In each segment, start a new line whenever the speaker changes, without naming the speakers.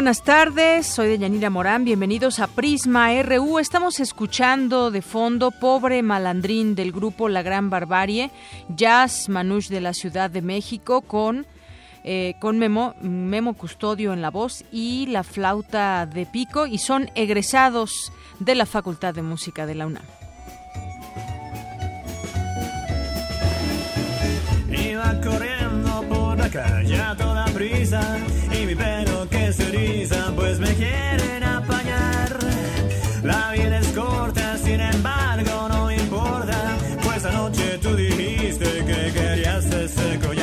Buenas tardes, soy Deyanira Morán, bienvenidos a Prisma RU. Estamos escuchando de fondo Pobre Malandrín del grupo La Gran Barbarie, Jazz Manush de la Ciudad de México con, eh, con Memo, Memo Custodio en la voz y la flauta de pico y son egresados de la Facultad de Música de la UNAM.
Iba corriendo por la calle a toda prisa y mi pelo que se eriza pues me quieren apañar. La vida es corta, sin embargo no importa, pues anoche tú dijiste que querías ese collar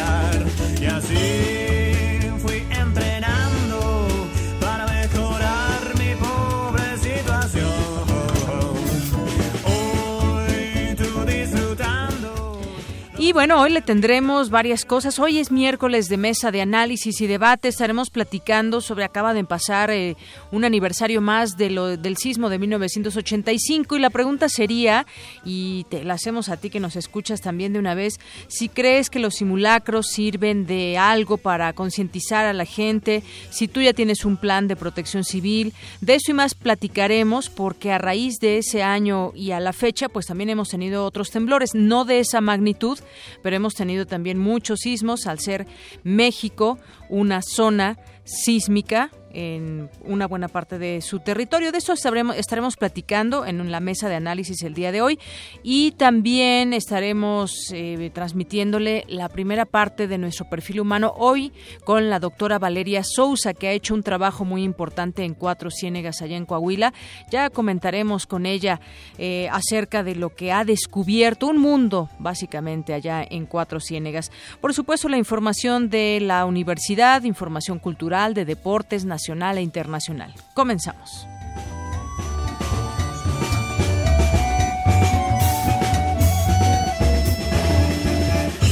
Y
bueno, hoy le tendremos varias cosas. Hoy es miércoles de mesa de análisis y debate. Estaremos platicando sobre, acaba de pasar eh, un aniversario más de lo, del sismo de 1985 y la pregunta sería, y te la hacemos a ti que nos escuchas también de una vez, si crees que los simulacros sirven de algo para concientizar a la gente, si tú ya tienes un plan de protección civil, de eso y más platicaremos porque a raíz de ese año y a la fecha, pues también hemos tenido otros temblores, no de esa magnitud, pero hemos tenido también muchos sismos al ser México una zona sísmica en una buena parte de su territorio. De eso estaremos, platicando en la mesa de análisis el día de hoy y también estaremos eh, transmitiéndole la primera parte de nuestro perfil humano hoy con la doctora Valeria Sousa, que ha hecho un trabajo muy importante en Cuatro Ciénegas allá en Coahuila. Ya comentaremos con ella eh, acerca de lo que ha descubierto un mundo, básicamente, allá en Cuatro Ciénegas. Por supuesto, la información de la universidad, información cultural, de deportes, nacional e internacional. Comenzamos.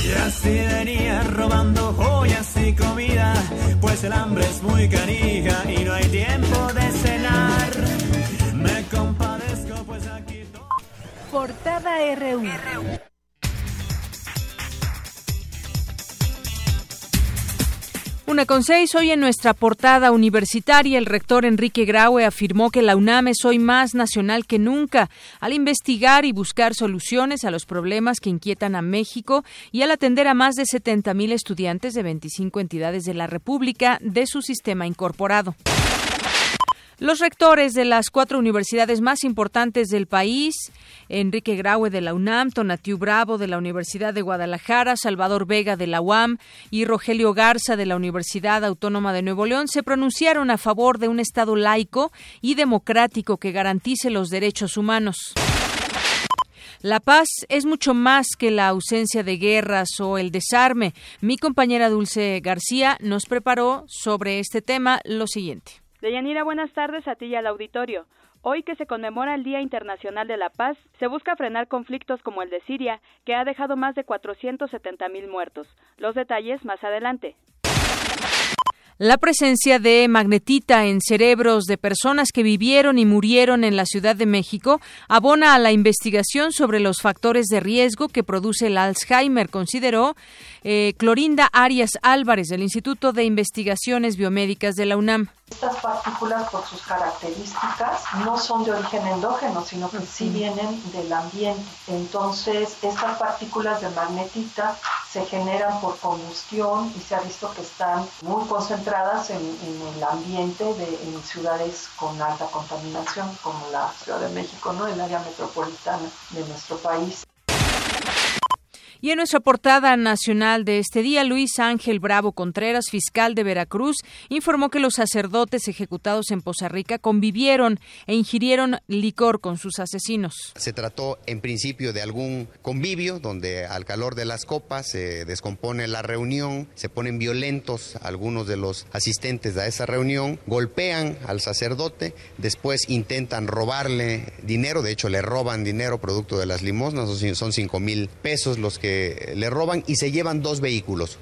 Y así venía robando joyas y comida, pues el hambre es muy canija y no hay tiempo de cenar. Me compadezco, pues aquí...
Portada RU.
Una con seis, hoy en nuestra portada universitaria, el rector Enrique Graue afirmó que la UNAM es hoy más nacional que nunca al investigar y buscar soluciones a los problemas que inquietan a México y al atender a más de 70 mil estudiantes de 25 entidades de la República de su sistema incorporado. Los rectores de las cuatro universidades más importantes del país, Enrique Graue de la UNAM, Tonatiu Bravo de la Universidad de Guadalajara, Salvador Vega de la UAM y Rogelio Garza de la Universidad Autónoma de Nuevo León, se pronunciaron a favor de un Estado laico y democrático que garantice los derechos humanos. La paz es mucho más que la ausencia de guerras o el desarme. Mi compañera Dulce García nos preparó sobre este tema lo siguiente.
Deyanira, buenas tardes a ti y al auditorio. Hoy que se conmemora el Día Internacional de la Paz, se busca frenar conflictos como el de Siria, que ha dejado más de 470 mil muertos. Los detalles más adelante.
La presencia de magnetita en cerebros de personas que vivieron y murieron en la Ciudad de México abona a la investigación sobre los factores de riesgo que produce el Alzheimer, consideró eh, Clorinda Arias Álvarez del Instituto de Investigaciones Biomédicas de la UNAM.
Estas partículas, por sus características, no son de origen endógeno, sino que sí vienen del ambiente. Entonces, estas partículas de magnetita se generan por combustión y se ha visto que están muy concentradas en, en el ambiente de en ciudades con alta contaminación, como la Ciudad de México, ¿no? el área metropolitana de nuestro país.
Y en nuestra portada nacional de este día, Luis Ángel Bravo Contreras, fiscal de Veracruz, informó que los sacerdotes ejecutados en Poza Rica convivieron e ingirieron licor con sus asesinos.
Se trató en principio de algún convivio donde al calor de las copas se descompone la reunión, se ponen violentos algunos de los asistentes a esa reunión, golpean al sacerdote, después intentan robarle dinero, de hecho le roban dinero producto de las limosnas, son cinco mil pesos los que le roban y se llevan dos vehículos.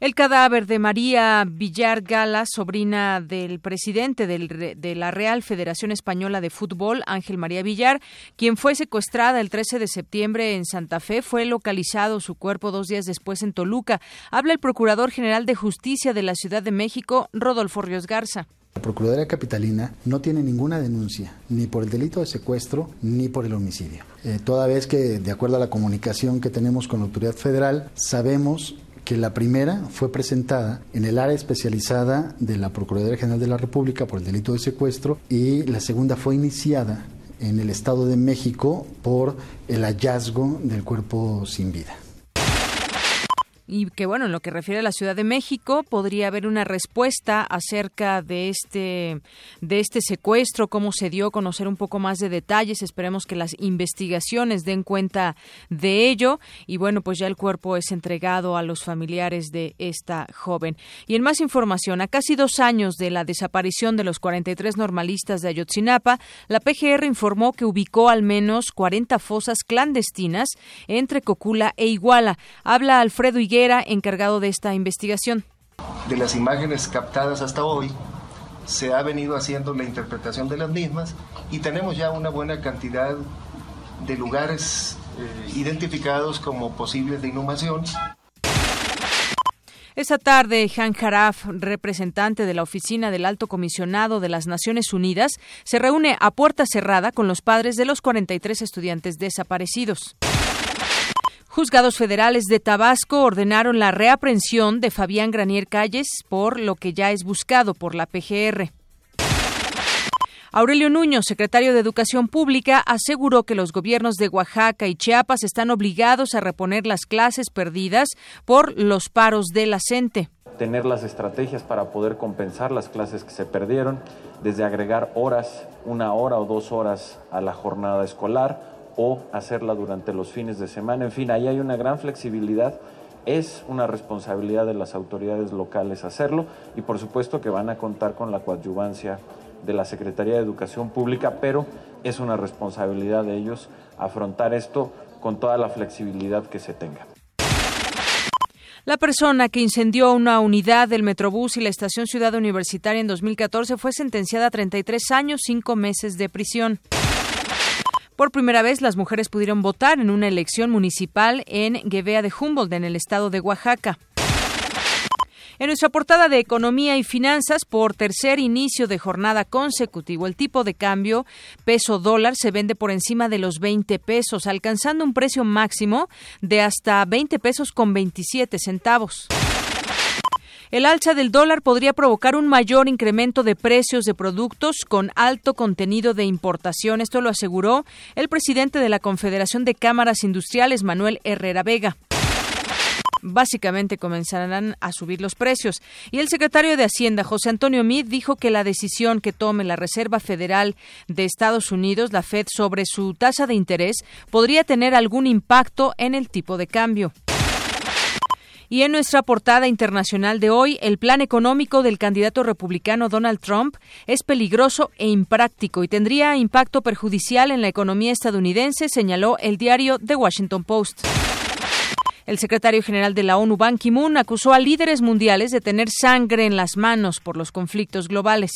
El cadáver de María Villar Gala, sobrina del presidente de la Real Federación Española de Fútbol, Ángel María Villar, quien fue secuestrada el 13 de septiembre en Santa Fe, fue localizado su cuerpo dos días después en Toluca. Habla el Procurador General de Justicia de la Ciudad de México, Rodolfo Ríos Garza.
La Procuraduría Capitalina no tiene ninguna denuncia, ni por el delito de secuestro, ni por el homicidio. Eh, toda vez que, de acuerdo a la comunicación que tenemos con la autoridad federal, sabemos que la primera fue presentada en el área especializada de la Procuraduría General de la República por el delito de secuestro y la segunda fue iniciada en el Estado de México por el hallazgo del cuerpo sin vida
y que bueno, en lo que refiere a la Ciudad de México, podría haber una respuesta acerca de este de este secuestro, cómo se dio, conocer un poco más de detalles, esperemos que las investigaciones den cuenta de ello y bueno, pues ya el cuerpo es entregado a los familiares de esta joven. Y en más información, a casi dos años de la desaparición de los 43 normalistas de Ayotzinapa, la PGR informó que ubicó al menos 40 fosas clandestinas entre Cocula e Iguala. Habla Alfredo Higuera era encargado de esta investigación.
De las imágenes captadas hasta hoy, se ha venido haciendo la interpretación de las mismas y tenemos ya una buena cantidad de lugares eh, identificados como posibles de inhumación.
Esta tarde, Han Jaraf, representante de la Oficina del Alto Comisionado de las Naciones Unidas, se reúne a puerta cerrada con los padres de los 43 estudiantes desaparecidos. Juzgados federales de Tabasco ordenaron la reaprensión de Fabián Granier Calles por lo que ya es buscado por la PGR. Aurelio Nuño, secretario de Educación Pública, aseguró que los gobiernos de Oaxaca y Chiapas están obligados a reponer las clases perdidas por los paros de la.
Tener las estrategias para poder compensar las clases que se perdieron, desde agregar horas, una hora o dos horas a la jornada escolar, o hacerla durante los fines de semana. En fin, ahí hay una gran flexibilidad. Es una responsabilidad de las autoridades locales hacerlo y por supuesto que van a contar con la coadyuvancia de la Secretaría de Educación Pública, pero es una responsabilidad de ellos afrontar esto con toda la flexibilidad que se tenga.
La persona que incendió una unidad del Metrobús y la estación Ciudad Universitaria en 2014 fue sentenciada a 33 años, 5 meses de prisión. Por primera vez, las mujeres pudieron votar en una elección municipal en Guevea de Humboldt, en el estado de Oaxaca. En nuestra portada de Economía y Finanzas, por tercer inicio de jornada consecutivo, el tipo de cambio peso dólar se vende por encima de los 20 pesos, alcanzando un precio máximo de hasta 20 pesos con 27 centavos. El alza del dólar podría provocar un mayor incremento de precios de productos con alto contenido de importación. Esto lo aseguró el presidente de la Confederación de Cámaras Industriales, Manuel Herrera Vega básicamente comenzarán a subir los precios. Y el secretario de Hacienda, José Antonio Meade, dijo que la decisión que tome la Reserva Federal de Estados Unidos, la Fed, sobre su tasa de interés podría tener algún impacto en el tipo de cambio. Y en nuestra portada internacional de hoy, el plan económico del candidato republicano Donald Trump es peligroso e impráctico y tendría impacto perjudicial en la economía estadounidense, señaló el diario The Washington Post. El secretario general de la ONU, Ban Ki-moon, acusó a líderes mundiales de tener sangre en las manos por los conflictos globales.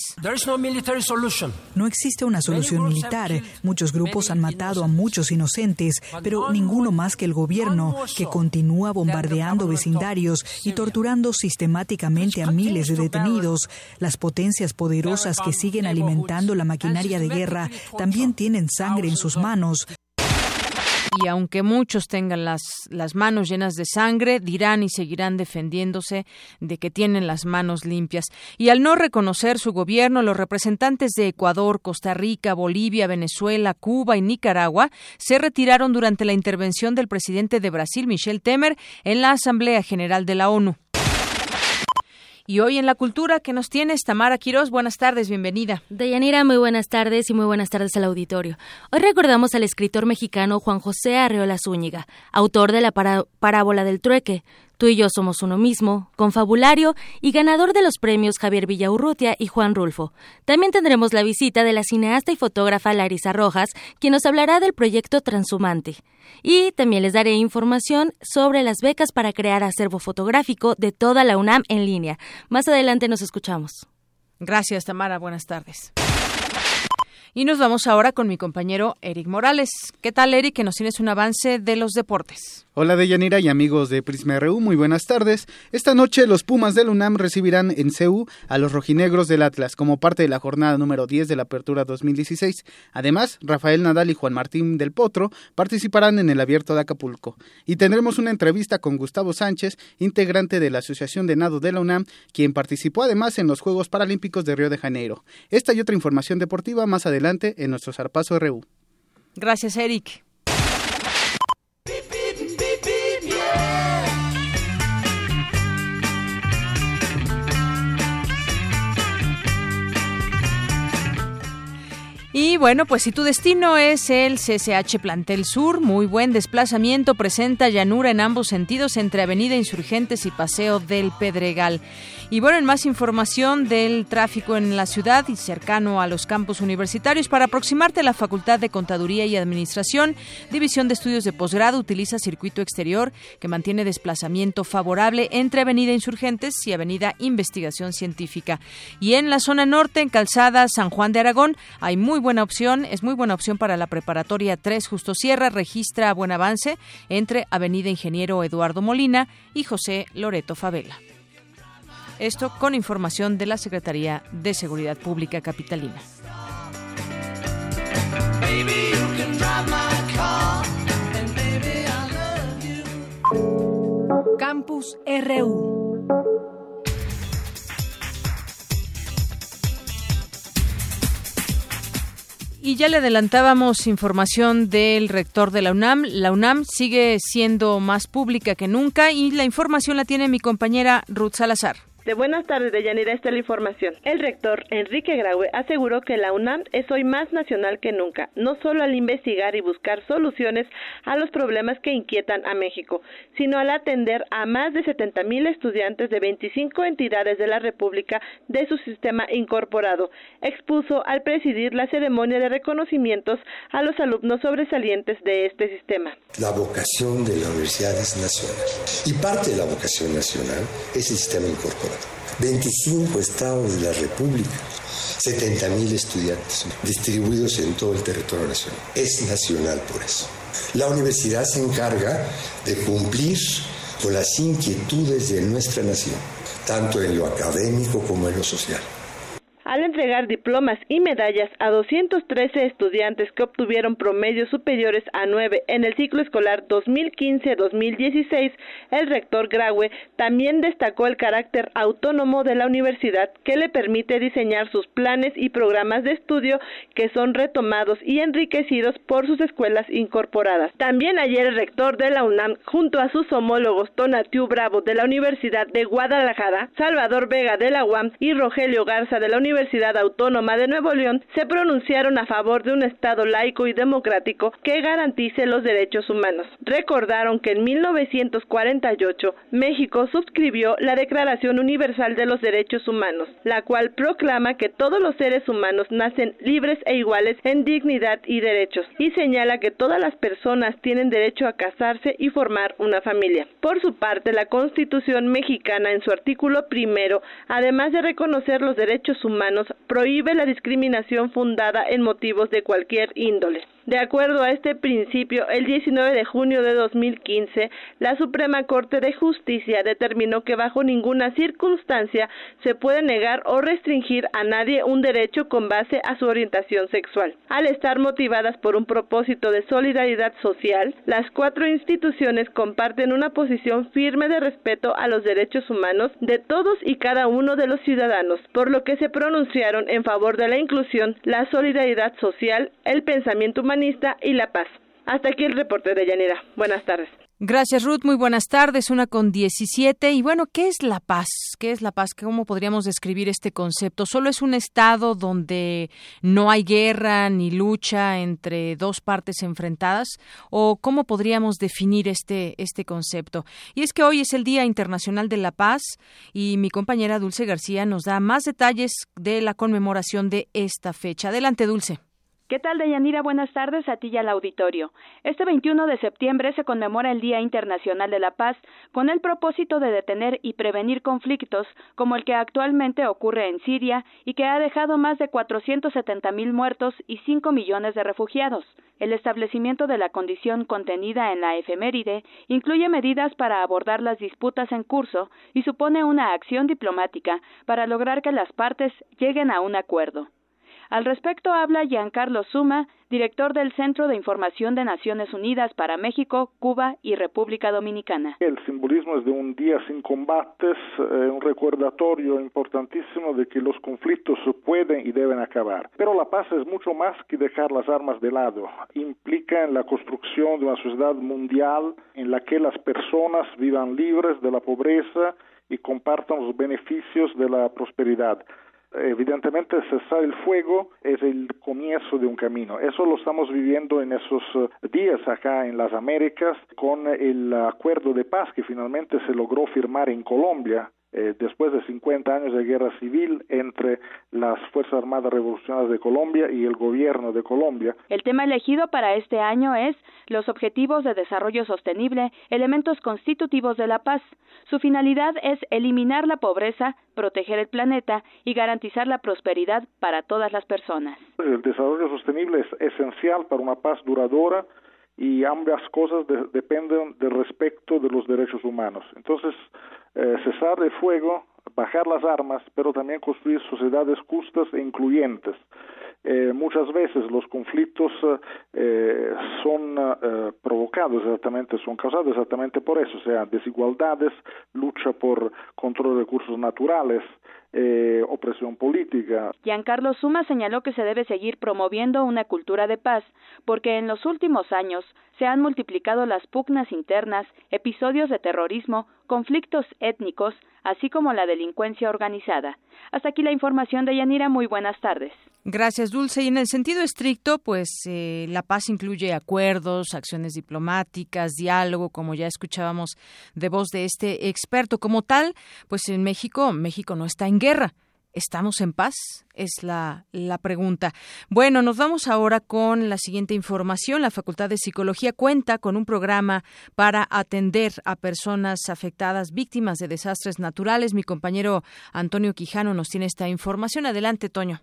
No existe una solución militar. Muchos grupos han matado a muchos inocentes, pero ninguno más que el gobierno, que continúa bombardeando vecindarios y torturando sistemáticamente a miles de detenidos. Las potencias poderosas que siguen alimentando la maquinaria de guerra también tienen sangre en sus manos.
Y aunque muchos tengan las, las manos llenas de sangre, dirán y seguirán defendiéndose de que tienen las manos limpias. Y al no reconocer su gobierno, los representantes de Ecuador, Costa Rica, Bolivia, Venezuela, Cuba y Nicaragua se retiraron durante la intervención del presidente de Brasil, Michel Temer, en la Asamblea General de la ONU. Y hoy en la cultura que nos tienes, Tamara Quirós, buenas tardes, bienvenida.
Deyanira, muy buenas tardes y muy buenas tardes al auditorio. Hoy recordamos al escritor mexicano Juan José Arreola Zúñiga, autor de la parábola del trueque, Tú y yo somos uno mismo, confabulario y ganador de los premios Javier Villaurrutia y Juan Rulfo. También tendremos la visita de la cineasta y fotógrafa Larisa Rojas, quien nos hablará del proyecto Transhumante. Y también les daré información sobre las becas para crear acervo fotográfico de toda la UNAM en línea. Más adelante nos escuchamos.
Gracias, Tamara. Buenas tardes. Y nos vamos ahora con mi compañero Eric Morales. ¿Qué tal, Eric? Que nos tienes un avance de los deportes.
Hola Deyanira y amigos de Prisma RU, muy buenas tardes. Esta noche los Pumas del UNAM recibirán en CEU a los rojinegros del Atlas como parte de la jornada número 10 de la Apertura 2016. Además, Rafael Nadal y Juan Martín del Potro participarán en el Abierto de Acapulco. Y tendremos una entrevista con Gustavo Sánchez, integrante de la Asociación de Nado de la UNAM, quien participó además en los Juegos Paralímpicos de Río de Janeiro. Esta y otra información deportiva más adelante en nuestro Zarpazo RU.
Gracias, Eric. Y bueno, pues si tu destino es el CCH Plantel Sur, muy buen desplazamiento, presenta llanura en ambos sentidos entre Avenida Insurgentes y Paseo del Pedregal. Y bueno, en más información del tráfico en la ciudad y cercano a los campus universitarios, para aproximarte a la Facultad de Contaduría y Administración, División de Estudios de Posgrado utiliza circuito exterior que mantiene desplazamiento favorable entre Avenida Insurgentes y Avenida Investigación Científica. Y en la zona norte, en Calzada San Juan de Aragón, hay muy buena opción, es muy buena opción para la preparatoria 3 Justo Sierra, registra buen avance entre Avenida Ingeniero Eduardo Molina y José Loreto Favela. Esto con información de la Secretaría de Seguridad Pública Capitalina.
Campus RU.
Y ya le adelantábamos información del rector de la UNAM. La UNAM sigue siendo más pública que nunca y la información la tiene mi compañera Ruth Salazar.
De buenas tardes, Deyanira, esta es la información. El rector Enrique Graue aseguró que la UNAM es hoy más nacional que nunca, no solo al investigar y buscar soluciones a los problemas que inquietan a México, sino al atender a más de 70 mil estudiantes de 25 entidades de la República de su sistema incorporado. Expuso al presidir la ceremonia de reconocimientos a los alumnos sobresalientes de este sistema.
La vocación de la universidad es nacional y parte de la vocación nacional es el sistema incorporado. 25 estados de la República, 70 mil estudiantes distribuidos en todo el territorio nacional. Es nacional por eso. La universidad se encarga de cumplir con las inquietudes de nuestra nación, tanto en lo académico como en lo social
al entregar diplomas y medallas a 213 estudiantes que obtuvieron promedios superiores a 9 en el ciclo escolar 2015-2016, el rector Graue también destacó el carácter autónomo de la universidad que le permite diseñar sus planes y programas de estudio que son retomados y enriquecidos por sus escuelas incorporadas. También ayer el rector de la UNAM, junto a sus homólogos Tonatiu Bravo de la Universidad de Guadalajara, Salvador Vega de la UAM y Rogelio Garza de la Universidad Universidad Autónoma de Nuevo León se pronunciaron a favor de un Estado laico y democrático que garantice los derechos humanos. Recordaron que en 1948 México suscribió la Declaración Universal de los Derechos Humanos, la cual proclama que todos los seres humanos nacen libres e iguales en dignidad y derechos, y señala que todas las personas tienen derecho a casarse y formar una familia. Por su parte, la Constitución mexicana en su artículo primero, además de reconocer los derechos humanos, prohíbe la discriminación fundada en motivos de cualquier índole. De acuerdo a este principio, el 19 de junio de 2015, la Suprema Corte de Justicia determinó que bajo ninguna circunstancia se puede negar o restringir a nadie un derecho con base a su orientación sexual. Al estar motivadas por un propósito de solidaridad social, las cuatro instituciones comparten una posición firme de respeto a los derechos humanos de todos y cada uno de los ciudadanos, por lo que se pronunciaron en favor de la inclusión, la solidaridad social, el pensamiento y la paz. Hasta aquí el reporte de Yanira. Buenas tardes.
Gracias, Ruth. Muy buenas tardes. Una con 17. Y bueno, ¿qué es la paz? ¿Qué es la paz? ¿Cómo podríamos describir este concepto? ¿Solo es un estado donde no hay guerra ni lucha entre dos partes enfrentadas? ¿O cómo podríamos definir este, este concepto? Y es que hoy es el Día Internacional de la Paz y mi compañera Dulce García nos da más detalles de la conmemoración de esta fecha. Adelante, Dulce.
¿Qué tal, Deyanira? Buenas tardes a ti y al auditorio. Este 21 de septiembre se conmemora el Día Internacional de la Paz con el propósito de detener y prevenir conflictos como el que actualmente ocurre en Siria y que ha dejado más de 470 mil muertos y 5 millones de refugiados. El establecimiento de la condición contenida en la efeméride incluye medidas para abordar las disputas en curso y supone una acción diplomática para lograr que las partes lleguen a un acuerdo. Al respecto habla Giancarlo Suma, director del Centro de Información de Naciones Unidas para México, Cuba y República Dominicana.
El simbolismo es de un día sin combates, eh, un recordatorio importantísimo de que los conflictos pueden y deben acabar. Pero la paz es mucho más que dejar las armas de lado. Implica en la construcción de una sociedad mundial en la que las personas vivan libres de la pobreza y compartan los beneficios de la prosperidad evidentemente cesar el fuego es el comienzo de un camino. Eso lo estamos viviendo en esos eh, días acá en las Américas con el acuerdo de paz que finalmente se logró firmar en Colombia eh, después de 50 años de guerra civil entre las Fuerzas Armadas Revolucionarias de Colombia y el gobierno de Colombia.
El tema elegido para este año es los Objetivos de Desarrollo Sostenible, elementos constitutivos de la paz. Su finalidad es eliminar la pobreza, proteger el planeta y garantizar la prosperidad para todas las personas.
El desarrollo sostenible es esencial para una paz duradora y ambas cosas dependen del respeto de los derechos humanos. Entonces, eh, cesar el fuego, bajar las armas, pero también construir sociedades justas e incluyentes. Eh, muchas veces los conflictos eh, son provocados exactamente, son causados exactamente por eso, o sea, desigualdades, lucha por control de recursos naturales, eh, opresión política.
Giancarlo Suma señaló que se debe seguir promoviendo una cultura de paz, porque en los últimos años se han multiplicado las pugnas internas, episodios de terrorismo, conflictos étnicos, así como la delincuencia organizada. Hasta aquí la información de Yanira. Muy buenas tardes.
Gracias, Dulce. Y en el sentido estricto, pues eh, la paz incluye acuerdos, acciones diplomáticas, diálogo, como ya escuchábamos de voz de este experto. Como tal, pues en México, México no está en guerra. ¿Estamos en paz? Es la, la, pregunta. Bueno, nos vamos ahora con la siguiente información. La Facultad de Psicología cuenta con un programa para atender a personas afectadas, víctimas de desastres naturales. Mi compañero Antonio Quijano nos tiene esta información. Adelante, Toño.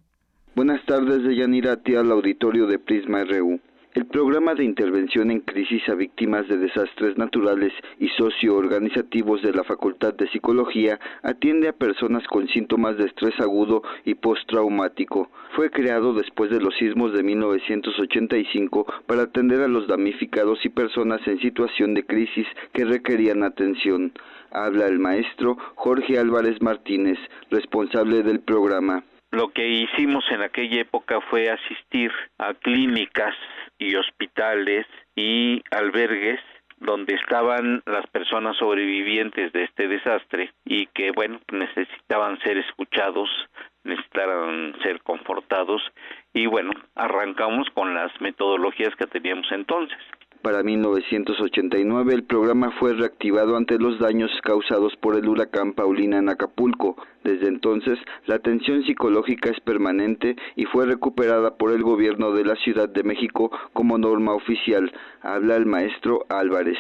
Buenas tardes, Deyanira, a al auditorio de Prisma RU. El programa de intervención en crisis a víctimas de desastres naturales y socioorganizativos de la Facultad de Psicología atiende a personas con síntomas de estrés agudo y postraumático. Fue creado después de los sismos de 1985 para atender a los damnificados y personas en situación de crisis que requerían atención. Habla el maestro Jorge Álvarez Martínez, responsable del programa.
Lo que hicimos en aquella época fue asistir a clínicas y hospitales y albergues donde estaban las personas sobrevivientes de este desastre y que bueno necesitaban ser escuchados necesitaban ser confortados y bueno arrancamos con las metodologías que teníamos entonces
para 1989 el programa fue reactivado ante los daños causados por el huracán Paulina en Acapulco. Desde entonces, la atención psicológica es permanente y fue recuperada por el gobierno de la Ciudad de México como norma oficial. Habla el maestro Álvarez.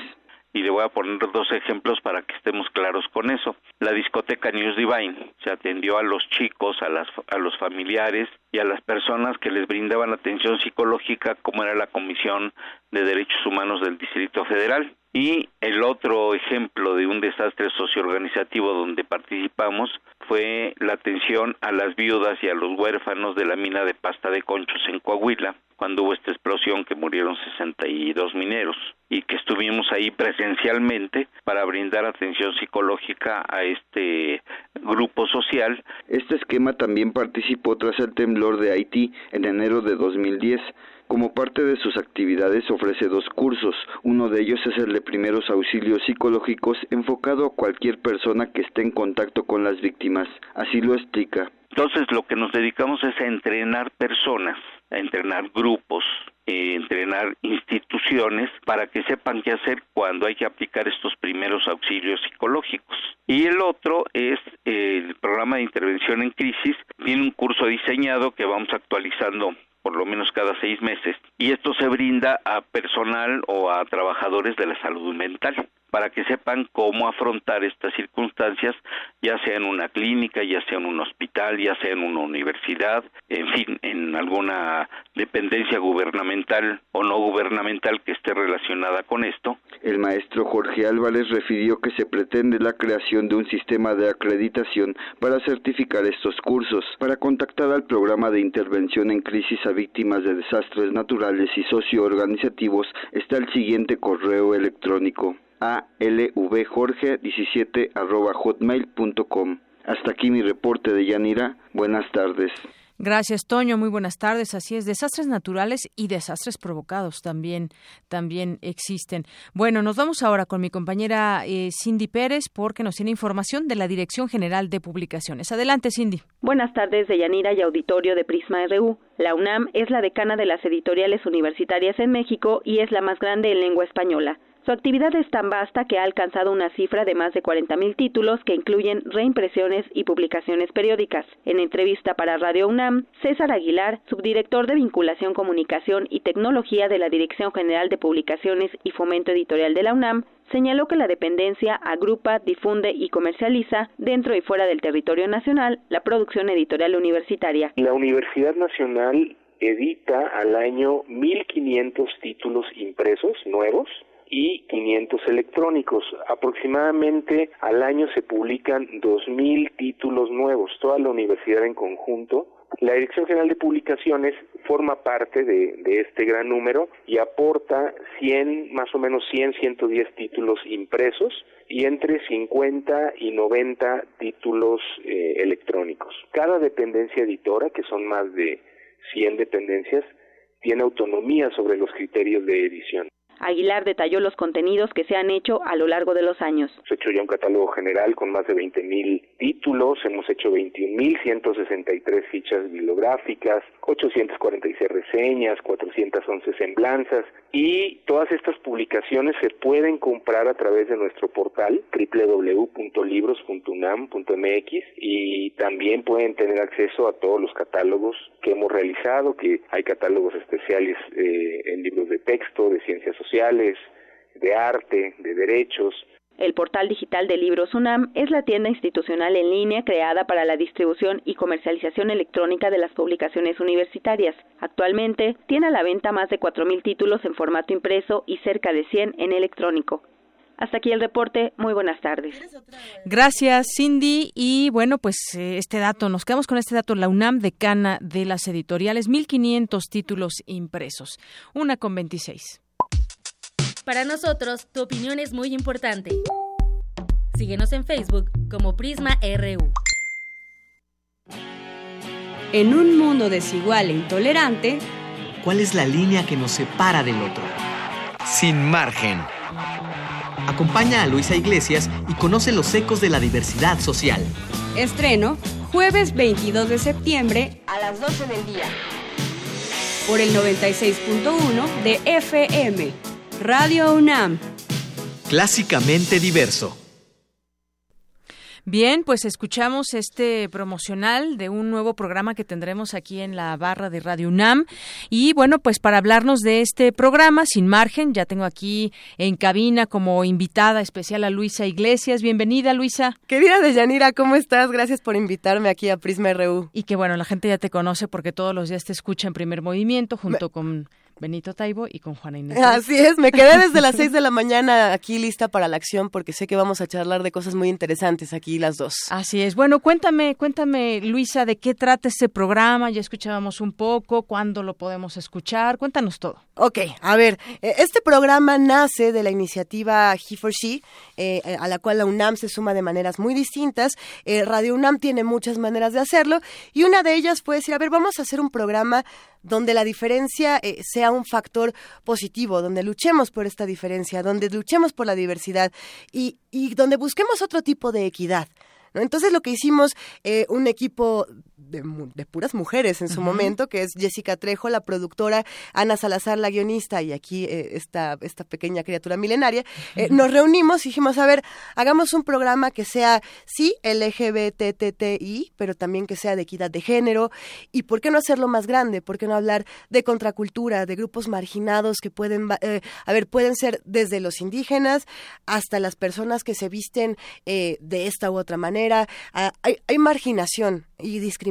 Y le voy a poner dos ejemplos para que estemos claros con eso. La discoteca News Divine se atendió a los chicos, a, las, a los familiares y a las personas que les brindaban atención psicológica, como era la Comisión de Derechos Humanos del Distrito Federal. Y el otro ejemplo de un desastre socioorganizativo donde participamos fue la atención a las viudas y a los huérfanos de la mina de pasta de conchos en Coahuila, cuando hubo esta explosión que murieron 62 mineros y que estuvimos ahí presencialmente para brindar atención psicológica a este grupo social.
Este esquema también participó tras el temblor de Haití en enero de 2010 como parte de sus actividades ofrece dos cursos. Uno de ellos es el de primeros auxilios psicológicos enfocado a cualquier persona que esté en contacto con las víctimas. Así lo explica.
Entonces lo que nos dedicamos es a entrenar personas, a entrenar grupos, eh, entrenar instituciones para que sepan qué hacer cuando hay que aplicar estos primeros auxilios psicológicos. Y el otro es el programa de intervención en crisis. Tiene un curso diseñado que vamos actualizando por lo menos cada seis meses, y esto se brinda a personal o a trabajadores de la salud mental para que sepan cómo afrontar estas circunstancias, ya sea en una clínica, ya sea en un hospital, ya sea en una universidad, en fin, en alguna dependencia gubernamental o no gubernamental que esté relacionada con esto.
El maestro Jorge Álvarez refirió que se pretende la creación de un sistema de acreditación para certificar estos cursos. Para contactar al programa de intervención en crisis a víctimas de desastres naturales y socioorganizativos está el siguiente correo electrónico alvjorge17 arroba hotmail.com. Hasta aquí mi reporte de Yanira. Buenas tardes.
Gracias, Toño. Muy buenas tardes. Así es, desastres naturales y desastres provocados también, también existen. Bueno, nos vamos ahora con mi compañera eh, Cindy Pérez porque nos tiene información de la Dirección General de Publicaciones. Adelante, Cindy.
Buenas tardes, de Yanira y auditorio de Prisma RU. La UNAM es la decana de las editoriales universitarias en México y es la más grande en lengua española. Su actividad es tan vasta que ha alcanzado una cifra de más de 40.000 títulos que incluyen reimpresiones y publicaciones periódicas. En entrevista para Radio UNAM, César Aguilar, subdirector de Vinculación, Comunicación y Tecnología de la Dirección General de Publicaciones y Fomento Editorial de la UNAM, señaló que la dependencia agrupa, difunde y comercializa dentro y fuera del territorio nacional la producción editorial universitaria.
La Universidad Nacional edita al año 1.500 títulos impresos nuevos y 500 electrónicos. Aproximadamente al año se publican 2.000 títulos nuevos, toda la universidad en conjunto. La Dirección General de Publicaciones forma parte de, este gran número y aporta 100, más o menos 100, 110 títulos impresos y entre 50 y 90 títulos eh, electrónicos. Cada dependencia editora, que son más de 100 dependencias, tiene autonomía sobre los criterios de edición.
Aguilar detalló los contenidos que se han hecho a lo largo de los años.
Ha hecho ya un catálogo general con más de 20.000 títulos, hemos hecho 21.163 fichas bibliográficas, 846 reseñas, 411 semblanzas y todas estas publicaciones se pueden comprar a través de nuestro portal www.libros.unam.mx y también pueden tener acceso a todos los catálogos que hemos realizado, que hay catálogos especiales eh, en libros de texto, de ciencias sociales, de arte, de derechos.
El portal digital de Libros UNAM es la tienda institucional en línea creada para la distribución y comercialización electrónica de las publicaciones universitarias. Actualmente tiene a la venta más de 4.000 títulos en formato impreso y cerca de 100 en electrónico. Hasta aquí el reporte. Muy buenas tardes.
Gracias, Cindy. Y bueno, pues eh, este dato, nos quedamos con este dato. La UNAM decana de las editoriales, 1.500 títulos impresos. Una con 26.
Para nosotros, tu opinión es muy importante. Síguenos en Facebook como Prisma RU.
En un mundo desigual e intolerante,
¿cuál es la línea que nos separa del otro? Sin margen. Acompaña a Luisa Iglesias y conoce los ecos de la diversidad social.
Estreno jueves 22 de septiembre a las 12 del día. Por el 96.1 de FM. Radio UNAM.
Clásicamente diverso.
Bien, pues escuchamos este promocional de un nuevo programa que tendremos aquí en la barra de Radio UNAM. Y bueno, pues para hablarnos de este programa, sin margen, ya tengo aquí en cabina como invitada especial a Luisa Iglesias. Bienvenida, Luisa.
Querida Deyanira, ¿cómo estás? Gracias por invitarme aquí a Prisma RU.
Y que bueno, la gente ya te conoce porque todos los días te escucha en primer movimiento junto con Benito Taibo y con Juana Inés.
Así es, me quedé desde las 6 de la mañana aquí lista para la acción porque sé que vamos a charlar de cosas muy interesantes aquí las dos.
Así es. Bueno, cuéntame, cuéntame, Luisa, de qué trata este programa. Ya escuchábamos un poco, cuándo lo podemos escuchar. Cuéntanos todo.
Ok, a ver, eh, este programa nace de la iniciativa He for She, eh, a la cual la UNAM se suma de maneras muy distintas. Eh, Radio UNAM tiene muchas maneras de hacerlo y una de ellas puede decir, a ver, vamos a hacer un programa donde la diferencia eh, sea un factor positivo, donde luchemos por esta diferencia, donde luchemos por la diversidad y, y donde busquemos otro tipo de equidad. Entonces lo que hicimos, eh, un equipo de, puras mujeres en su momento, que es Jessica Trejo, la productora, Ana Salazar, la guionista, y aquí eh, esta, esta pequeña criatura milenaria, eh, nos reunimos y dijimos, a ver, hagamos un programa que sea, sí, LGBTTI, pero también que sea de equidad de género, y ¿por qué no hacerlo más grande? ¿Por qué no hablar de contracultura, de grupos marginados que pueden, eh, a ver, pueden ser desde los indígenas hasta las personas que se visten de esta u otra manera? Ah, hay, hay marginación y discriminación,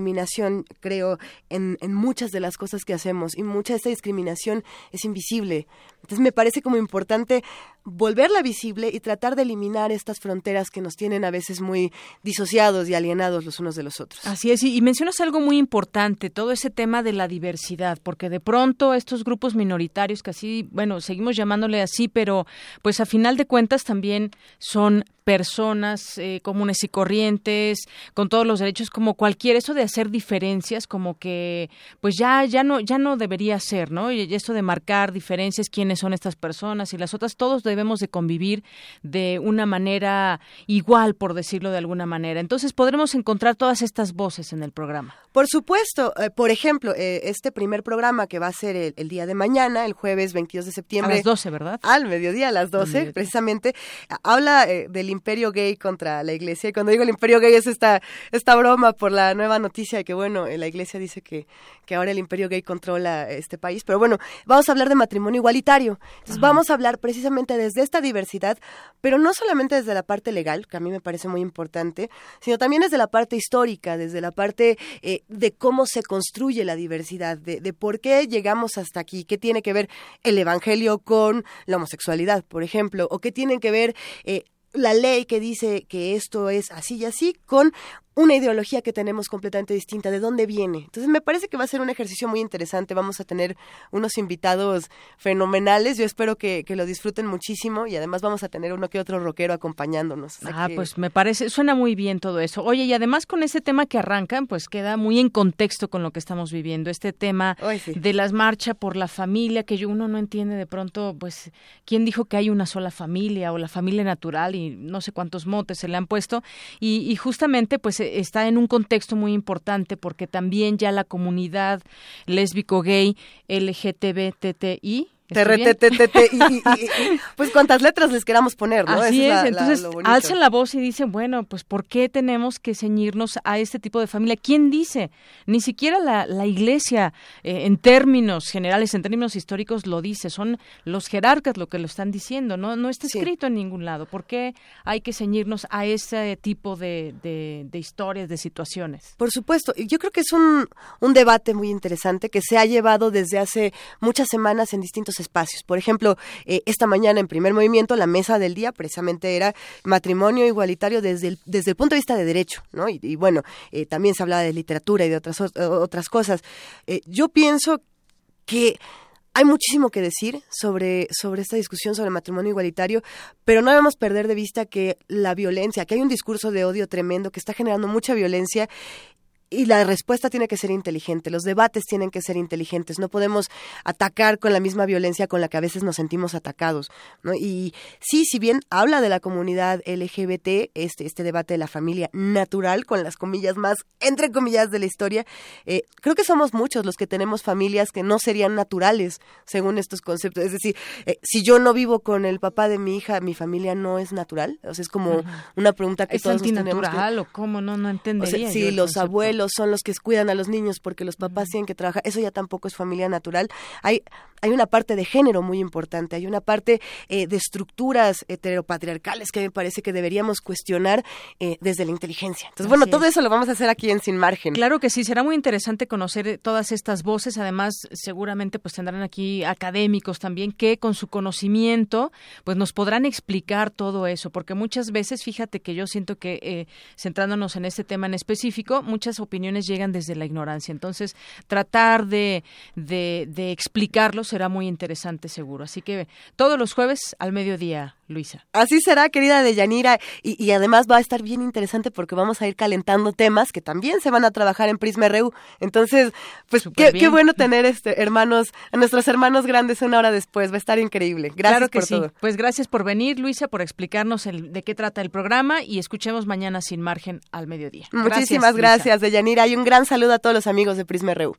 creo, en, en, muchas de las cosas que hacemos y mucha de esta discriminación es invisible. Entonces me parece como importante volverla visible y tratar de eliminar estas fronteras que nos tienen a veces muy disociados y alienados los unos de los otros.
Así es, y, mencionas algo muy importante, todo ese tema de la diversidad, porque de pronto estos grupos minoritarios que así, bueno, seguimos llamándole así, pero pues a final de cuentas también son personas eh, comunes y corrientes, con todos los derechos como cualquier, eso de hacer diferencias como que pues ya ya no ya no debería ser, ¿no? Y esto de marcar diferencias, quiénes son estas personas y las otras, todos debemos de convivir de una manera igual, por decirlo de alguna manera. Entonces podremos encontrar todas estas voces en el programa.
Por supuesto, eh, por ejemplo, eh, este primer programa que va a ser el, día de mañana, el jueves 22 de septiembre.
A las 12, ¿verdad?
Al mediodía, a las 12, precisamente, habla del imperio gay contra la iglesia. Y cuando digo el imperio gay es esta, esta broma por la nueva noticia de que, bueno, la iglesia dice que, que ahora el imperio gay controla este país. Pero bueno, vamos a hablar de matrimonio igualitario. Entonces vamos a hablar precisamente desde esta diversidad, pero no solamente desde la parte legal, que a mí me parece muy importante, sino también desde la parte histórica, desde la parte eh, de cómo se construye la diversidad, de, de por qué llegamos hasta aquí, qué tiene que ver el Evangelio con la homosexualidad, por ejemplo, o qué tienen que ver eh, la ley que dice que esto es así y así con una ideología que tenemos completamente distinta, de dónde viene. Entonces me parece que va a ser un ejercicio muy interesante, vamos a tener unos invitados fenomenales, yo espero que, lo disfruten muchísimo y además vamos a tener uno que otro rockero acompañándonos.
ah, pues me parece, suena muy bien todo eso. Oye, y además con ese tema que arrancan, pues queda muy en contexto con lo que estamos viviendo, este tema de las marchas por la familia, que uno no entiende de pronto, pues, ¿quién dijo que hay una sola familia o la familia natural y no sé cuántos motes se le han puesto? Y, y justamente, pues, está en un contexto muy importante porque también ya la comunidad LGTBTI
pues cuántas letras les queramos poner, ¿no?
Así es, entonces alzan la voz y dicen, bueno, pues ¿por qué tenemos que ceñirnos a este tipo de familia? ¿Quién dice? Ni siquiera la, la iglesia, eh, en términos generales, en términos históricos, lo dice, son los jerarcas lo que lo están diciendo, ¿no? No está escrito en ningún lado. ¿Por qué hay que ceñirnos a ese tipo de, de, historias, de situaciones?
Por supuesto, yo creo que es un, un debate muy interesante que se ha llevado desde hace muchas semanas en distintos espacios. Por ejemplo, eh, esta mañana en primer movimiento la mesa del día precisamente era matrimonio igualitario desde el, desde el punto de vista de derecho, ¿no? Y, bueno, eh, también se hablaba de literatura y de otras, otras cosas. Eh, yo pienso que hay muchísimo que decir sobre, sobre esta discusión sobre matrimonio igualitario, pero no debemos perder de vista que la violencia, que hay un discurso de odio tremendo que está generando mucha violencia y la respuesta tiene que ser inteligente, los debates tienen que ser inteligentes, no podemos atacar con la misma violencia con la que a veces nos sentimos atacados. ¿no? Y sí, si bien habla de la comunidad LGBT, este, este debate de la familia natural, con las comillas más, entre comillas, de la historia, eh, creo que somos muchos los que tenemos familias que no serían naturales según estos conceptos. Es decir, eh, si yo no vivo con el papá de mi hija, mi familia no es natural. O sea, es como una pregunta que
¿Es
todos nos
tenemos o cómo? No, no entendería.
si los abuelos son los que cuidan a los niños porque los papás tienen que trabajar, eso ya tampoco es familia natural. Hay, hay una parte de género muy importante, hay una parte eh, de estructuras heteropatriarcales que me parece que deberíamos cuestionar eh, desde la inteligencia. Entonces, bueno, todo eso lo vamos a hacer aquí en Sin Margen.
Claro que sí, será muy interesante conocer eh, todas estas voces. Además, seguramente pues tendrán aquí académicos también que con su conocimiento pues nos podrán explicar todo eso, porque muchas veces, fíjate que yo siento que centrándonos en este tema en específico, muchas opiniones llegan desde la ignorancia. Entonces, tratar de, de, de explicarlo será muy interesante seguro. Así que todos los jueves al mediodía, Luisa.
Así será, querida Deyanira, y, y además va a estar bien interesante porque vamos a ir calentando temas que también se van a trabajar en Prisma RU. Entonces, pues qué, qué, bueno tener este hermanos, a nuestros hermanos grandes una hora después, va a estar increíble. Gracias
claro que
por
sí.
todo.
Pues gracias por venir, Luisa, por explicarnos el, de qué trata el programa y escuchemos mañana sin margen al mediodía.
Muchísimas gracias, gracias Deyanira, y un gran saludo a todos los amigos de Prisma RU.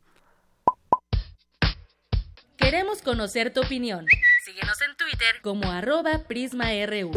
Queremos conocer tu opinión. Síguenos en Twitter como arroba PrismaRU.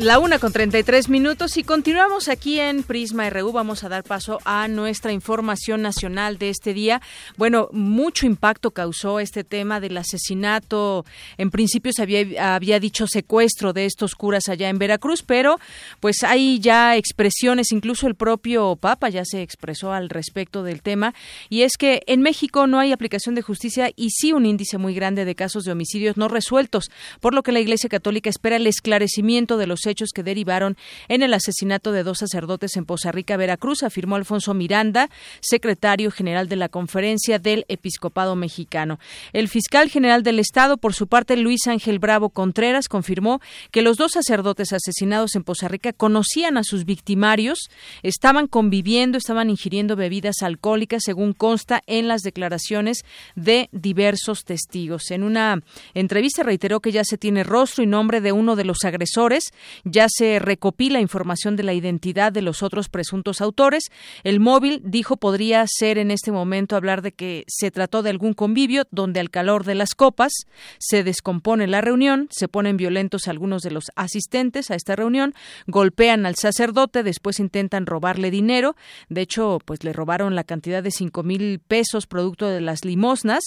La una con 33 minutos y continuamos aquí en Prisma RU. Vamos a dar paso a nuestra información nacional de este día. Bueno, mucho impacto causó este tema del asesinato. En principio se había, había dicho secuestro de estos curas allá en Veracruz, pero pues hay ya expresiones, incluso el propio Papa ya se expresó al respecto del tema. Y es que en México no hay aplicación de justicia y sí un índice muy grande de casos de homicidios no resueltos, por lo que la Iglesia Católica espera el esclarecimiento de los hechos que derivaron en el asesinato de dos sacerdotes en Poza Rica, Veracruz, afirmó Alfonso Miranda, secretario general de la Conferencia del Episcopado Mexicano. El fiscal general del Estado, por su parte, Luis Ángel Bravo Contreras, confirmó que los dos sacerdotes asesinados en Poza Rica conocían a sus victimarios, estaban conviviendo, estaban ingiriendo bebidas alcohólicas, según consta en las declaraciones de diversos testigos. En una entrevista reiteró que ya se tiene rostro y nombre de uno de los agresores ya se recopila información de la identidad de los otros presuntos autores. El móvil, dijo, podría ser en este momento hablar de que se trató de algún convivio donde al calor de las copas se descompone la reunión, se ponen violentos algunos de los asistentes a esta reunión, golpean al sacerdote, después intentan robarle dinero. De hecho, pues le robaron la cantidad de cinco mil pesos producto de las limosnas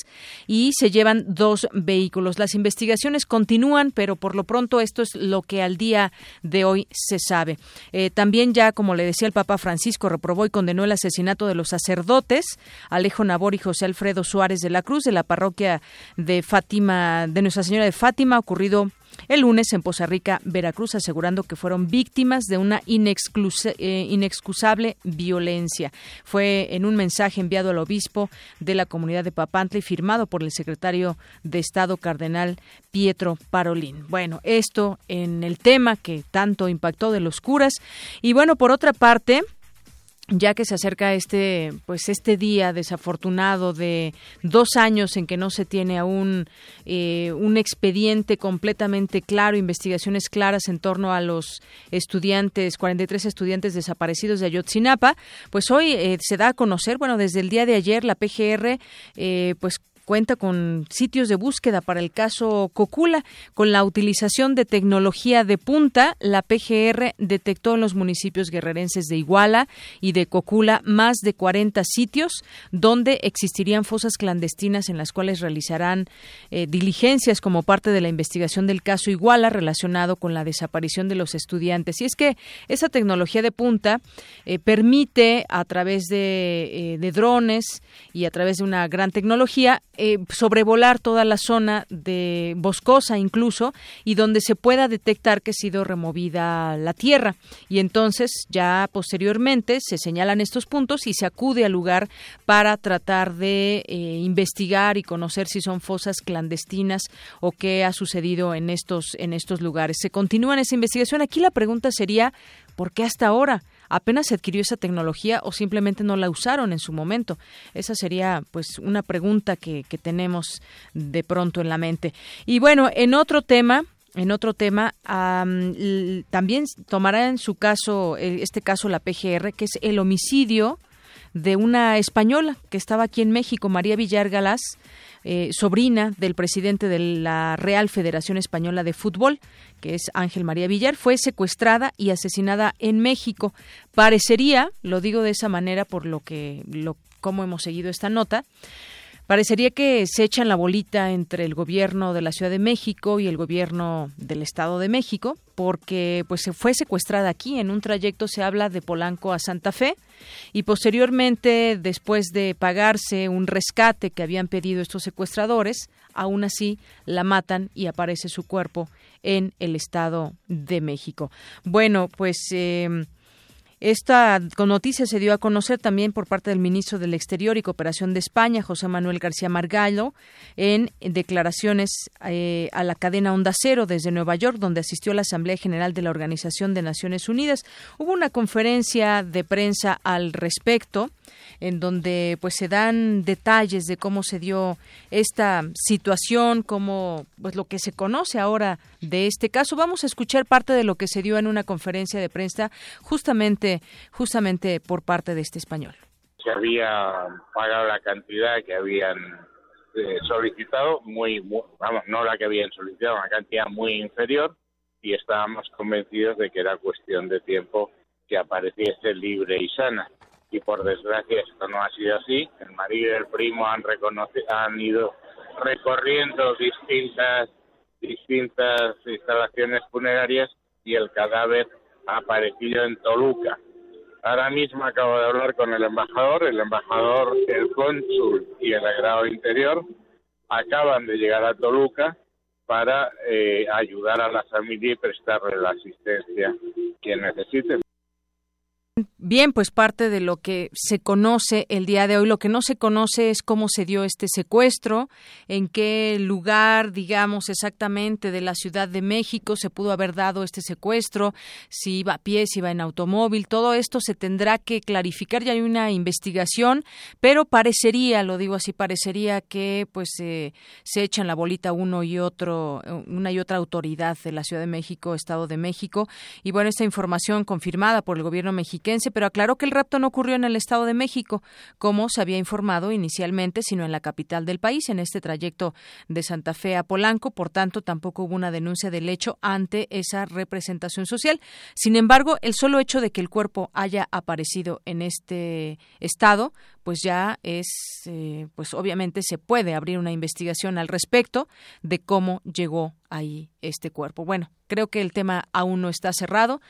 y se llevan dos vehículos. Las investigaciones continúan, pero por lo pronto esto es lo que al día de hoy se sabe. Eh, también ya, como le decía el Papa Francisco, reprobó y condenó el asesinato de los sacerdotes Alejo Nabor y José Alfredo Suárez de la Cruz de la parroquia de Fátima, de Nuestra Señora de Fátima, ocurrido el lunes en Poza Rica, Veracruz, asegurando que fueron víctimas de una eh, inexcusable violencia. Fue en un mensaje enviado al obispo de la comunidad de Papantla y firmado por el secretario de Estado cardenal Pietro Parolín. Bueno, esto en el tema que tanto impactó de los curas. Y bueno, por otra parte, ya que se acerca este pues este día desafortunado de dos años en que no se tiene aún eh, un expediente completamente claro investigaciones claras en torno a los estudiantes 43 estudiantes desaparecidos de Ayotzinapa pues hoy eh, se da a conocer bueno desde el día de ayer la PGR eh, pues cuenta con sitios de búsqueda para el caso Cocula. Con la utilización de tecnología de punta, la PGR detectó en los municipios guerrerenses de Iguala y de Cocula más de 40 sitios donde existirían fosas clandestinas en las cuales realizarán eh, diligencias como parte de la investigación del caso Iguala relacionado con la desaparición de los estudiantes. Y es que esa tecnología de punta eh, permite a través de, eh, de drones y a través de una gran tecnología eh, sobrevolar toda la zona de boscosa incluso y donde se pueda detectar que ha sido removida la tierra. Y entonces ya posteriormente se señalan estos puntos y se acude al lugar para tratar de eh, investigar y conocer si son fosas clandestinas o qué ha sucedido en estos, en estos lugares. Se continúa esa investigación. Aquí la pregunta sería, ¿por qué hasta ahora? Apenas se adquirió esa tecnología o simplemente no la usaron en su momento? Esa sería pues una pregunta que, que tenemos de pronto en la mente. Y bueno, en otro tema, en otro tema, también tomará en su caso, este caso la PGR, que es el homicidio de una española que estaba aquí en México, María Villar Galás, eh, sobrina del presidente de la Real Federación Española de Fútbol, que es Ángel María Villar, fue secuestrada y asesinada en México. Parecería, lo digo de esa manera por lo que, lo, cómo hemos seguido esta nota, Parecería que se echan la bolita entre el gobierno de la Ciudad de México y el gobierno del Estado de México, porque pues se fue secuestrada aquí. En un trayecto se habla de Polanco a Santa Fe y posteriormente, después de pagarse un rescate que habían pedido estos secuestradores, aún así la matan y aparece su cuerpo en el Estado de México. Bueno, pues. Eh, esta noticia se dio a conocer también por parte del ministro del Exterior y Cooperación de España, José Manuel García Margallo, en declaraciones eh, a la cadena Onda Cero desde Nueva York, donde asistió a la Asamblea General de la Organización de Naciones Unidas. Hubo una conferencia de prensa al respecto en donde pues se dan detalles de cómo se dio esta situación, cómo pues lo que se conoce ahora de este caso. Vamos a escuchar parte de lo que se dio en una conferencia de prensa justamente justamente por parte de este español.
Se había pagado la cantidad que habían eh, solicitado, muy, vamos, no la que habían solicitado, una cantidad muy inferior y estábamos convencidos de que era cuestión de tiempo que apareciese libre y sana y por desgracia esto no ha sido así. El marido y el primo han, han ido recorriendo distintas, distintas instalaciones funerarias y el cadáver ha aparecido en Toluca. Ahora mismo acabo de hablar con el embajador, el embajador, el cónsul y el agrado interior acaban de llegar a Toluca para eh, ayudar a la familia y prestarle la asistencia que necesiten.
Bien, pues parte de lo que se conoce el día de hoy, lo que no se conoce es cómo se dio este secuestro, en qué lugar, digamos exactamente, de la Ciudad de México se pudo haber dado este secuestro, si iba a pie, si iba en automóvil, todo esto se tendrá que clarificar, ya hay una investigación, pero parecería, lo digo así, parecería que pues se echan la bolita uno y otro, una y otra autoridad de la Ciudad de México, Estado de México, y bueno, esta información confirmada por el gobierno mexicano pero aclaró que el rapto no ocurrió en el Estado de México, como se había informado inicialmente, sino en la capital del país, en este trayecto de Santa Fe a Polanco. Por tanto, tampoco hubo una denuncia del hecho ante esa representación social. Sin embargo, el solo hecho de que el cuerpo haya aparecido en este estado, pues ya es, eh, pues obviamente se puede abrir una investigación al respecto de cómo llegó ahí este cuerpo. Bueno, creo que el tema aún no está cerrado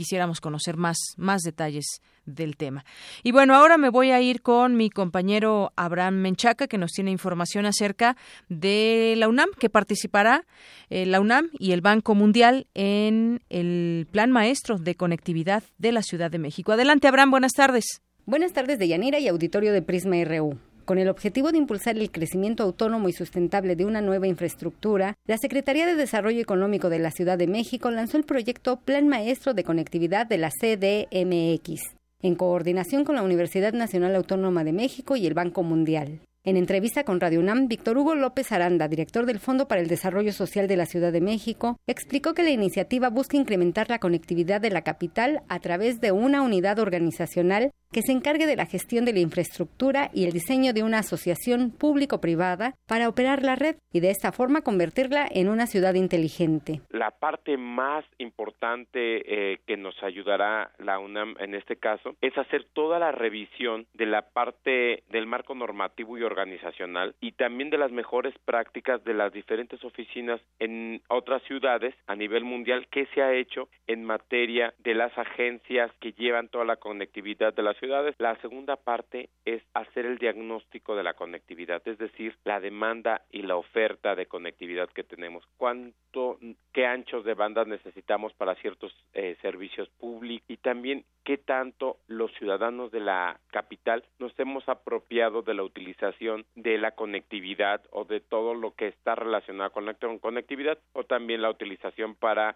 quisiéramos conocer más, más detalles del tema. Y bueno, ahora me voy a ir con mi compañero Abraham Menchaca, que nos tiene información acerca de la UNAM, que participará eh, la UNAM y el Banco Mundial en el Plan Maestro de Conectividad de la Ciudad de México. Adelante, Abraham, buenas tardes.
Buenas tardes de Yanira y auditorio de Prisma RU. Con el objetivo de impulsar el crecimiento autónomo y sustentable de una nueva infraestructura, la Secretaría de Desarrollo Económico de la Ciudad de México lanzó el proyecto Plan Maestro de Conectividad de la CDMX, en coordinación con la Universidad Nacional Autónoma de México y el Banco Mundial. En entrevista con Radio UNAM, Víctor Hugo López Aranda, director del Fondo para el Desarrollo Social de la Ciudad de México, explicó que la iniciativa busca incrementar la conectividad de la capital a través de una unidad organizacional que se encargue de la gestión de la infraestructura y el diseño de una asociación público-privada para operar la red y de esta forma convertirla en una ciudad inteligente.
La parte más importante eh, que nos ayudará la UNAM en este caso es hacer toda la revisión de la parte del marco normativo y organizacional y también de las mejores prácticas de las diferentes oficinas en otras ciudades a nivel mundial que se ha hecho en materia de las agencias que llevan toda la conectividad de las ciudades. La segunda parte es hacer el diagnóstico de la conectividad, es decir, la demanda y la oferta de conectividad que tenemos. ¿Cuánto, qué anchos de banda necesitamos para ciertos eh, servicios públicos y también qué tanto los ciudadanos de la capital nos hemos apropiado de la utilización de la conectividad o de todo lo que está relacionado con la conectividad o también la utilización para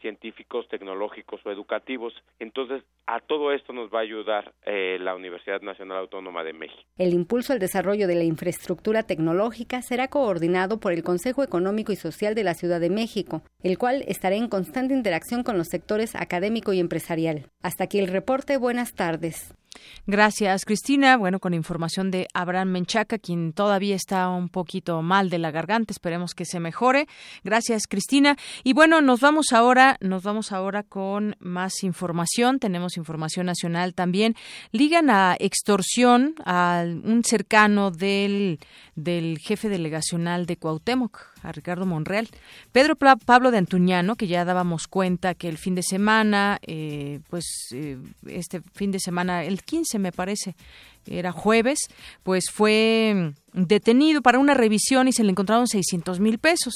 científicos, tecnológicos o educativos. Entonces, a todo esto nos va a ayudar eh, la Universidad Nacional Autónoma de México.
El impulso al desarrollo de la infraestructura tecnológica será coordinado por el Consejo Económico y Social de la Ciudad de México, el cual estará en constante interacción con los sectores académico y empresarial. Hasta aquí el reporte. Buenas tardes.
Gracias, Cristina. Bueno, con información de Abraham Menchaca, quien todavía está un poquito mal de la garganta. Esperemos que se mejore. Gracias, Cristina. Y bueno, nos vamos ahora, nos vamos ahora con más información. Tenemos información nacional también. Ligan a extorsión a un cercano del, del jefe delegacional de Cuauhtémoc, a Ricardo Monreal. Pedro Pablo de Antuñano, que ya dábamos cuenta que el fin de semana, eh, pues eh, este fin de semana, el 15 me parece, era jueves, pues fue detenido para una revisión y se le encontraron 600 mil pesos.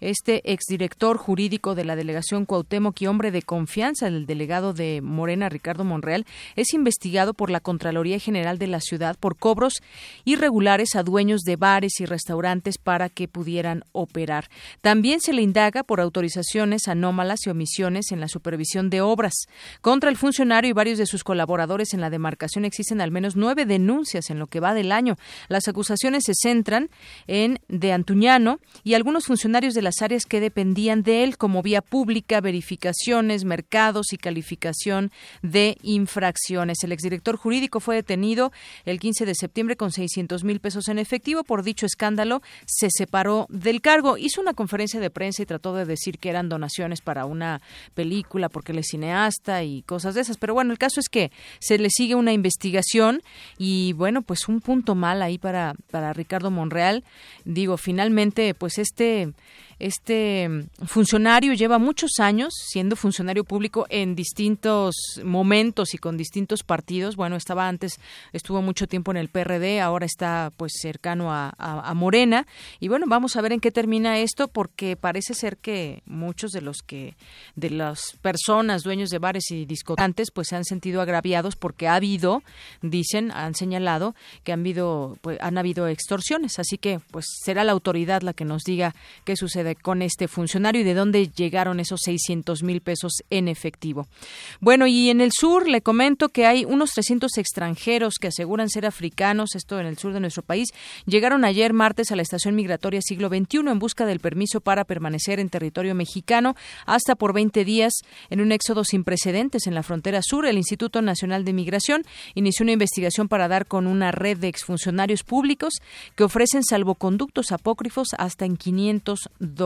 Este exdirector jurídico de la delegación Cuauhtémoc y hombre de confianza del delegado de Morena, Ricardo Monreal, es investigado por la Contraloría General de la ciudad por cobros irregulares a dueños de bares y restaurantes para que pudieran operar. También se le indaga por autorizaciones anómalas y omisiones en la supervisión de obras. Contra el funcionario y varios de sus colaboradores en la demarcación existen al menos nueve denuncias en lo que va del año. Las acusaciones se centran en de Antuñano y algunos funcionarios de las áreas que dependían de él, como vía pública, verificaciones, mercados y calificación de infracciones. El exdirector jurídico fue detenido el 15 de septiembre con 600 mil pesos en efectivo. Por dicho escándalo, se separó del cargo. Hizo una conferencia de prensa y trató de decir que eran donaciones para una película porque él es cineasta y cosas de esas. Pero bueno, el caso es que se le sigue una investigación y bueno, pues un punto mal ahí para, para Ricardo Monreal. Digo, finalmente, pues este este funcionario lleva muchos años siendo funcionario público en distintos momentos y con distintos partidos. Bueno, estaba antes, estuvo mucho tiempo en el PRD, ahora está pues cercano a, Morena. Y bueno, vamos a ver en qué termina esto, porque parece ser que muchos de los que, de las personas, dueños de bares y discotantes, pues se han sentido agraviados porque ha habido, dicen, han señalado que han habido, pues, han habido extorsiones. Así que, pues será la autoridad la que nos diga qué sucede con este funcionario y de dónde llegaron esos 600 mil pesos en efectivo. Bueno, y en el sur le comento que hay unos 300 extranjeros que aseguran ser africanos, esto en el sur de nuestro país, llegaron ayer martes a la estación migratoria siglo XXI en busca del permiso para permanecer en territorio mexicano hasta por 20 días en un éxodo sin precedentes en la frontera sur. El Instituto Nacional de Migración inició una investigación para dar con una red de exfuncionarios públicos que ofrecen salvoconductos apócrifos hasta en 500 dólares.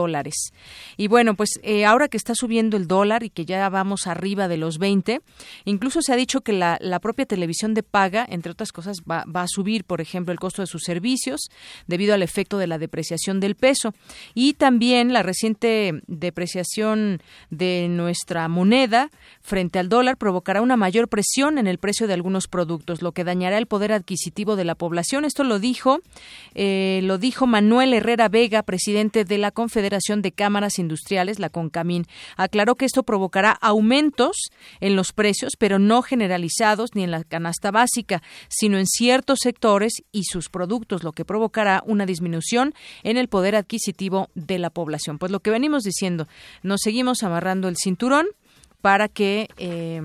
Y bueno, pues eh, ahora que está subiendo el dólar y que ya vamos arriba de los 20, incluso se ha dicho que la, propia televisión de paga, entre otras cosas, va, va, a subir, por ejemplo, el costo de sus servicios debido al efecto de la depreciación del peso y también la reciente depreciación de nuestra moneda frente al dólar provocará una mayor presión en el precio de algunos productos, lo que dañará el poder adquisitivo de la población. Esto lo dijo, eh, lo dijo Manuel Herrera Vega, presidente de la Confederación Federación de Cámaras Industriales, la CONCAMIN, aclaró que esto provocará aumentos en los precios, pero no generalizados ni en la canasta básica, sino en ciertos sectores y sus productos, lo que provocará una disminución en el poder adquisitivo de la población. Pues lo que venimos diciendo, nos seguimos amarrando el cinturón para que, eh,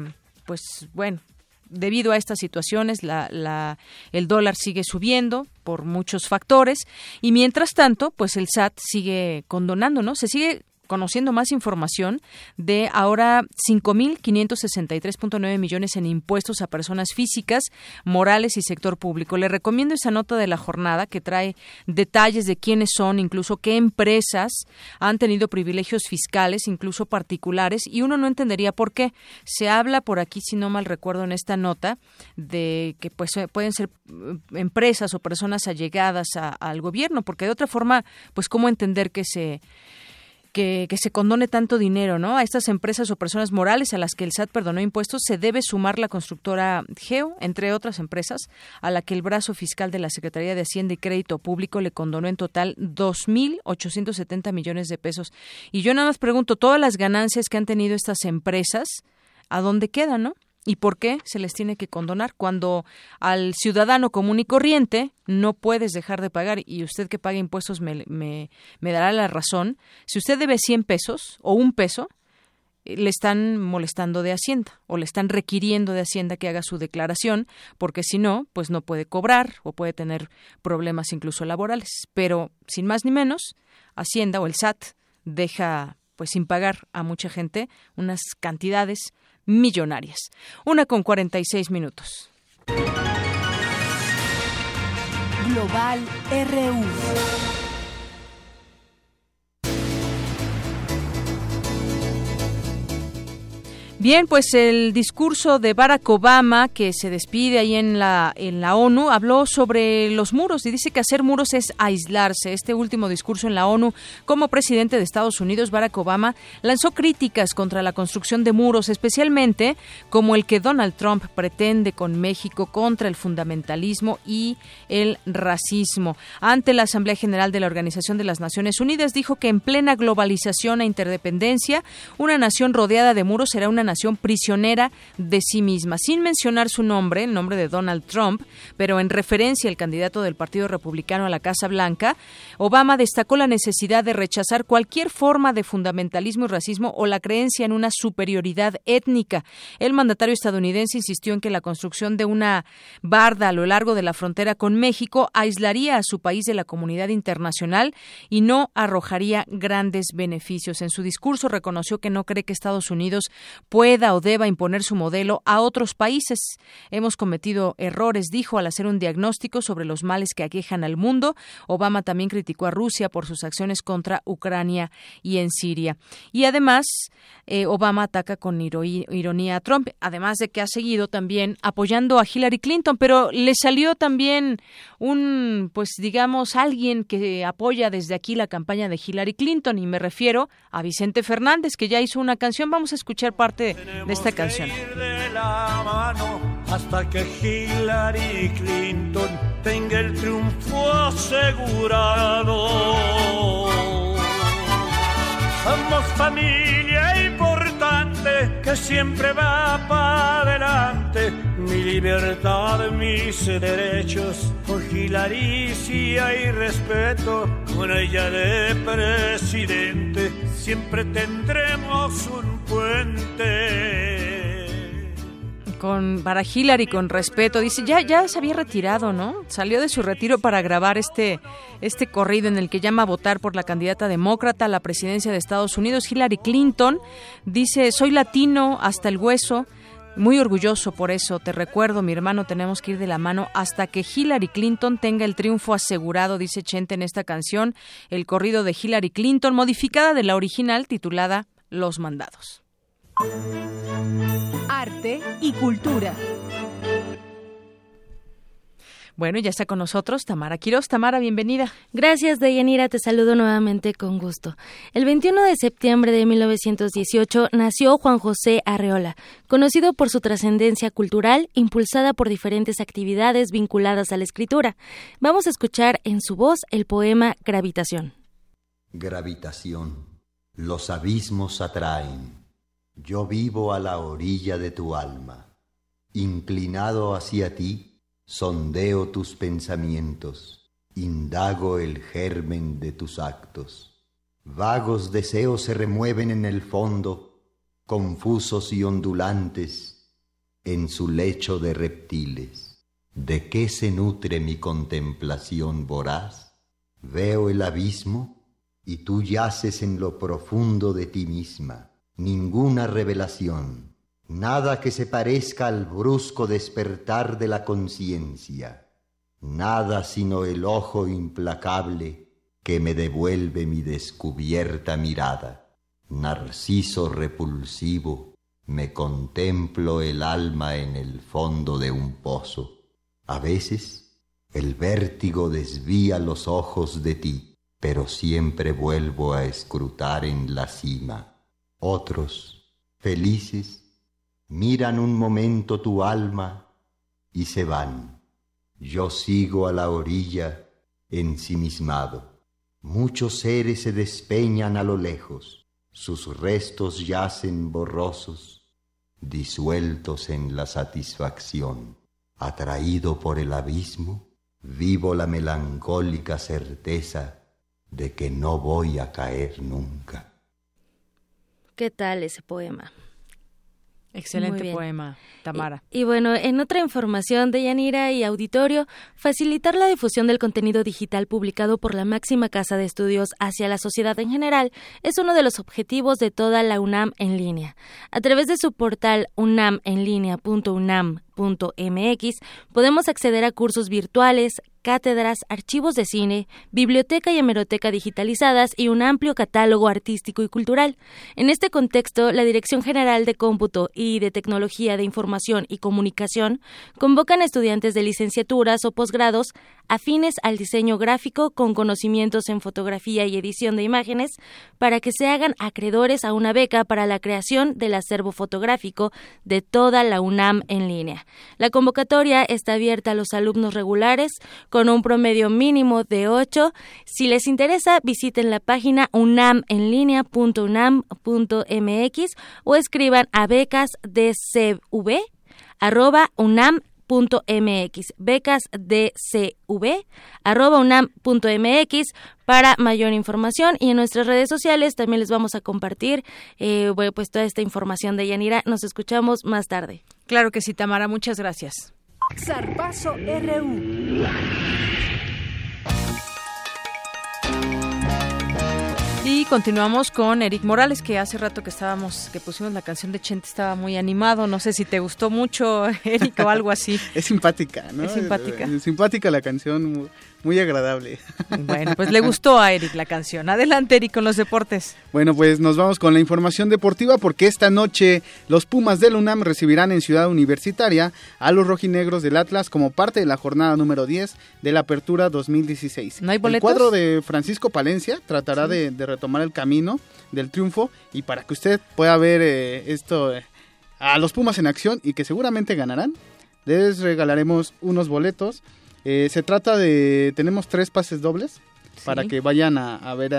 pues bueno, debido a estas situaciones, la, el dólar sigue subiendo por muchos factores y mientras tanto, pues el SAT sigue condonando, ¿no? Se sigue conociendo más información de ahora 5.563.9 millones en impuestos a personas físicas, morales y sector público. Le recomiendo esa nota de la jornada que trae detalles de quiénes son, incluso qué empresas han tenido privilegios fiscales, incluso particulares, y uno no entendería por qué. Se habla por aquí, si no mal recuerdo en esta nota, de que pues pueden ser eh, empresas o personas allegadas al gobierno, porque de otra forma, pues cómo entender que se que, se condone tanto dinero, ¿no? A estas empresas o personas morales a las que el SAT perdonó impuestos se debe sumar la constructora Geo, entre otras empresas, a la que el brazo fiscal de la Secretaría de Hacienda y Crédito Público le condonó en total 2.870 millones de pesos. Y yo nada más pregunto, todas las ganancias que han tenido estas empresas, ¿a dónde quedan, no? ¿Y por qué se les tiene que condonar cuando al ciudadano común y corriente no puedes dejar de pagar y usted que paga impuestos me, me, me dará la razón? Si usted debe 100 pesos o un peso, eh, le están molestando de Hacienda o le están requiriendo de Hacienda que haga su declaración, porque si no, pues no puede cobrar o puede tener problemas incluso laborales. Pero, sin más ni menos, Hacienda o el SAT deja pues sin pagar a mucha gente unas cantidades millonarias. Una con 46 minutos.
Global RU.
Bien, pues el discurso de Barack Obama, que se despide ahí en la, en la ONU, habló sobre los muros y dice que hacer muros es aislarse. Este último discurso en la ONU, como presidente de Estados Unidos, Barack Obama lanzó críticas contra la construcción de muros, especialmente como el que Donald Trump pretende con México contra el fundamentalismo y el racismo. Ante la Asamblea General de la Organización de las Naciones Unidas, dijo que en plena globalización e interdependencia, una nación rodeada de muros será una nación prisionera de sí misma, sin mencionar su nombre, el nombre de Donald Trump, pero en referencia al candidato del Partido Republicano a la Casa Blanca, Obama destacó la necesidad de rechazar cualquier forma de fundamentalismo y racismo o la creencia en una superioridad étnica. El mandatario estadounidense insistió en que la construcción de una barda a lo largo de la frontera con México aislaría a su país de la comunidad internacional y no arrojaría grandes beneficios. En su discurso reconoció que no cree que Estados Unidos pueda o deba imponer su modelo a otros países. Hemos cometido errores, dijo, al hacer un diagnóstico sobre los males que aquejan al mundo. Obama también criticó a Rusia por sus acciones contra Ucrania y en Siria. Y además, eh, Obama ataca con ironía a Trump, además de que ha seguido también apoyando a Hillary Clinton, pero le salió también un, pues digamos, alguien que apoya desde aquí la campaña de Hillary Clinton, y me refiero a Vicente Fernández, que ya hizo una canción. Vamos a escuchar parte de esta canción.
hasta que Hillary Clinton tenga el triunfo asegurado. Somos familia que siempre va para adelante. Mi libertad, mis derechos, si hay respeto, con ella de presidente siempre tendremos un puente
con para Hillary con respeto dice ya ya se había retirado no salió de su retiro para grabar este este corrido en el que llama a votar por la candidata demócrata a la presidencia de Estados Unidos Hillary Clinton dice soy latino hasta el hueso muy orgulloso por eso. Te recuerdo, mi hermano, tenemos que ir de la mano hasta que Hillary Clinton tenga el triunfo asegurado, dice Chente en esta canción, el corrido de Hillary Clinton, modificada de la original titulada Los Mandados.
Arte y cultura.
Bueno, ya está con nosotros Tamara Quiroz. Tamara, bienvenida.
Gracias, Deyanira. Te saludo nuevamente con gusto. El 21 de septiembre de 1918 nació Juan José Arreola, conocido por su trascendencia cultural, impulsada por diferentes actividades vinculadas a la escritura. Vamos a escuchar en su voz el poema Gravitación.
Gravitación. Los abismos atraen. Yo vivo a la orilla de tu alma. Inclinado hacia ti, sondeo tus pensamientos, indago el germen de tus actos. Vagos deseos se remueven en el fondo, confusos y ondulantes, en su lecho de reptiles. ¿De qué se nutre mi contemplación voraz? Veo el abismo y tú yaces en lo profundo de ti misma. Ninguna revelación nada que se parezca al brusco despertar de la conciencia, nada sino el ojo implacable que me devuelve mi descubierta mirada. Narciso repulsivo, me contemplo el alma en el fondo de un pozo. A veces el vértigo desvía los ojos de ti, pero siempre vuelvo a escrutar en la cima. Otros, felices, miran un momento tu alma y se van. Yo sigo a la orilla ensimismado. Muchos seres se despeñan a lo lejos, sus restos yacen borrosos, disueltos en la satisfacción. Atraído por el abismo, vivo la melancólica certeza de que no voy a caer nunca.
¿Qué tal ese poema?
Excelente poema, Tamara.
Y, bueno, en otra información de Yanira y auditorio, facilitar la difusión del contenido digital publicado por la máxima casa de estudios hacia la sociedad en general es uno de los objetivos de toda la UNAM en línea. A través de su portal unamenlinea.unam Podemos acceder a cursos virtuales, cátedras, archivos de cine, biblioteca y hemeroteca digitalizadas y un amplio catálogo artístico y cultural. En este contexto, la Dirección General de Cómputo y de Tecnología de Información y Comunicación convocan a estudiantes de licenciaturas o posgrados afines al diseño gráfico con conocimientos en fotografía y edición de imágenes para que se hagan acreedores a una beca para la creación del acervo fotográfico de toda la UNAM en línea. La convocatoria está abierta a los alumnos regulares con un promedio mínimo de 8. Si les interesa, visiten la página unamenlinea.unam.mx o escriban a becas arroba unam .mx, becas dcv arroba unam.mx para mayor información y en nuestras redes sociales también les vamos a compartir eh, pues toda esta información de Yanira. Nos escuchamos más tarde.
Claro que sí, Tamara, muchas gracias.
RU.
Y continuamos con Eric Morales, que hace rato que estábamos, que pusimos la canción de Chente, estaba muy animado. No sé si te gustó mucho, Eric, o algo así.
es simpática, ¿no?
Es simpática.
Es, simpática la canción, muy agradable.
Bueno, pues le gustó a Eric la canción. Adelante, Eric, con los deportes.
Bueno, pues nos vamos con la información deportiva porque esta noche los Pumas del UNAM recibirán en Ciudad Universitaria a los rojinegros del Atlas como parte de la jornada número 10 de la Apertura 2016.
¿No hay boletos?
El cuadro de Francisco Palencia tratará de, retomar el camino del triunfo y para que usted pueda ver eh, esto eh, a los Pumas en acción y que seguramente ganarán, les regalaremos unos boletos eh, se trata de, tenemos tres pases dobles para que vayan a, ver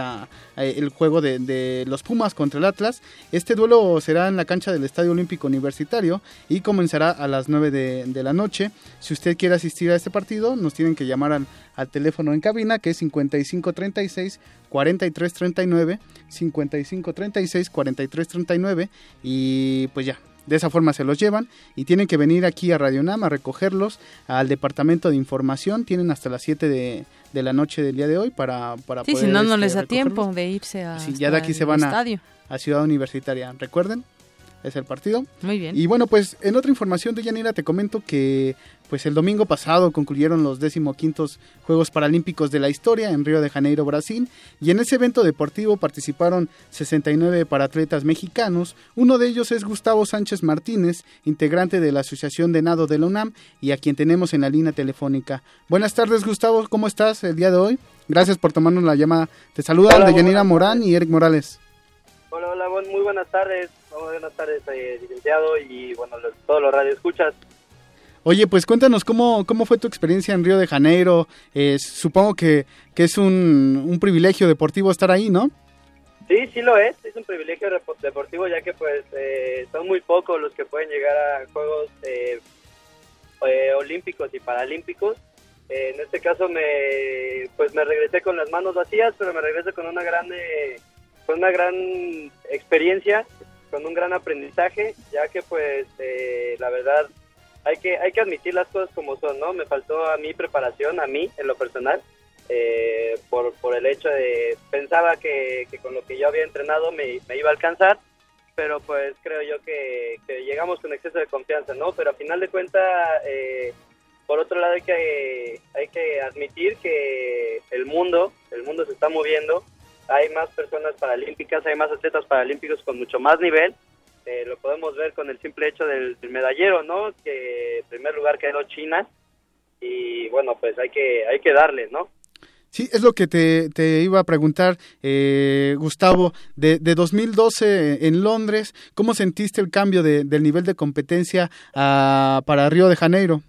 el juego de, los Pumas contra el Atlas. Este duelo será en la cancha del Estadio Olímpico Universitario y comenzará a las 9 de, la noche. Si usted quiere asistir a este partido, nos tienen que llamar al, al teléfono en cabina que es 5536 4339 5536 4339 y pues ya de esa forma se los llevan y tienen que venir aquí a Radio Nam a recogerlos al departamento de información. Tienen hasta las 7 de, la noche del día de hoy para, para
sí, si no, no este, les da tiempo de irse a
sí, ya de aquí se van a, a Ciudad Universitaria. Recuerden, es el partido.
Muy bien.
Y bueno, pues en otra información de Yanira te comento que pues el domingo pasado concluyeron los decimoquintos Juegos Paralímpicos de la historia en Río de Janeiro, Brasil, y en ese evento deportivo participaron 69 paratletas mexicanos. Uno de ellos es Gustavo Sánchez Martínez, integrante de la Asociación de Nado de la UNAM y a quien tenemos en la línea telefónica. Buenas tardes, Gustavo, ¿cómo estás el día de hoy? Gracias por tomarnos la llamada. Te saludan de Yanira Morán y Eric Morales.
Hola, hola, muy buenas tardes. Buenas tardes, eh, licenciado, y bueno, todos los radioescuchas.
Oye, pues cuéntanos cómo, cómo fue tu experiencia en Río de Janeiro. Eh, supongo que, que es un, un, privilegio deportivo estar ahí, ¿no?
Sí, sí lo es. Es un privilegio deportivo ya que pues eh, son muy pocos los que pueden llegar a Juegos eh, Olímpicos y Paralímpicos. en este caso me pues me regresé con las manos vacías, pero me regreso con una gran con una gran experiencia, con un gran aprendizaje, ya que pues la verdad hay que hay que admitir las cosas como son, ¿no? Me faltó a mí preparación, a mí en lo personal, eh, por, por el hecho de pensaba que, con lo que yo había entrenado me, me, iba a alcanzar, pero pues creo yo que, llegamos con exceso de confianza, ¿no? Pero a final de cuentas, eh, por otro lado hay que hay que admitir que el mundo el mundo se está moviendo, hay más personas paralímpicas, hay más atletas paralímpicos con mucho más nivel eh, lo podemos ver con el simple hecho del, medallero, ¿no? Que en primer lugar quedó China y bueno, pues hay que hay que darle, ¿no?
Sí, es lo que te, te iba a preguntar, eh, Gustavo, de, de 2012 en Londres, ¿cómo sentiste el cambio de, del nivel de competencia a, para Río de Janeiro?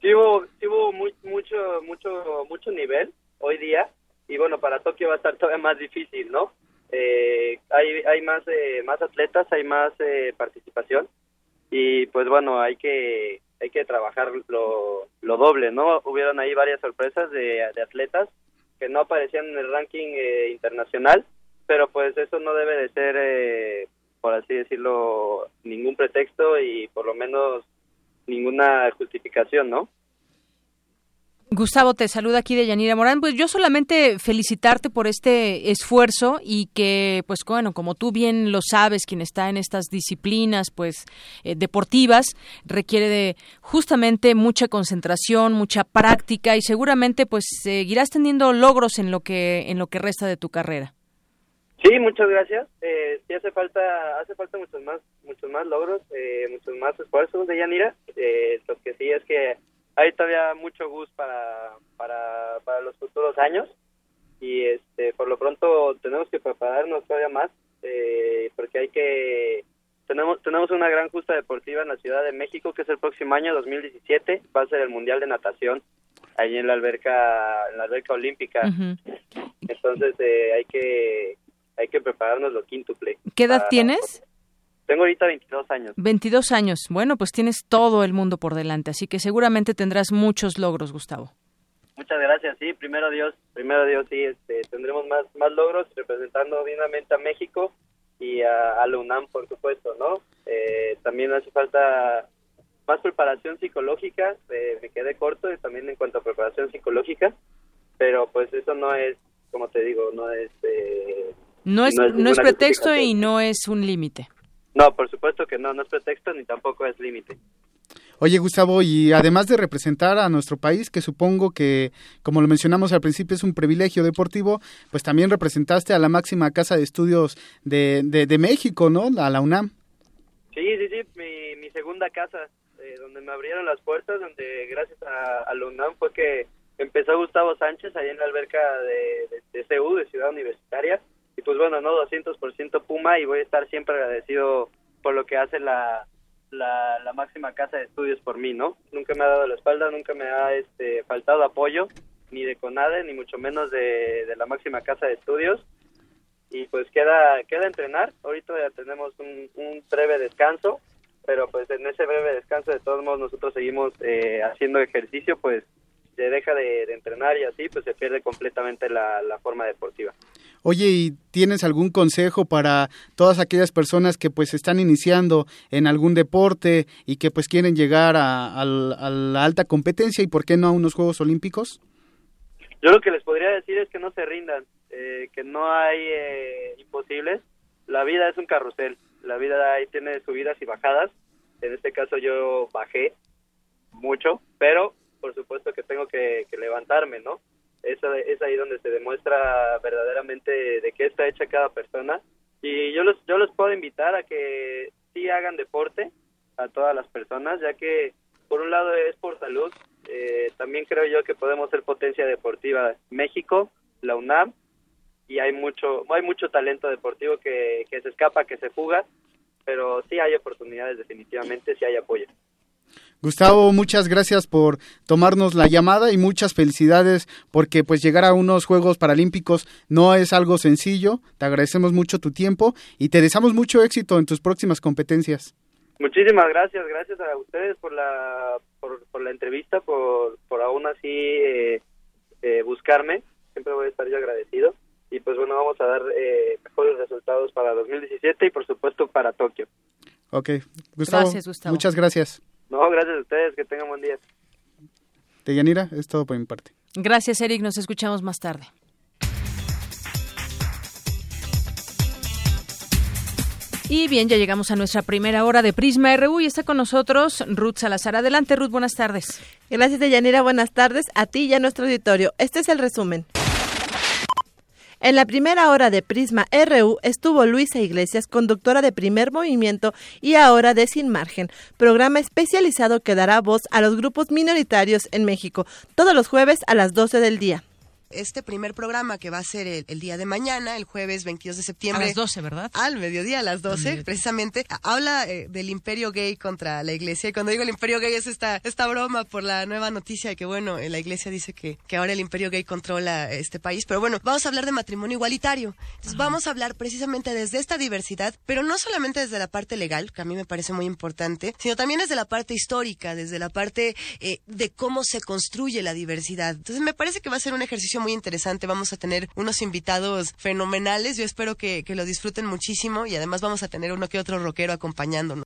Sí hubo, sí hubo muy, mucho, mucho, mucho nivel hoy día y bueno, para Tokio va a estar todavía más difícil, ¿no? Eh, hay, hay más, eh, más atletas, hay más eh, participación y pues bueno, hay que hay que trabajar lo, lo doble, ¿no? Hubieron ahí varias sorpresas de, de atletas que no aparecían en el ranking eh, internacional, pero pues eso no debe de ser, eh, por así decirlo, ningún pretexto y por lo menos ninguna justificación, ¿no?
Gustavo, te saluda aquí de Yanira Morán. Pues yo solamente felicitarte por este esfuerzo y que, pues bueno, como tú bien lo sabes, quien está en estas disciplinas, pues eh, deportivas, requiere de justamente mucha concentración, mucha práctica y seguramente, pues seguirás teniendo logros en lo que en lo que resta de tu carrera.
Sí, muchas gracias. Eh, sí hace falta, hace falta muchos más, muchos más logros, eh, muchos más esfuerzos de Yanira. Eh, lo que sí es que hay todavía mucho gusto para, para, para los futuros años y este por lo pronto tenemos que prepararnos todavía más eh, porque hay que tenemos tenemos una gran justa deportiva en la Ciudad de México que es el próximo año 2017 va a ser el mundial de natación ahí en la alberca en la alberca olímpica entonces eh, hay que hay que prepararnos lo quíntuple
¿Qué edad tienes?
Tengo ahorita 22 años.
22 años. Bueno, pues tienes todo el mundo por delante, así que seguramente tendrás muchos logros, Gustavo.
Muchas gracias, sí, primero Dios, primero Dios, sí, este, tendremos más, más logros representando dignamente a México y a, a la UNAM, por supuesto, ¿no? Eh, también hace falta más preparación psicológica, eh, me quedé corto también en cuanto a preparación psicológica, pero pues eso no es, como te digo, no es... Eh,
no es, no es pretexto y no es un límite.
No, por supuesto que no, no es pretexto ni tampoco es límite.
Oye, Gustavo, y además de representar a nuestro país, que supongo que, como lo mencionamos al principio, es un privilegio deportivo, pues también representaste a la máxima casa de estudios de, de, de México, ¿no? A la UNAM.
Sí, sí, sí, mi, mi segunda casa, eh, donde me abrieron las puertas, donde gracias a, a, la UNAM fue que empezó Gustavo Sánchez ahí en la alberca de, de, de CU, de Ciudad Universitaria, y pues bueno, no 200% Puma y voy a estar siempre agradecido por lo que hace la, la, máxima casa de estudios por mí, ¿no? Nunca me ha dado la espalda, nunca me ha este, faltado apoyo, ni de CONADE, ni mucho menos de, de la máxima casa de estudios. Y pues queda, queda entrenar, ahorita ya tenemos un, un breve descanso, pero pues en ese breve descanso de todos modos nosotros seguimos eh, haciendo ejercicio, pues se deja de, de, entrenar y así pues se pierde completamente la, la forma deportiva.
Oye, ¿y tienes algún consejo para todas aquellas personas que pues están iniciando en algún deporte y que pues quieren llegar a, a, a, la alta competencia y por qué no a unos Juegos Olímpicos?
Yo lo que les podría decir es que no se rindan, eh, que no hay eh, imposibles. La vida es un carrusel, la vida ahí tiene subidas y bajadas. En este caso yo bajé mucho, pero por supuesto que tengo que, que levantarme, ¿no? Es, es ahí donde se demuestra verdaderamente de qué está hecha cada persona. Y yo los, yo los puedo invitar a que sí hagan deporte a todas las personas, ya que por un lado es por salud, eh, también creo yo que podemos ser potencia deportiva. México, la UNAM, y hay mucho, hay mucho talento deportivo que, que se escapa, que se fuga, pero sí hay oportunidades definitivamente, sí hay apoyo.
Gustavo, muchas gracias por tomarnos la llamada y muchas felicidades porque pues llegar a unos Juegos Paralímpicos no es algo sencillo. Te agradecemos mucho tu tiempo y te deseamos mucho éxito en tus próximas competencias.
Muchísimas gracias, gracias a ustedes por la por, por la entrevista, por, por aún así eh, eh, buscarme. Siempre voy a estar yo agradecido y pues bueno, vamos a dar eh, mejores resultados para 2017 y por supuesto para Tokio.
Ok, Gustavo,
gracias, Gustavo.
muchas gracias.
No, gracias a ustedes, que tengan buen día.
Deyanira, es todo por mi parte.
Gracias, Eric, nos escuchamos más tarde. Y bien, ya llegamos a nuestra primera hora de Prisma RU y está con nosotros Ruth Salazar. Adelante, Ruth, buenas tardes.
Gracias, Deyanira, buenas tardes a ti y a nuestro auditorio. Este es el resumen. En la primera hora de Prisma RU estuvo Luisa Iglesias, conductora de Primer Movimiento y ahora de Sin Margen, programa especializado que dará voz a los grupos minoritarios en México, todos los jueves a las 12 del día.
Este primer programa que va a ser el, día de mañana, el jueves 22 de septiembre.
A las 12, ¿verdad?
Al mediodía, a las 12, precisamente. Habla eh, del imperio gay contra la iglesia. Y cuando digo el imperio gay es esta, esta broma por la nueva noticia de que, bueno, la iglesia dice que, que ahora el imperio gay controla este país. Pero bueno, vamos a hablar de matrimonio igualitario. Entonces vamos a hablar precisamente desde esta diversidad, pero no solamente desde la parte legal, que a mí me parece muy importante, sino también desde la parte histórica, desde la parte eh, de cómo se construye la diversidad. Entonces me parece que va a ser un ejercicio muy interesante. Vamos a tener unos invitados fenomenales. Yo espero que, que lo disfruten muchísimo y además vamos a tener uno que otro rockero acompañándonos.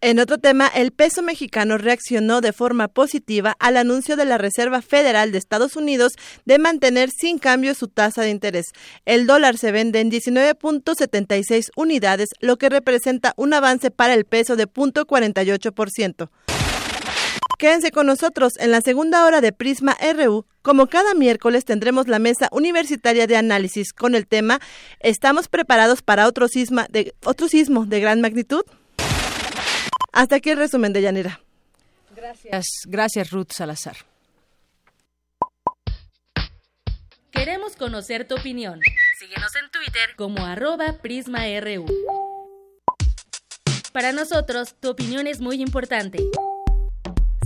En otro tema, el peso mexicano reaccionó de forma positiva al anuncio de la Reserva Federal de Estados Unidos de mantener sin cambio su tasa de interés. El dólar se vende en 19.76 unidades, lo que representa un avance para el peso de 0.48%. Quédense con nosotros en la segunda hora de Prisma RU. Como cada miércoles tendremos la mesa universitaria de análisis con el tema ¿Estamos preparados para otro, sisma de, otro sismo de gran magnitud? Hasta aquí el resumen de Yanira.
Gracias, gracias Ruth Salazar.
Queremos conocer tu opinión. Síguenos en Twitter como arroba PrismaRU. Para nosotros, tu opinión es muy importante.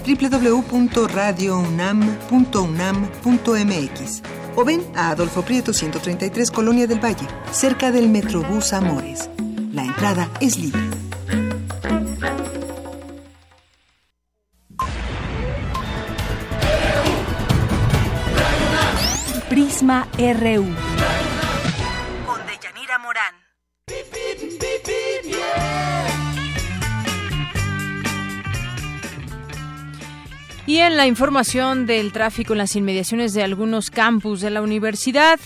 www.radiounam.unam.mx o ven a Adolfo Prieto 133 Colonia del Valle, cerca del Metrobús Amores. La entrada es libre.
Prisma RU.
En la información del tráfico en las inmediaciones de algunos campus de la universidad,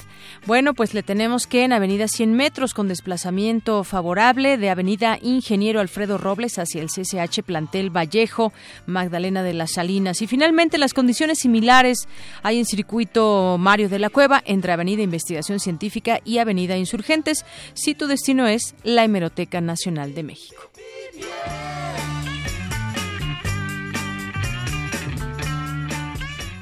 bueno, pues le tenemos que en Avenida 100 metros con desplazamiento favorable de Avenida Ingeniero Alfredo Robles hacia el CCH Plantel Vallejo, Magdalena de las Salinas. Y finalmente las condiciones similares hay en circuito Mario de la Cueva entre Avenida Investigación Científica y Avenida Insurgentes, si tu destino es la Hemeroteca Nacional de México.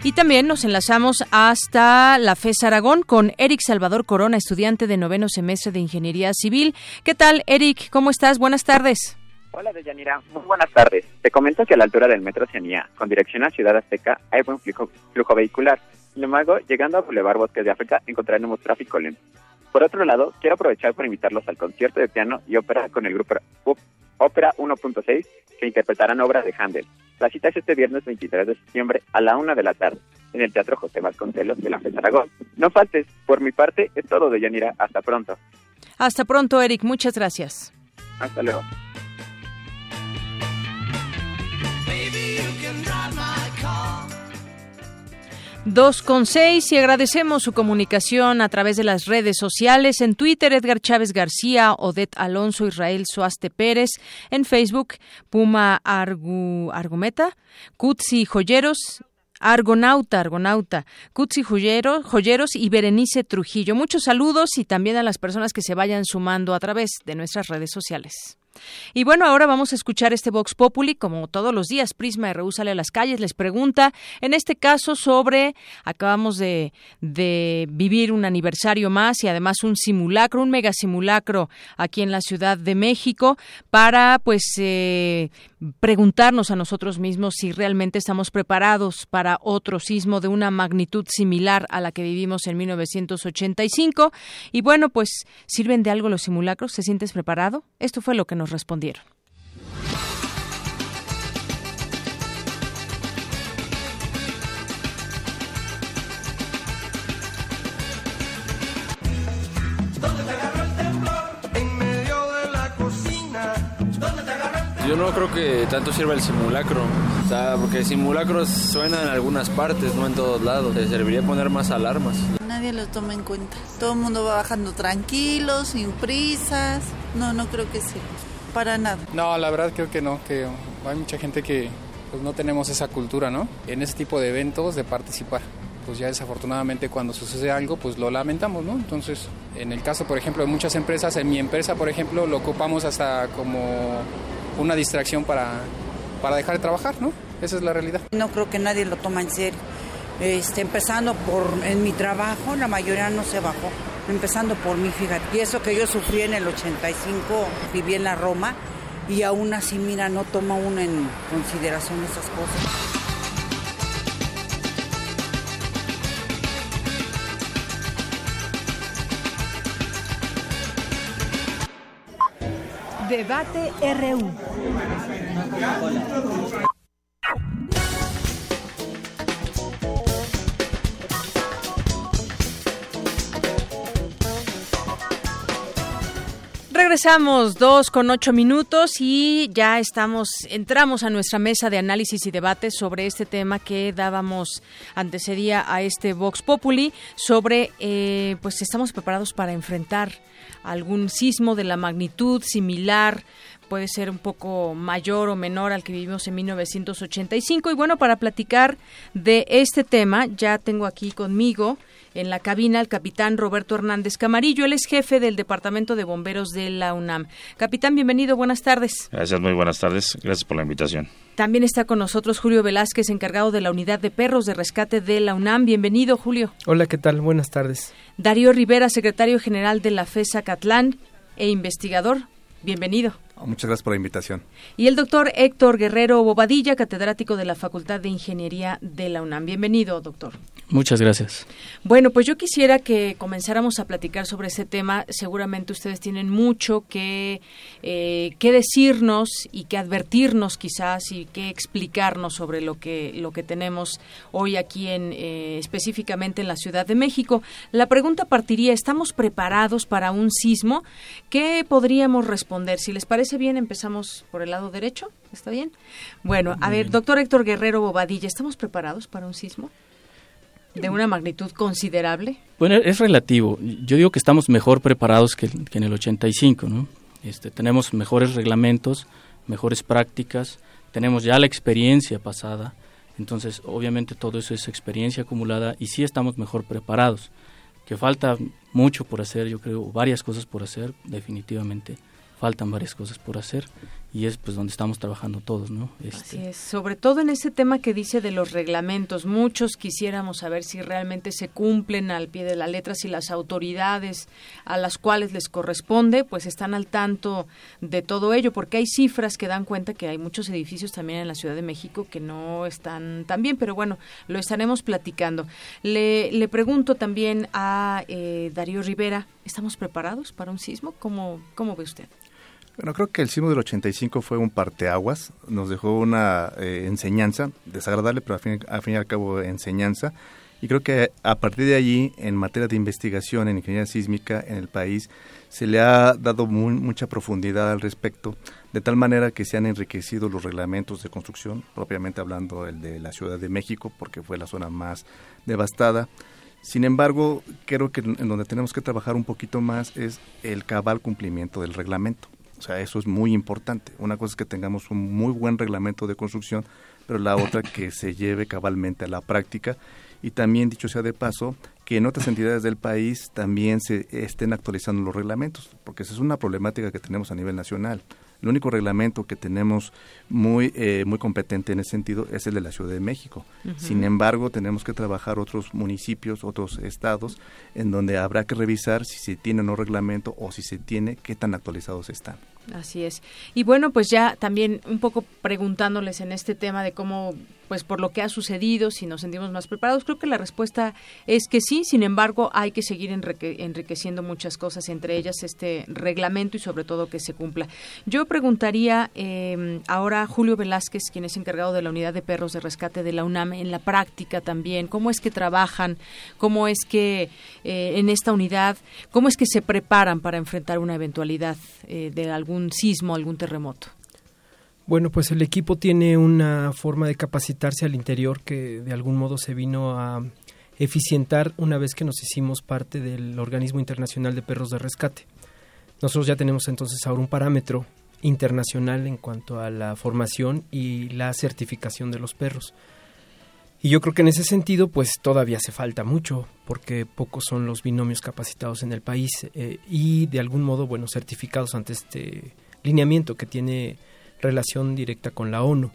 Y también nos enlazamos hasta la FES Aragón con Eric Salvador Corona, estudiante de noveno semestre de Ingeniería Civil. ¿Qué tal, Eric? ¿Cómo estás? Buenas tardes.
Hola, Deyanira. Muy buenas tardes. Te comento que a la altura del Metro Cianía, con dirección a Ciudad Azteca, hay buen flujo, vehicular. Sin embargo, llegando a Boulevard Bosques de África, encontraremos tráfico lento. Por otro lado, quiero aprovechar para invitarlos al concierto de piano y ópera con el grupo Ópera 1.6 que interpretarán obras de Handel. La cita es este viernes 23 de septiembre a la una de la tarde. en el Teatro José Vasconcelos de la FES Aragón. No faltes, por mi parte es todo de Yanira, hasta pronto.
Hasta pronto, Eric, muchas gracias.
Hasta luego.
Dos con seis y agradecemos su comunicación a través de las redes sociales. En Twitter, Edgar Chávez García, Odette Alonso, Israel Suaste Pérez. En Facebook, Puma Argu, Argumeta, Kutsi Joyeros, Argonauta, Argonauta, Kutsi Joyeros, Joyeros y Berenice Trujillo. Muchos saludos y también a las personas que se vayan sumando a través de nuestras redes sociales. Y bueno, ahora vamos a escuchar este Vox Populi, como todos los días, Prisma RU sale a las calles, les pregunta, en este caso sobre, acabamos de, de vivir un aniversario más y además un simulacro, un mega simulacro aquí en la Ciudad de México, para pues eh, preguntarnos a nosotros mismos si realmente estamos preparados para otro sismo de una magnitud similar a la que vivimos en 1985. Y bueno, pues, ¿sirven de algo los simulacros? ¿Se sientes preparado? Esto fue lo que nos respondieron.
Yo no creo que tanto sirva el simulacro, o sea, porque simulacros suenan en algunas partes, no en todos lados. Se serviría poner más alarmas.
Nadie lo toma en cuenta. Todo el mundo va bajando tranquilo, sin prisas. No, no creo que sirva. Para nada.
No, la verdad creo que no, que hay mucha gente que pues, no tenemos esa cultura, ¿no? En ese tipo de eventos de participar pues ya desafortunadamente cuando sucede algo, pues lo lamentamos, ¿no? Entonces, en el caso, por ejemplo, de muchas empresas, en mi empresa, por ejemplo, lo ocupamos hasta como una distracción para, para dejar de trabajar, ¿no? Esa es la realidad.
No creo que nadie lo toma en serio. Este, empezando por, en mi trabajo, la mayoría no se bajó. Empezando por mí, fíjate. Y eso que yo sufrí en el 85, viví en la Roma, y aún así, mira, no toma uno en consideración esas cosas.
Debate RU.
Regresamos dos con ocho minutos y ya estamos, entramos a nuestra mesa de análisis y debate sobre este tema que dábamos antecedía a este Vox Populi sobre, eh, pues estamos preparados para enfrentar algún sismo de la magnitud similar puede ser un poco mayor o menor al que vivimos en 1985. Y bueno, para platicar de este tema, ya tengo aquí conmigo en la cabina al capitán Roberto Hernández Camarillo. Él es jefe del Departamento de Bomberos de la UNAM. Capitán, bienvenido, buenas tardes.
Gracias, muy buenas tardes. Gracias por la invitación.
También está con nosotros Julio Velázquez, encargado de la Unidad de Perros de Rescate de la UNAM. Bienvenido, Julio.
Hola, ¿qué tal? Buenas tardes.
Darío Rivera, secretario general de la FESA Catlán e investigador. Bienvenido.
Muchas gracias por la invitación.
Y el doctor Héctor Guerrero Bobadilla, catedrático de la Facultad de Ingeniería de la UNAM. Bienvenido, doctor.
Muchas gracias.
Bueno, pues yo quisiera que comenzáramos a platicar sobre ese tema. Seguramente ustedes tienen mucho que, eh, que decirnos y que advertirnos quizás y que explicarnos sobre lo que, lo que tenemos hoy aquí en, eh, específicamente en la Ciudad de México. La pregunta partiría, ¿estamos preparados para un sismo? ¿Qué podríamos responder? Si les parece bien, empezamos por el lado derecho. ¿Está bien? Bueno, a ver, doctor Héctor Guerrero Bobadilla, ¿estamos preparados para un sismo? de una magnitud considerable?
Bueno, es relativo. Yo digo que estamos mejor preparados que, que en el 85, ¿no? Este, tenemos mejores reglamentos, mejores prácticas, tenemos ya la experiencia pasada, entonces obviamente todo eso es experiencia acumulada y sí estamos mejor preparados. Que falta mucho por hacer, yo creo, varias cosas por hacer, definitivamente faltan varias cosas por hacer y es pues donde estamos trabajando todos, ¿no?
Este... Así es, sobre todo en ese tema que dice de los reglamentos, muchos quisiéramos saber si realmente se cumplen al pie de la letra, si las autoridades a las cuales les corresponde pues están al tanto de todo ello, porque hay cifras que dan cuenta que hay muchos edificios también en la Ciudad de México que no están tan bien, pero bueno, lo estaremos platicando. Le, le pregunto también a eh, Darío Rivera, ¿estamos preparados para un sismo? ¿Cómo, cómo ve usted?
Bueno, creo que el sismo del 85 fue un parteaguas, nos dejó una eh, enseñanza, desagradable, pero al fin, y al cabo enseñanza. Y creo que a partir de allí, en materia de investigación en ingeniería sísmica en el país, se le ha dado mucha profundidad al respecto, de tal manera que se han enriquecido los reglamentos de construcción, propiamente hablando el de la Ciudad de México, porque fue la zona más devastada. Sin embargo, creo que en donde tenemos que trabajar un poquito más es el cabal cumplimiento del reglamento. O sea, eso es muy importante. Una cosa es que tengamos un muy buen reglamento de construcción, pero la otra que se lleve cabalmente a la práctica. Y también, dicho sea de paso, que en otras entidades del país también se estén actualizando los reglamentos, porque esa es una problemática que tenemos a nivel nacional. El único reglamento que tenemos muy, eh, muy competente en ese sentido es el de la Ciudad de México. Sin embargo, tenemos que trabajar otros municipios, otros estados, en donde habrá que revisar si se tiene o no reglamento o si se tiene, qué tan actualizados están.
Así es. Y bueno, pues ya también un poco preguntándoles en este tema de cómo, pues por lo que ha sucedido, si nos sentimos más preparados, creo que la respuesta es que sí, sin embargo, hay que seguir enriqueciendo muchas cosas, entre ellas este reglamento y sobre todo que se cumpla. Yo preguntaría eh, ahora a Julio Velázquez, quien es encargado de la unidad de perros de rescate de la UNAM, en la práctica también, cómo es que trabajan, cómo es que eh, en esta unidad, cómo es que se preparan para enfrentar una eventualidad eh, de algún sismo, algún terremoto.
Bueno, pues el equipo tiene una forma de capacitarse al interior que de algún modo se vino a eficientar una vez que nos hicimos parte del Organismo Internacional de Perros de Rescate. Nosotros ya tenemos entonces ahora un parámetro internacional en cuanto a la formación y la certificación de los perros. Y yo creo que en ese sentido, pues todavía hace falta mucho, porque pocos son los binomios capacitados en el país eh, y de algún modo, bueno, certificados ante este lineamiento que tiene relación directa con la ONU.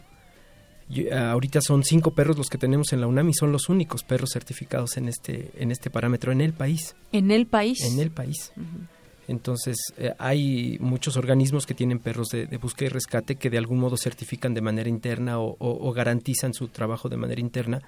ahorita son cinco perros los que tenemos en la UNAM y son los únicos perros certificados en este, en este parámetro en el país.
¿En el país?
En el país. Entonces, eh, hay muchos organismos que tienen perros de, búsqueda y rescate que de algún modo certifican de manera interna o, garantizan su trabajo de manera interna,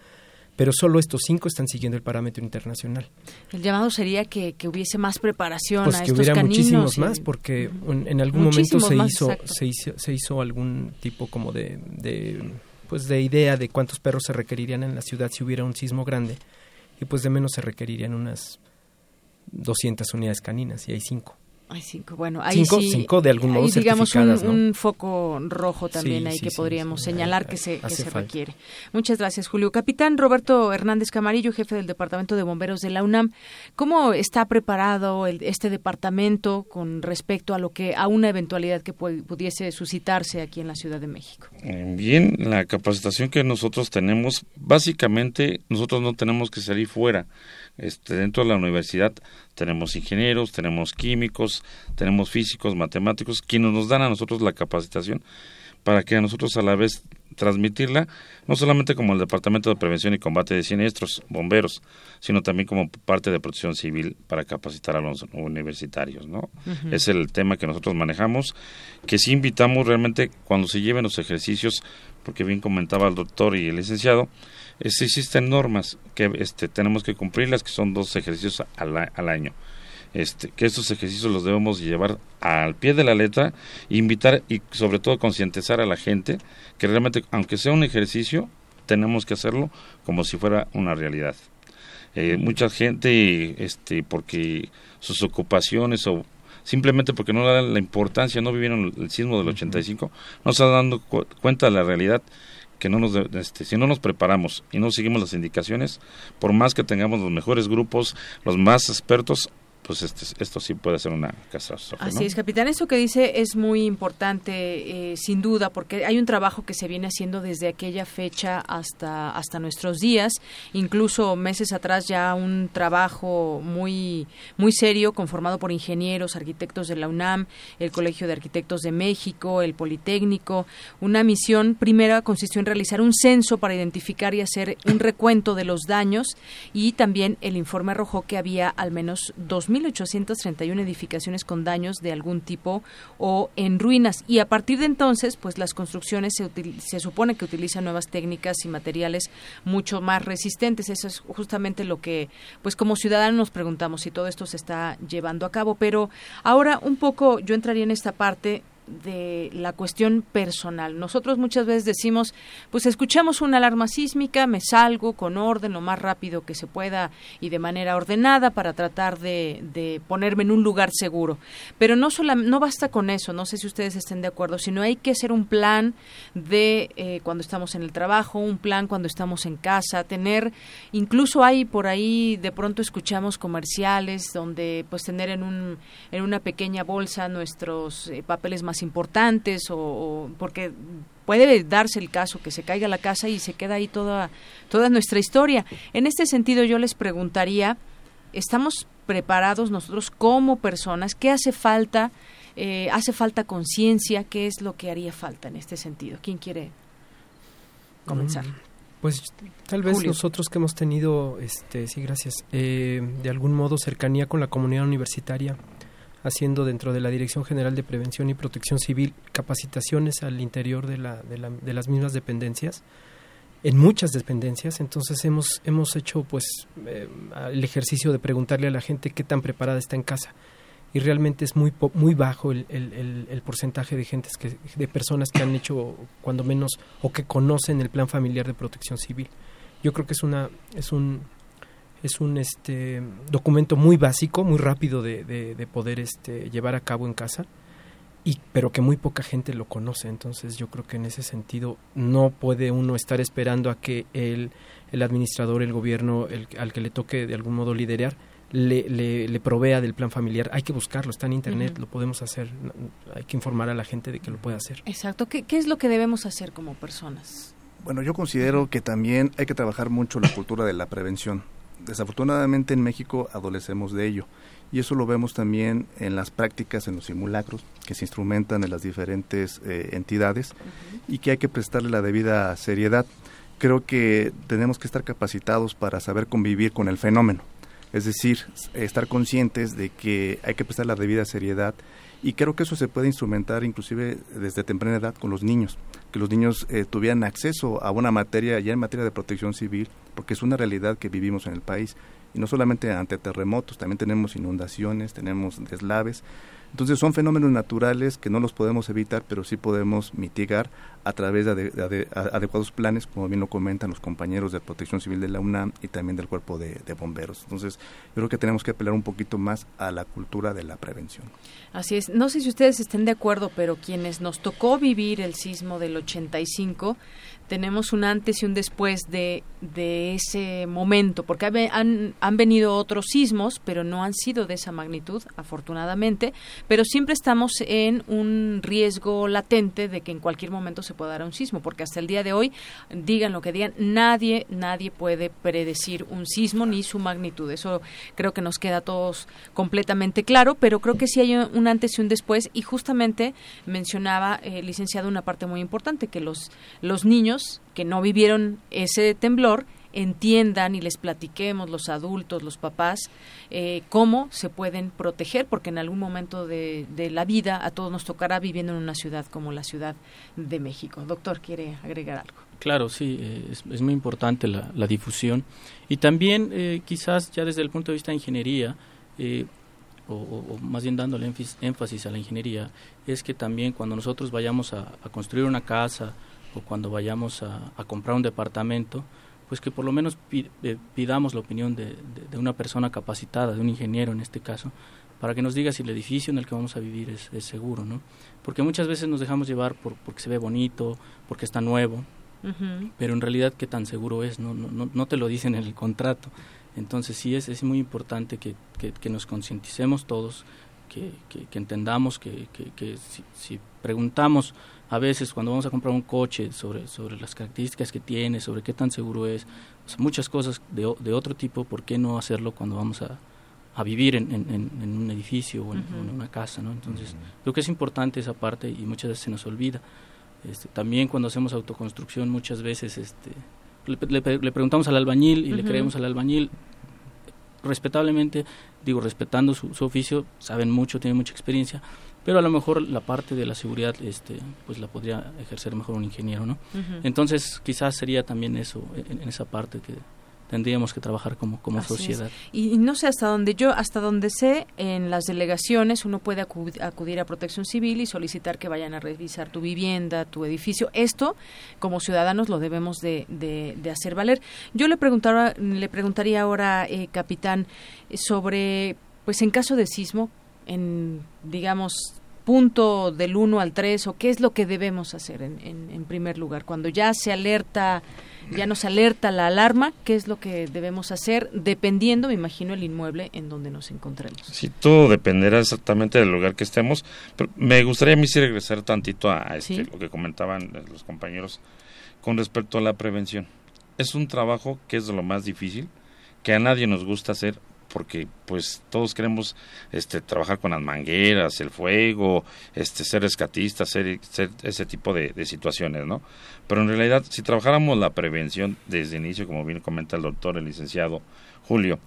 pero solo estos cinco están siguiendo el parámetro internacional.
El llamado sería que, hubiese más preparación
pues
a
que hubiera muchísimos más, porque en algún momento se hizo, se hizo, se hizo algún tipo como de, de, pues de idea de cuántos perros se requerirían en la ciudad si hubiera un sismo grande, y pues de menos se requerirían unas 200 unidades caninas y hay 5.
Hay cinco, bueno, hay
cinco, de algún modo
digamos un, foco rojo también ahí que podríamos señalar que se, que se requiere. Muchas gracias, Julio. Capitán Roberto Hernández Camarillo, jefe del Departamento de Bomberos de la UNAM, ¿cómo está preparado este departamento con respecto a lo que a una eventualidad que pudiese suscitarse aquí en la Ciudad de México?
Eh, bien, la capacitación que nosotros tenemos, básicamente nosotros no tenemos que salir fuera este, dentro de la universidad tenemos ingenieros, tenemos químicos, tenemos físicos, matemáticos, quienes nos dan a nosotros la capacitación para que a nosotros a la vez transmitirla, no solamente como el Departamento de Prevención y Combate de Siniestros, bomberos, sino también como parte de protección civil para capacitar a los universitarios, ¿no? Es el tema que nosotros manejamos, que sí invitamos realmente cuando se lleven los ejercicios, porque bien comentaba el doctor y el licenciado, existen normas que este, tenemos que cumplirlas, que son dos ejercicios al, al año. Este, que estos ejercicios los debemos llevar al pie de la letra, invitar y sobre todo concientizar a la gente que realmente, aunque sea un ejercicio, tenemos que hacerlo como si fuera una realidad. Eh, mucha gente, este, porque sus ocupaciones o simplemente porque no le dan la importancia, no vivieron el sismo del 85, no se están dando cuenta de la realidad que no nos este, si no nos preparamos y no seguimos las indicaciones, por más que tengamos los mejores grupos, los más expertos, pues este, esto sí puede ser una catástrofe.
Así es, capitán. Eso que dice es muy importante, eh, sin duda, porque hay un trabajo que se viene haciendo desde aquella fecha hasta, hasta nuestros días, incluso meses atrás ya un trabajo muy, muy serio conformado por ingenieros, arquitectos de la UNAM, el Colegio de Arquitectos de México, el Politécnico. Una misión primera consistió en realizar un censo para identificar y hacer un recuento de los daños y también el informe arrojó que había al menos 2.000 1.831 edificaciones con daños de algún tipo o en ruinas. Y a partir de entonces, pues las construcciones se, se supone que utilizan nuevas técnicas y materiales mucho más resistentes. Eso es justamente lo que, pues como ciudadanos nos preguntamos si todo esto se está llevando a cabo. Pero ahora un poco yo entraría en esta parte de la cuestión personal. Nosotros muchas veces decimos, pues escuchamos una alarma sísmica, me salgo con orden lo más rápido que se pueda y de manera ordenada para tratar de, de ponerme en un lugar seguro. Pero no, sola, no basta con eso, no sé si ustedes estén de acuerdo, sino hay que hacer un plan de eh, cuando estamos en el trabajo, un plan cuando estamos en casa, tener, incluso hay por ahí, de pronto escuchamos comerciales donde pues tener en, un, en una pequeña bolsa nuestros eh, papeles más importantes o, porque puede darse el caso que se caiga la casa y se queda ahí toda, toda nuestra historia. En este sentido yo les preguntaría, ¿estamos preparados nosotros como personas? ¿Qué hace falta? Eh, ¿Hace falta conciencia? ¿Qué es lo que haría falta en este sentido? ¿Quién quiere comenzar? Mm,
pues tal vez nosotros que hemos tenido, este, sí, gracias, eh, de algún modo cercanía con la comunidad universitaria, haciendo dentro de la Dirección General de Prevención y Protección Civil capacitaciones al interior de, la, de, la, de las mismas dependencias, en muchas dependencias, entonces hemos, hemos hecho pues eh, el ejercicio de preguntarle a la gente qué tan preparada está en casa. Y realmente es muy muy bajo el, el, porcentaje de gentes que de personas que han hecho cuando menos o que conocen el plan familiar de protección civil. Yo creo que es una es un es un este documento muy básico, muy rápido de, de, poder este llevar a cabo en casa, y pero que muy poca gente lo conoce. Entonces yo creo que en ese sentido no puede uno estar esperando a que el, el administrador, el gobierno, el, al que le toque de algún modo liderar, le, le, provea del plan familiar. Hay que buscarlo, está en Internet, lo podemos hacer. Hay que informar a la gente de que lo puede hacer.
Exacto. ¿Qué, ¿Qué es lo que debemos hacer como personas?
Bueno, yo considero que también hay que trabajar mucho la cultura de la prevención desafortunadamente en México adolecemos de ello y eso lo vemos también en las prácticas, en los simulacros que se instrumentan en las diferentes eh, entidades y que hay que prestarle la debida seriedad. Creo que tenemos que estar capacitados para saber convivir con el fenómeno, es decir, estar conscientes de que hay que prestar la debida seriedad y creo que eso se puede instrumentar inclusive desde temprana edad con los niños, que los niños eh, tuvieran acceso a una materia ya en materia de protección civil, porque es una realidad que vivimos en el país. Y no solamente ante terremotos, también tenemos inundaciones, tenemos deslaves. Entonces son fenómenos naturales que no los podemos evitar, pero sí podemos mitigar a través de, adecuados planes, como bien lo comentan los compañeros de Protección Civil de la UNAM y también del Cuerpo de, Bomberos. Entonces yo creo que tenemos que apelar un poquito más a la cultura de la prevención.
Así es. No sé si ustedes estén de acuerdo, pero quienes nos tocó vivir el sismo del 85, tenemos un antes y un después de, de ese momento, porque han, han, venido otros sismos, pero no han sido de esa magnitud, afortunadamente, pero siempre estamos en un riesgo latente de que en cualquier momento se pueda dar un sismo, porque hasta el día de hoy, digan lo que digan, nadie, nadie puede predecir un sismo ni su magnitud. Eso creo que nos queda a todos completamente claro, pero creo que sí hay un antes y un después, y justamente mencionaba, eh, licenciado, una parte muy importante, que los, los niños que no vivieron ese temblor entiendan y les platiquemos los adultos, los papás, eh, cómo se pueden proteger, porque en algún momento de, la vida a todos nos tocará viviendo en una ciudad como la Ciudad de México. Doctor, ¿quiere agregar algo?
Claro, sí, eh, es, muy importante la, difusión y también eh, quizás ya desde el punto de vista de ingeniería, o, más bien dándole énfasis a la ingeniería, es que también cuando nosotros vayamos a construir una casa, o cuando vayamos a, comprar un departamento, pues que por lo menos eh, pidamos la opinión de, una persona capacitada, de un ingeniero en este caso, para que nos diga si el edificio en el que vamos a vivir es, seguro, ¿no? Porque muchas veces nos dejamos llevar por, porque se ve bonito, porque está nuevo, pero en realidad qué tan seguro es, ¿no? No, no, te lo dicen en el contrato. Entonces sí es, es muy importante que, que, nos concienticemos todos, que, que, entendamos que, si, si preguntamos a veces cuando vamos a comprar un coche sobre, sobre las características que tiene, sobre qué tan seguro es, muchas cosas de, de, otro tipo, ¿por qué no hacerlo cuando vamos a, a vivir en, en, un edificio o en, una casa? ¿no? Entonces, creo que es importante esa parte y muchas veces se nos olvida. Este, también cuando hacemos autoconstrucción muchas veces este, le, le, preguntamos al albañil y le creemos al albañil respetablemente, digo, respetando su, su oficio, saben mucho, tienen mucha experiencia, pero a lo mejor la parte de la seguridad este pues la podría ejercer mejor un ingeniero no entonces quizás sería también eso en, esa parte que tendríamos que trabajar como, como sociedad.
Y, no sé hasta dónde yo, hasta donde sé, en las delegaciones uno puede acudir, a protección civil y solicitar que vayan a revisar tu vivienda, tu edificio. Esto, como ciudadanos, lo debemos de, de, hacer valer. Yo le, preguntaba, le preguntaría ahora, eh, capitán, sobre, pues en caso de sismo, en, digamos, punto del 1 al 3 o qué es lo que debemos hacer en, en, primer lugar. Cuando ya se alerta ya nos alerta la alarma qué es lo que debemos hacer dependiendo me imagino el inmueble en donde nos encontremos.
Sí todo dependerá exactamente del lugar que estemos pero me gustaría a mí sí regresar tantito a, este, lo que comentaban los compañeros con respecto a la prevención. Es un trabajo que es de lo más difícil que a nadie nos gusta hacer porque pues todos queremos este trabajar con las mangueras, el fuego, este ser rescatistas, ser, ese tipo de, situaciones, ¿no? Pero en realidad si trabajáramos la prevención desde el inicio, como bien comenta el doctor, el licenciado Julio,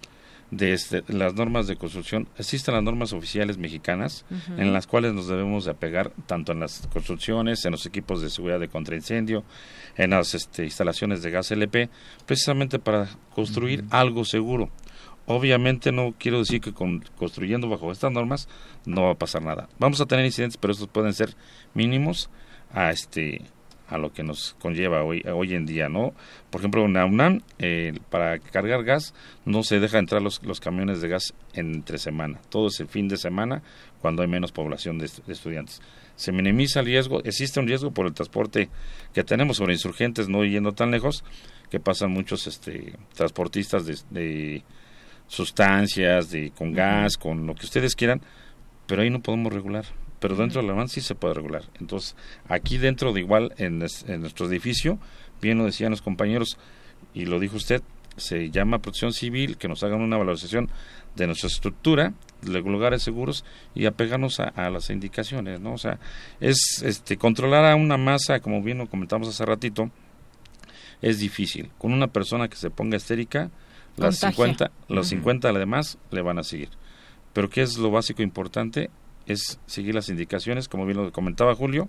desde las normas de construcción, existen las normas oficiales mexicanas en las cuales nos debemos de apegar tanto en las construcciones, en los equipos de seguridad de contraincendio, en las este, instalaciones de gas LP, precisamente para construir algo seguro. Obviamente no quiero decir que con, construyendo bajo estas normas no va a pasar nada. Vamos a tener incidentes, pero estos pueden ser mínimos a este a lo que nos conlleva hoy hoy en día, ¿no? Por ejemplo, en UNAM, eh, para cargar gas no se deja entrar los, los camiones de gas entre semana, todo es el fin de semana cuando hay menos población de, estudiantes. Se minimiza el riesgo, existe un riesgo por el transporte que tenemos sobre insurgentes, no yendo tan lejos, que pasan muchos este, transportistas de sustancias, de, con gas, con lo que ustedes quieran, pero ahí no podemos regular. Pero dentro de la van sí se puede regular. Entonces, aquí dentro de igual, en, nuestro edificio, bien lo decían los compañeros, y lo dijo usted, se llama protección civil, que nos hagan una valoración de nuestra estructura, de lugares seguros y apegarnos a, a, las indicaciones, ¿no? O sea, es este controlar a una masa, como bien lo comentamos hace ratito, es difícil. Con una persona que se ponga estérica, las 50, los 50 además le van a seguir. Pero ¿qué es lo básico importante? Es seguir las indicaciones, como bien lo comentaba Julio.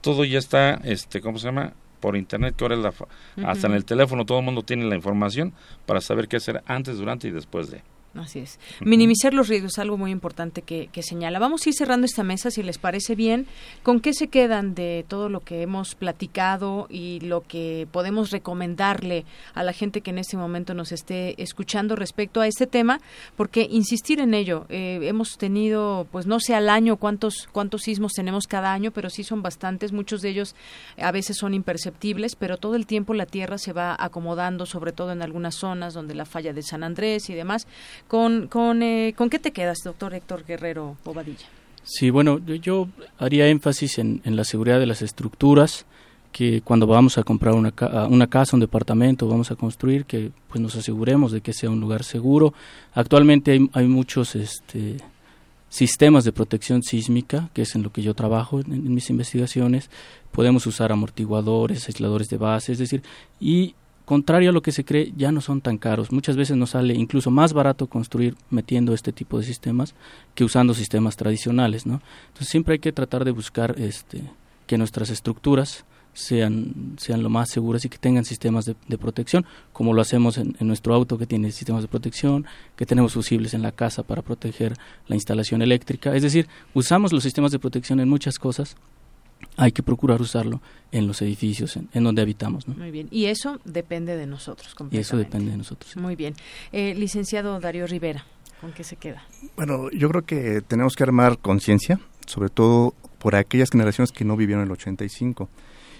Todo ya está, este, ¿cómo se llama? Por internet, que ahora es la, hasta en el teléfono todo el mundo tiene la información para saber qué hacer antes, durante y después de.
Así es. Minimizar los riesgos es algo muy importante que, señala. Vamos a ir cerrando esta mesa, si les parece bien. ¿Con qué se quedan de todo lo que hemos platicado y lo que podemos recomendarle a la gente que en este momento nos esté escuchando respecto a este tema? Porque insistir en ello, eh, hemos tenido, pues no sé al año cuántos, cuántos sismos tenemos cada año, pero sí son bastantes. Muchos de ellos a veces son imperceptibles, pero todo el tiempo la Tierra se va acomodando, sobre todo en algunas zonas donde la falla de San Andrés y demás ¿Con, con, eh, ¿con qué te quedas, doctor Héctor Guerrero Bobadilla?
Sí, bueno, yo, haría énfasis en, la seguridad de las estructuras, que cuando vamos a comprar una, una casa, un departamento, vamos a construir, que pues nos aseguremos de que sea un lugar seguro. Actualmente hay, hay muchos este, sistemas de protección sísmica, que es en lo que yo trabajo en, en, mis investigaciones. Podemos usar amortiguadores, aisladores de base, es decir, y contrario a lo que se cree, ya no son tan caros. Muchas veces nos sale incluso más barato construir metiendo este tipo de sistemas que usando sistemas tradicionales, ¿no? Entonces siempre hay que tratar de buscar este que nuestras estructuras sean, sean lo más seguras y que tengan sistemas de, protección, como lo hacemos en, en, nuestro auto que tiene sistemas de protección, que tenemos fusibles en la casa para proteger la instalación eléctrica. Es decir, usamos los sistemas de protección en muchas cosas hay que procurar usarlo en los edificios en, donde habitamos.
Muy bien, y eso depende de nosotros.
Y eso depende de nosotros.
Muy bien. Eh, licenciado Darío Rivera, ¿con qué se queda?
Bueno, yo creo que tenemos que armar conciencia, sobre todo por aquellas generaciones que no vivieron el 85.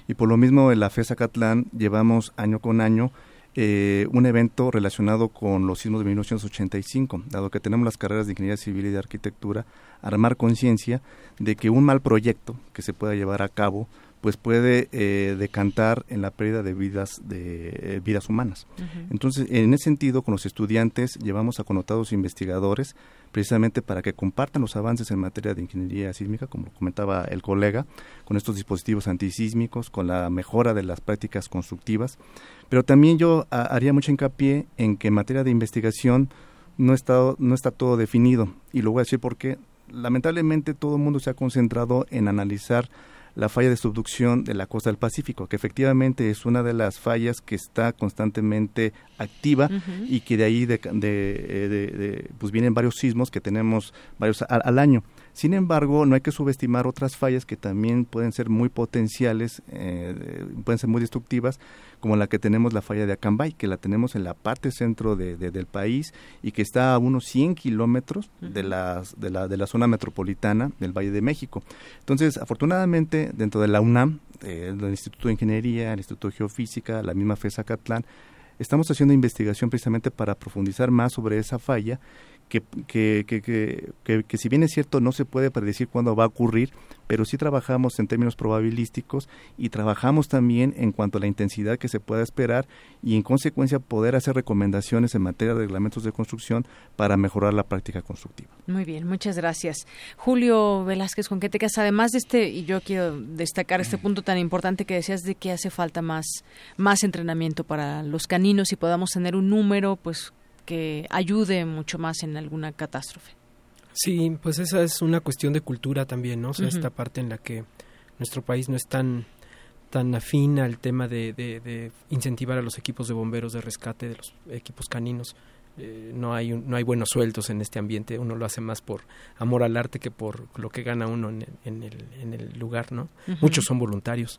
Y por lo mismo en la FESA Catlán llevamos año con año eh, un evento relacionado con los sismos de 1985, dado que tenemos las carreras de ingeniería civil y de arquitectura, armar conciencia de que un mal proyecto que se pueda llevar a cabo pues puede eh, decantar en la pérdida de vidas de eh, vidas humanas. Entonces, en ese sentido, con los estudiantes llevamos a connotados investigadores precisamente para que compartan los avances en materia de ingeniería sísmica, como comentaba el colega, con estos dispositivos antisísmicos, con la mejora de las prácticas constructivas. Pero también yo haría mucho hincapié en que en materia de investigación no está, no está todo definido. Y lo voy a decir porque lamentablemente todo el mundo se ha concentrado en analizar la falla de subducción de la costa del Pacífico, que efectivamente es una de las fallas que está constantemente activa y que de ahí de, de, pues vienen varios sismos que tenemos varios al año. Sin embargo, no hay que subestimar otras fallas que también pueden ser muy potenciales, eh, pueden ser muy destructivas, como la que tenemos la falla de Acambay, que la tenemos en la parte centro de, del país y que está a unos 100 kilómetros de, las, de, la, de la zona metropolitana del Valle de México. Entonces, afortunadamente, dentro de la UNAM, eh, el Instituto de Ingeniería, el Instituto de Geofísica, la misma FESA Catlán, estamos haciendo investigación precisamente para profundizar más sobre esa falla que, que, que, que, si bien es cierto no se puede predecir cuándo va a ocurrir, pero sí trabajamos en términos probabilísticos y trabajamos también en cuanto a la intensidad que se pueda esperar y en consecuencia poder hacer recomendaciones en materia de reglamentos de construcción para mejorar la práctica constructiva.
Muy bien, muchas gracias. Julio Velázquez, ¿con qué te quedas? Además de este, y yo quiero destacar este punto tan importante que decías de que hace falta más, más entrenamiento para los caninos y podamos tener un número, pues que ayude mucho más en alguna catástrofe.
Sí, pues esa es una cuestión de cultura también, ¿no? O sea, esta parte en la que nuestro país no es tan tan afín al tema de, de, incentivar a los equipos de bomberos de rescate, de los equipos caninos. Eh, no hay no hay buenos sueldos en este ambiente uno lo hace más por amor al arte que por lo que gana uno en, el, en el lugar no muchos son voluntarios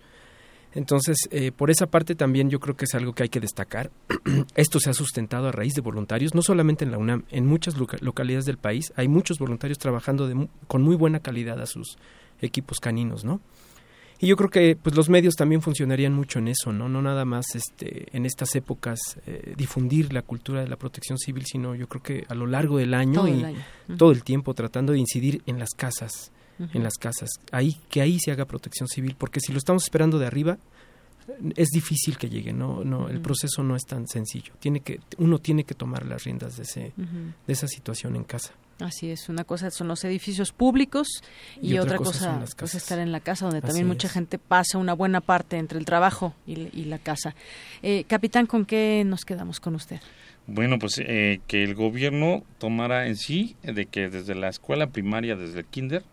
entonces, eh, por esa parte también yo creo que es algo que hay que destacar. Esto se ha sustentado a raíz de voluntarios, no solamente en la UNAM, en muchas localidades del país hay muchos voluntarios trabajando con muy buena calidad a sus equipos caninos, ¿no? Y yo creo que pues los medios también funcionarían mucho en eso, ¿no? No nada más este en estas épocas eh, difundir la cultura de la protección civil, sino yo creo que a lo largo del año y todo el tiempo tratando de incidir en las casas, en las casas. Ahí, que ahí se haga protección civil, porque si lo estamos esperando de arriba, es difícil que llegue, no, no, el proceso no es tan sencillo. Tiene que, uno tiene que tomar las riendas de ese, de esa situación en casa.
Así es, una cosa son los edificios públicos y, otra, cosa, es pues, estar en la casa, donde también mucha gente pasa una buena parte entre el trabajo y, la casa. Eh, capitán, ¿con qué nos quedamos con usted?
Bueno, pues eh, que el gobierno tomara en sí de que desde la escuela primaria, desde el kinder,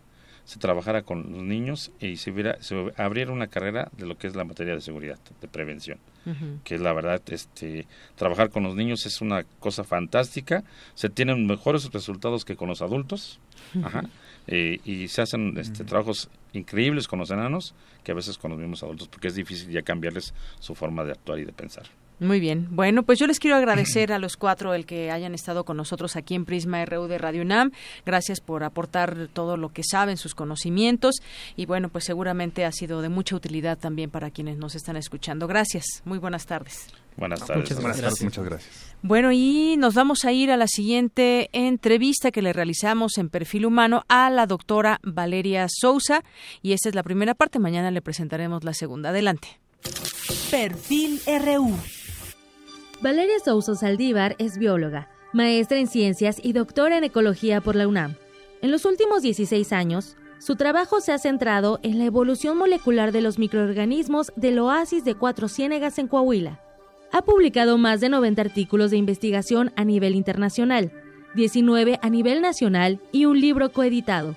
se trabajara con los niños y se, hubiera, se abriera una carrera de lo que es la materia de seguridad, de prevención. Que la verdad, este, trabajar con los niños es una cosa fantástica, se tienen mejores resultados que con los adultos, eh, y se hacen este, trabajos increíbles con los enanos que a veces con los mismos adultos, porque es difícil ya cambiarles su forma de actuar y de pensar.
Muy bien. Bueno, pues yo les quiero agradecer a los cuatro el que hayan estado con nosotros aquí en Prisma RU de Radio UNAM. Gracias por aportar todo lo que saben, sus conocimientos. Y bueno, pues seguramente ha sido de mucha utilidad también para quienes nos están escuchando. Gracias. Muy buenas tardes.
Buenas tardes.
Muchas buenas tardes. Muchas gracias.
Bueno, y nos vamos a ir a la siguiente entrevista que le realizamos en Perfil Humano a la doctora Valeria Sousa. Y esta es la primera parte. Mañana le presentaremos la segunda. Adelante.
Perfil RU.
Valeria Sousa Saldívar es bióloga, maestra en ciencias y doctora en ecología por la UNAM. En los últimos 16 años, su trabajo se ha centrado en la evolución molecular de los microorganismos del oasis de Cuatro Ciénegas en Coahuila. Ha publicado más de 90 artículos de investigación a nivel internacional, 19 a nivel nacional y un libro coeditado.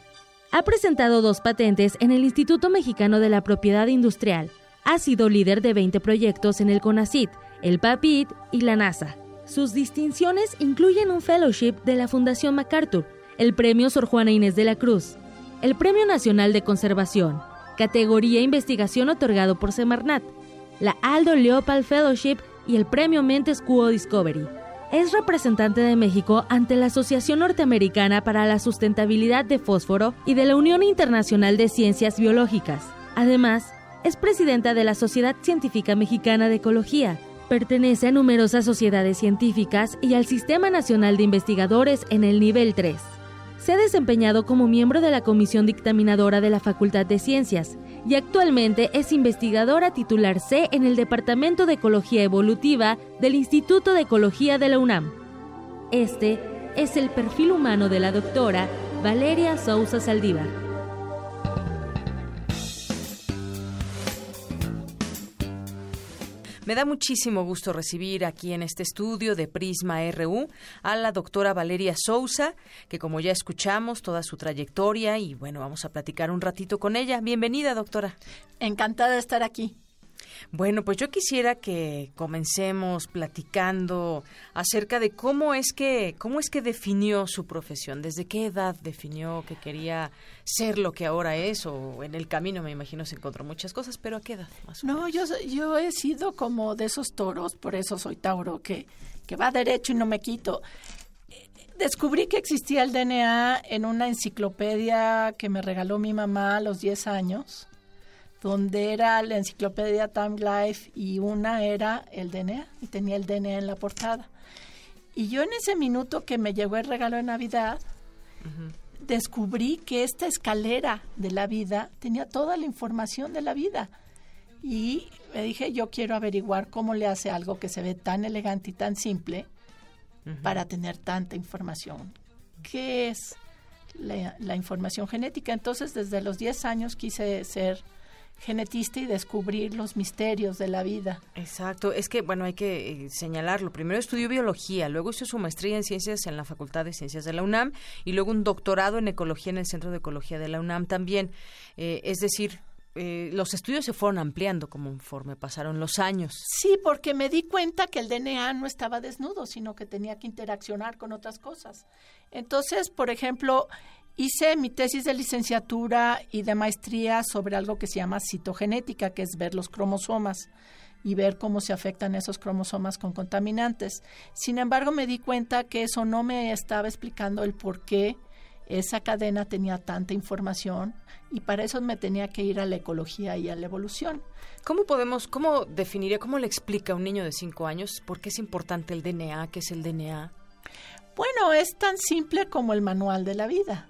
Ha presentado dos patentes en el Instituto Mexicano de la Propiedad Industrial. Ha sido líder de 20 proyectos en el CONACIT el PAPIT y la NASA. Sus distinciones incluyen un fellowship de la Fundación MacArthur, el Premio Sor Juana Inés de la Cruz, el Premio Nacional de Conservación, categoría Investigación otorgado por Semarnat, la Aldo Leopold Fellowship y el Premio Mentes Quo Discovery. Es representante de México ante la Asociación Norteamericana para la Sustentabilidad de Fósforo y de la Unión Internacional de Ciencias Biológicas. Además, es presidenta de la Sociedad Científica Mexicana de Ecología, Pertenece a numerosas sociedades científicas y al Sistema Nacional de Investigadores en el nivel 3. Se ha desempeñado como miembro de la Comisión Dictaminadora de la Facultad de Ciencias y actualmente es investigadora titular C en el Departamento de Ecología Evolutiva del Instituto de Ecología de la UNAM. Este es el perfil humano de la doctora Valeria Sousa Saldívar.
Me da muchísimo gusto recibir aquí en este estudio de Prisma RU a la doctora Valeria Sousa, que como ya escuchamos, toda su trayectoria y bueno, vamos a platicar un ratito con ella. Bienvenida, doctora.
Encantada de estar aquí.
Bueno, pues yo quisiera que comencemos platicando acerca de cómo es que cómo es que definió su profesión, desde qué edad definió que quería ser lo que ahora es o en el camino me imagino se encontró muchas cosas, pero a qué edad más
No, yo yo he sido como de esos toros, por eso soy Tauro que que va derecho y no me quito. Descubrí que existía el DNA en una enciclopedia que me regaló mi mamá a los 10 años donde era la enciclopedia Time Life y una era el DNA, y tenía el DNA en la portada. Y yo en ese minuto que me llegó el regalo de Navidad, descubrí que esta escalera de la vida tenía toda la información de la vida. Y me dije, yo quiero averiguar cómo le hace algo que se ve tan elegante y tan simple para tener tanta información. ¿Qué es la, la información genética? Entonces, desde los 10 años quise ser genetista y descubrir los misterios de la vida.
Exacto, es que, bueno, hay que eh, señalarlo. Primero estudió biología, luego hizo su maestría en ciencias en la Facultad de Ciencias de la UNAM y luego un doctorado en ecología en el Centro de Ecología de la UNAM también. Eh, es decir, eh, los estudios se fueron ampliando conforme pasaron los años.
Sí, porque me di cuenta que el DNA no estaba desnudo, sino que tenía que interaccionar con otras cosas. Entonces, por ejemplo, Hice mi tesis de licenciatura y de maestría sobre algo que se llama citogenética, que es ver los cromosomas y ver cómo se afectan esos cromosomas con contaminantes. Sin embargo, me di cuenta que eso no me estaba explicando el por qué esa cadena tenía tanta información y para eso me tenía que ir a la ecología y a la evolución.
¿Cómo podemos, cómo definiría, cómo le explica a un niño de 5 años por qué es importante el DNA, qué es el DNA?
Bueno, es tan simple como el manual de la vida.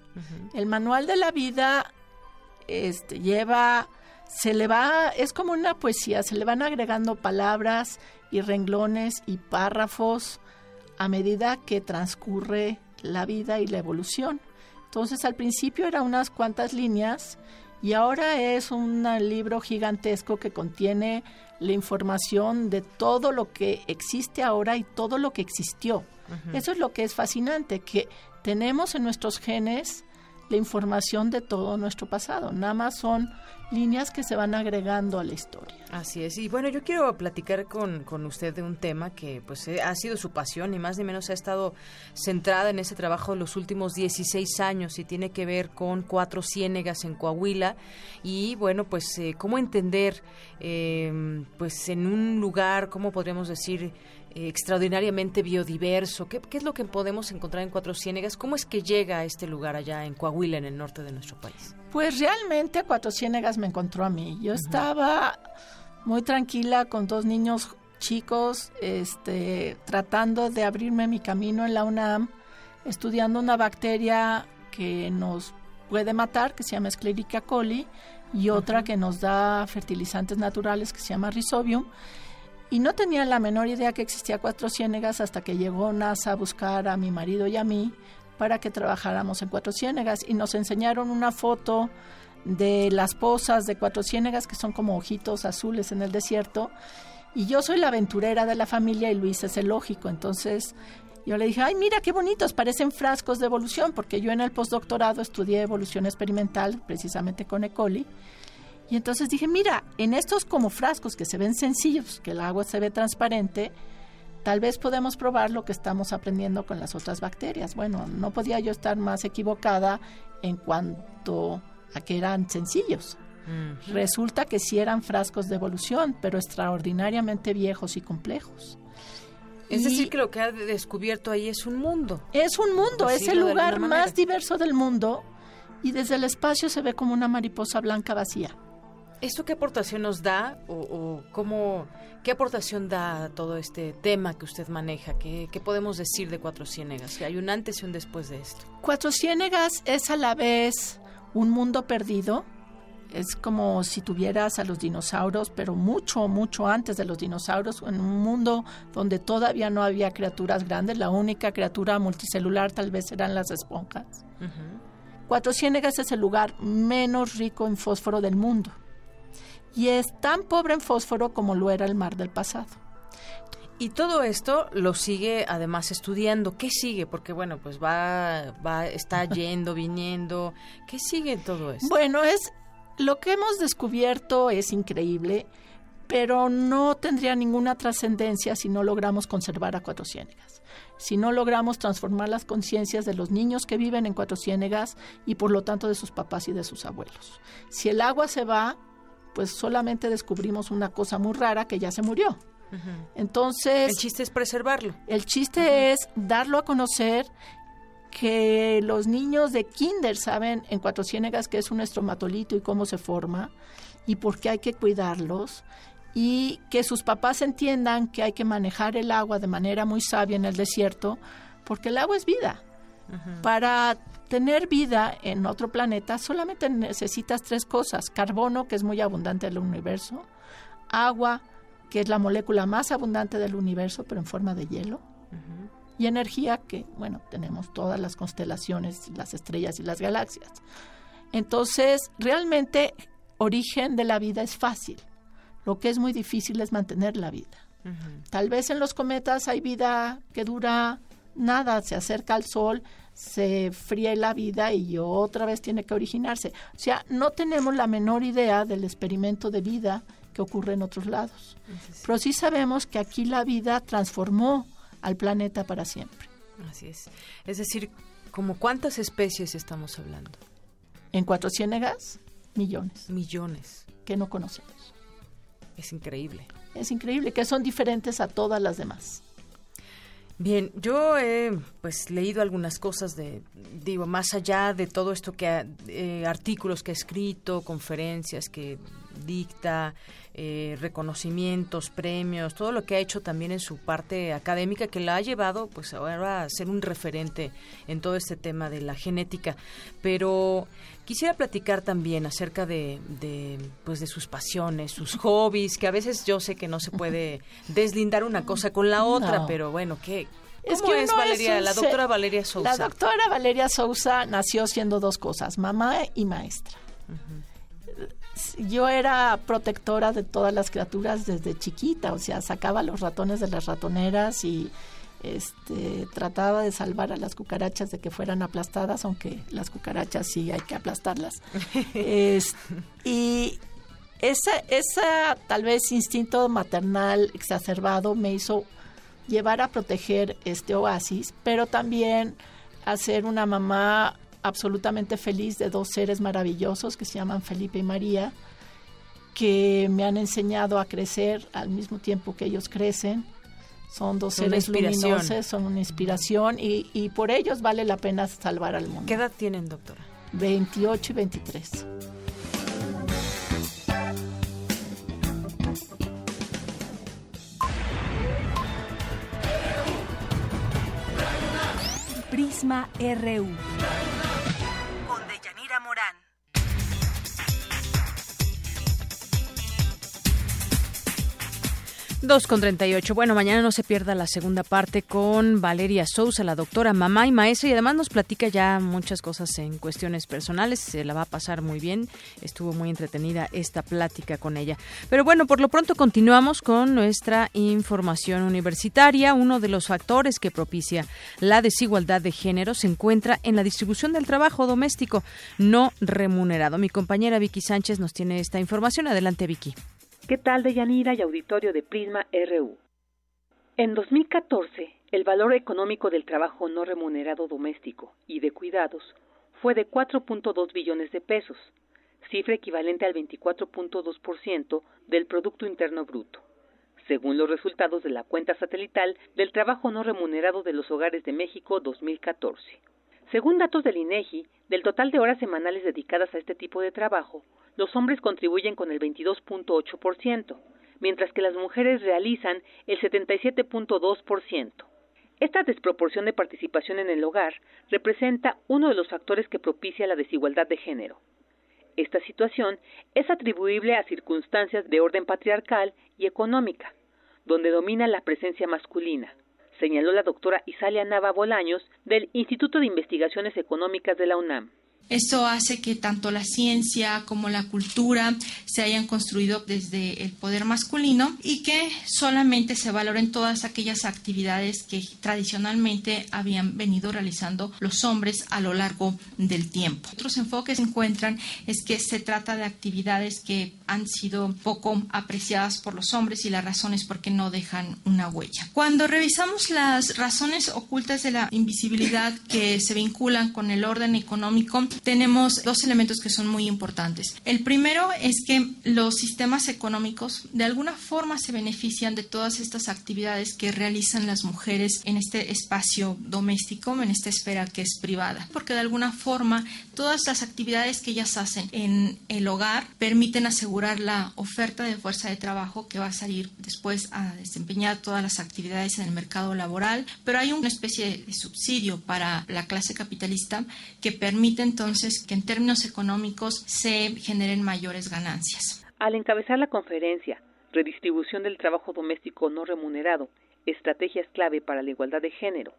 El manual de la vida este, lleva, se le va, es como una poesía, se le van agregando palabras y renglones y párrafos a medida que transcurre la vida y la evolución. Entonces al principio eran unas cuantas líneas y ahora es un libro gigantesco que contiene la información de todo lo que existe ahora y todo lo que existió. Eso es lo que es fascinante, que tenemos en nuestros genes la información de todo nuestro pasado. Nada más son líneas que se van agregando a la historia.
Así es. Y bueno, yo quiero platicar con, con usted de un tema que pues eh, ha sido su pasión y más ni menos ha estado centrada en ese trabajo los últimos 16 años y tiene que ver con cuatro ciénegas en Coahuila y bueno, pues eh, cómo entender eh, pues en un lugar, cómo podríamos decir, extraordinariamente biodiverso. ¿Qué, ¿Qué, es lo que podemos encontrar en Cuatro Ciénegas? ¿Cómo es que llega a este lugar allá en Coahuila, en el norte de nuestro país?
Pues realmente Cuatro Ciénegas me encontró a mí. Yo estaba muy tranquila con dos niños chicos, este, tratando de abrirme mi camino en la UNAM, estudiando una bacteria que nos puede matar, que se llama Sclericia coli, y otra que nos da fertilizantes naturales, que se llama Rhizobium y no tenía la menor idea que existía Cuatro Ciénegas hasta que llegó NASA a buscar a mi marido y a mí para que trabajáramos en Cuatro Ciénegas. Y nos enseñaron una foto de las pozas de Cuatro Ciénegas que son como ojitos azules en el desierto. Y yo soy la aventurera de la familia y Luis es el lógico, entonces yo le dije, ay, mira qué bonitos, parecen frascos de evolución, porque yo en el postdoctorado estudié evolución experimental precisamente con E. coli y entonces dije, mira, en estos como frascos que se ven sencillos, que el agua se ve transparente, tal vez podemos probar lo que estamos aprendiendo con las otras bacterias. Bueno, no podía yo estar más equivocada en cuanto a que eran sencillos. Resulta que sí eran frascos de evolución, pero extraordinariamente viejos y complejos.
Es decir, que lo que ha descubierto ahí es un mundo.
Es un mundo, es el lugar más diverso del mundo y desde el espacio se ve como una mariposa blanca vacía.
¿Esto qué aportación nos da o, cómo, qué aportación da a todo este tema que usted maneja? ¿Qué, podemos decir de Cuatro Ciénegas? ¿Que hay un antes y un después de esto?
Cuatro Ciénegas es a la vez un mundo perdido. Es como si tuvieras a los dinosaurios, pero mucho, mucho antes de los dinosaurios, en un mundo donde todavía no había criaturas grandes. La única criatura multicelular tal vez eran las esponjas. Cuatro Ciénegas es el lugar menos rico en fósforo del mundo y es tan pobre en fósforo como lo era el mar del pasado.
Y todo esto lo sigue además estudiando. ¿Qué sigue? Porque bueno, pues va, va, está yendo, viniendo. ¿Qué sigue todo esto?
Bueno, es lo que hemos descubierto es increíble, pero no tendría ninguna trascendencia si no logramos conservar a Cuatro Ciénegas. Si no logramos transformar las conciencias de los niños que viven en Cuatro Ciénegas y por lo tanto de sus papás y de sus abuelos. Si el agua se va, pues solamente descubrimos una cosa muy rara que ya se murió. Entonces...
El chiste es preservarlo.
El chiste es darlo a conocer que los niños de kinder saben en Cuatro Ciénegas qué es un estromatolito y cómo se forma y por qué hay que cuidarlos y que sus papás entiendan que hay que manejar el agua de manera muy sabia en el desierto porque el agua es vida. Para tener vida en otro planeta solamente necesitas tres cosas. Carbono, que es muy abundante en el universo, agua, que es la molécula más abundante del universo, pero en forma de hielo, y energía, que, bueno, tenemos todas las constelaciones, las estrellas y las galaxias. Entonces, realmente, origen de la vida es fácil. Lo que es muy difícil es mantener la vida. Tal vez en los cometas hay vida que dura nada, se acerca al Sol, se fríe la vida y otra vez tiene que originarse. O sea, no tenemos la menor idea del experimento de vida que ocurre en otros lados. Pero sí sabemos que aquí la vida transformó al planeta para siempre.
Así es. Es decir, ¿como cuántas especies estamos hablando?
En Cuatro Ciénegas, millones.
Millones.
Que no conocemos.
Es increíble.
Es increíble, que son diferentes a todas las demás.
Bien, yo he pues leído algunas cosas de, digo, más allá de todo esto que eh, artículos que ha escrito, conferencias que dicta, eh, reconocimientos, premios, todo lo que ha hecho también en su parte académica que la ha llevado pues ahora a ser un referente en todo este tema de la genética. Pero quisiera platicar también acerca de, pues de sus pasiones, sus hobbies, que a veces yo sé que no se puede deslindar una cosa con la otra, pero bueno, ¿qué, es que es Valeria, la doctora Valeria Sousa?
La doctora Valeria Sousa nació siendo dos cosas, mamá y maestra. Yo era protectora de todas las criaturas desde chiquita, o sea, sacaba los ratones de las ratoneras y este, trataba de salvar a las cucarachas de que fueran aplastadas, aunque las cucarachas sí hay que aplastarlas. y ese esa tal vez instinto maternal exacerbado me hizo llevar a proteger este oasis, pero también a ser una mamá absolutamente feliz de dos seres maravillosos que se llaman Felipe y María, que me han enseñado a crecer al mismo tiempo que ellos crecen. Son dos seres luminosos, son una inspiración y, y por ellos vale la pena salvar al mundo.
¿Qué edad tienen, doctora?
28 y 23.
Prisma RU.
2 con 38. Bueno, mañana no se pierda la segunda parte con Valeria Sousa, la doctora, mamá y maestra, y además nos platica ya muchas cosas en cuestiones personales. Se la va a pasar muy bien. Estuvo muy entretenida esta plática con ella. Pero bueno, por lo pronto continuamos con nuestra información universitaria. Uno de los factores que propicia la desigualdad de género se encuentra en la distribución del trabajo doméstico no remunerado. Mi compañera Vicky Sánchez nos tiene esta información. Adelante, Vicky.
¿Qué tal de Yanira y auditorio de Prisma RU? En 2014, el valor económico del trabajo no remunerado doméstico y de cuidados fue de 4.2 billones de pesos, cifra equivalente al 24.2% del Producto Interno Bruto, según los resultados de la cuenta satelital del trabajo no remunerado de los hogares de México 2014. Según datos del INEGI, del total de horas semanales dedicadas a este tipo de trabajo, los hombres contribuyen con el 22.8%, mientras que las mujeres realizan el 77.2%. Esta desproporción de participación en el hogar representa uno de los factores que propicia la desigualdad de género. Esta situación es atribuible a circunstancias de orden patriarcal y económica, donde domina la presencia masculina, señaló la doctora Isalia Nava Bolaños del Instituto de Investigaciones Económicas de la UNAM.
Esto hace que tanto la ciencia como la cultura se hayan construido desde el poder masculino y que solamente se valoren todas aquellas actividades que tradicionalmente habían venido realizando los hombres a lo largo del tiempo. Otros enfoques se encuentran es que se trata de actividades que han sido poco apreciadas por los hombres y las razones por qué no dejan una huella. Cuando revisamos las razones ocultas de la invisibilidad que se vinculan con el orden económico, tenemos dos elementos que son muy importantes. El primero es que los sistemas económicos de alguna forma se benefician de todas estas actividades que realizan las mujeres en este espacio doméstico, en esta esfera que es privada, porque de alguna forma todas las actividades que ellas hacen en el hogar permiten asegurar la oferta de fuerza de trabajo que va a salir después a desempeñar todas las actividades en el mercado laboral, pero hay una especie de subsidio para la clase capitalista que permite entonces que en términos económicos se generen mayores ganancias.
Al encabezar la conferencia Redistribución del trabajo doméstico no remunerado, estrategias clave para la igualdad de género,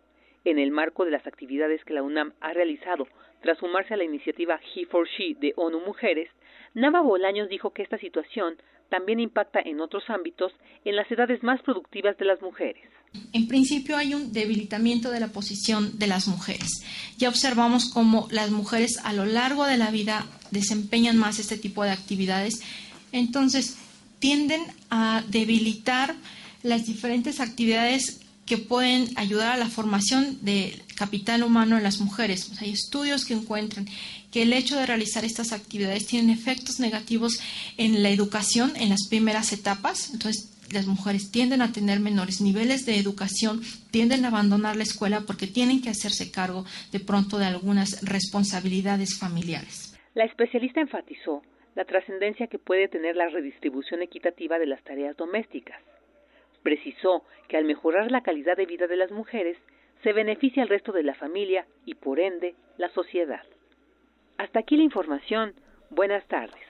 en el marco de las actividades que la UNAM ha realizado tras sumarse a la iniciativa He for She de ONU Mujeres, Nava Bolaños dijo que esta situación también impacta en otros ámbitos en las edades más productivas de las mujeres.
En principio hay un debilitamiento de la posición de las mujeres. Ya observamos cómo las mujeres a lo largo de la vida desempeñan más este tipo de actividades. Entonces, tienden a debilitar las diferentes actividades que pueden ayudar a la formación del capital humano en las mujeres. hay estudios que encuentran que el hecho de realizar estas actividades tienen efectos negativos en la educación en las primeras etapas. Entonces, las mujeres tienden a tener menores niveles de educación, tienden a abandonar la escuela porque tienen que hacerse cargo de pronto de algunas responsabilidades familiares.
La especialista enfatizó la trascendencia que puede tener la redistribución equitativa de las tareas domésticas. Precisó que al mejorar la calidad de vida de las mujeres, se beneficia al resto de la familia y por ende la sociedad. Hasta aquí la información. Buenas tardes.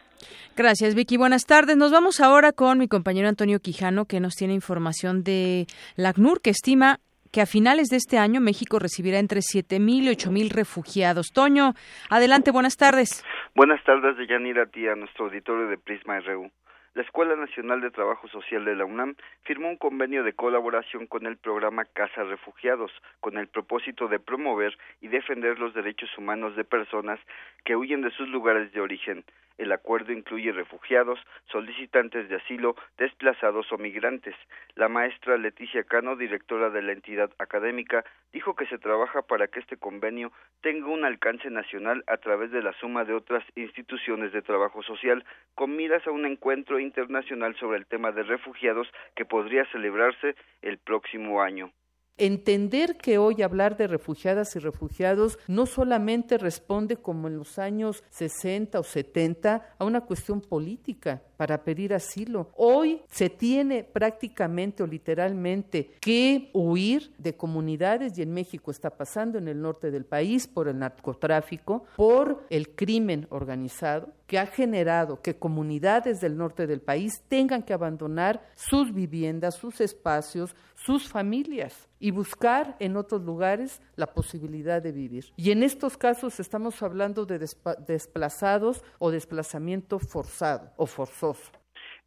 Gracias, Vicky. Buenas tardes. Nos vamos ahora con mi compañero Antonio Quijano, que nos tiene información de la que estima que a finales de este año México recibirá entre 7.000 y 8.000 refugiados. Toño, adelante, buenas tardes.
Buenas tardes, Deyanira, a ti, a nuestro auditorio de Prisma RU la Escuela Nacional de Trabajo Social de la UNAM firmó un convenio de colaboración con el programa Casa Refugiados, con el propósito de promover y defender los derechos humanos de personas que huyen de sus lugares de origen. El acuerdo incluye refugiados, solicitantes de asilo, desplazados o migrantes. La maestra Leticia Cano, directora de la entidad académica, dijo que se trabaja para que este convenio tenga un alcance nacional a través de la suma de otras instituciones de trabajo social, con miras a un encuentro internacional sobre el tema de refugiados que podría celebrarse el próximo año.
Entender que hoy hablar de refugiadas y refugiados no solamente responde como en los años 60 o 70 a una cuestión política para pedir asilo. Hoy se tiene prácticamente o literalmente que huir de comunidades y en México está pasando en el norte del país por el narcotráfico, por el crimen organizado que ha generado que comunidades del norte del país tengan que abandonar sus viviendas, sus espacios, sus familias y buscar en otros lugares la posibilidad de vivir. Y en estos casos estamos hablando de desplazados o desplazamiento forzado o forzoso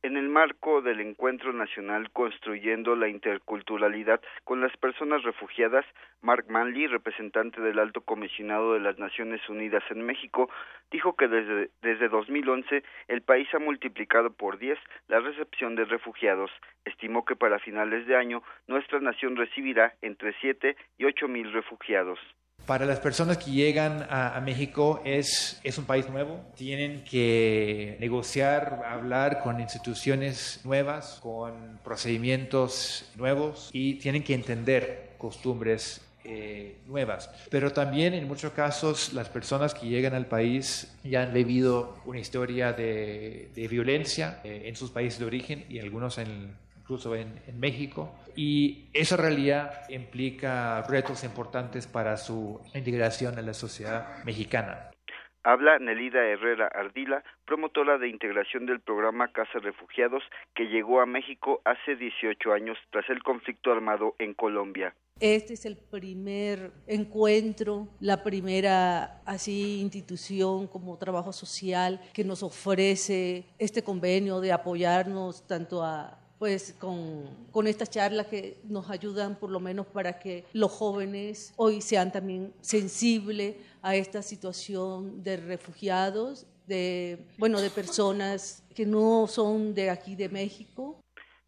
en el marco del Encuentro Nacional Construyendo la Interculturalidad con las Personas Refugiadas, Mark Manley, representante del Alto Comisionado de las Naciones Unidas en México, dijo que desde, desde 2011 el país ha multiplicado por 10 la recepción de refugiados. Estimó que para finales de año nuestra nación recibirá entre 7 y 8 mil refugiados.
Para las personas que llegan a, México es, es un país nuevo, tienen que negociar, hablar con instituciones nuevas, con procedimientos nuevos y tienen que entender costumbres eh, nuevas. Pero también en muchos casos las personas que llegan al país ya han vivido una historia de, violencia eh, en sus países de origen y algunos en incluso en, México, y esa realidad implica retos importantes para su integración en la sociedad mexicana.
Habla Nelida Herrera Ardila, promotora de integración del programa Casa Refugiados, que llegó a México hace 18 años tras el conflicto armado en Colombia.
Este es el primer encuentro, la primera así institución como trabajo social que nos ofrece este convenio de apoyarnos tanto a pues con, con estas charlas que nos ayudan por lo menos para que los jóvenes hoy sean también sensibles a esta situación de refugiados, de, bueno, de personas que no son de aquí de México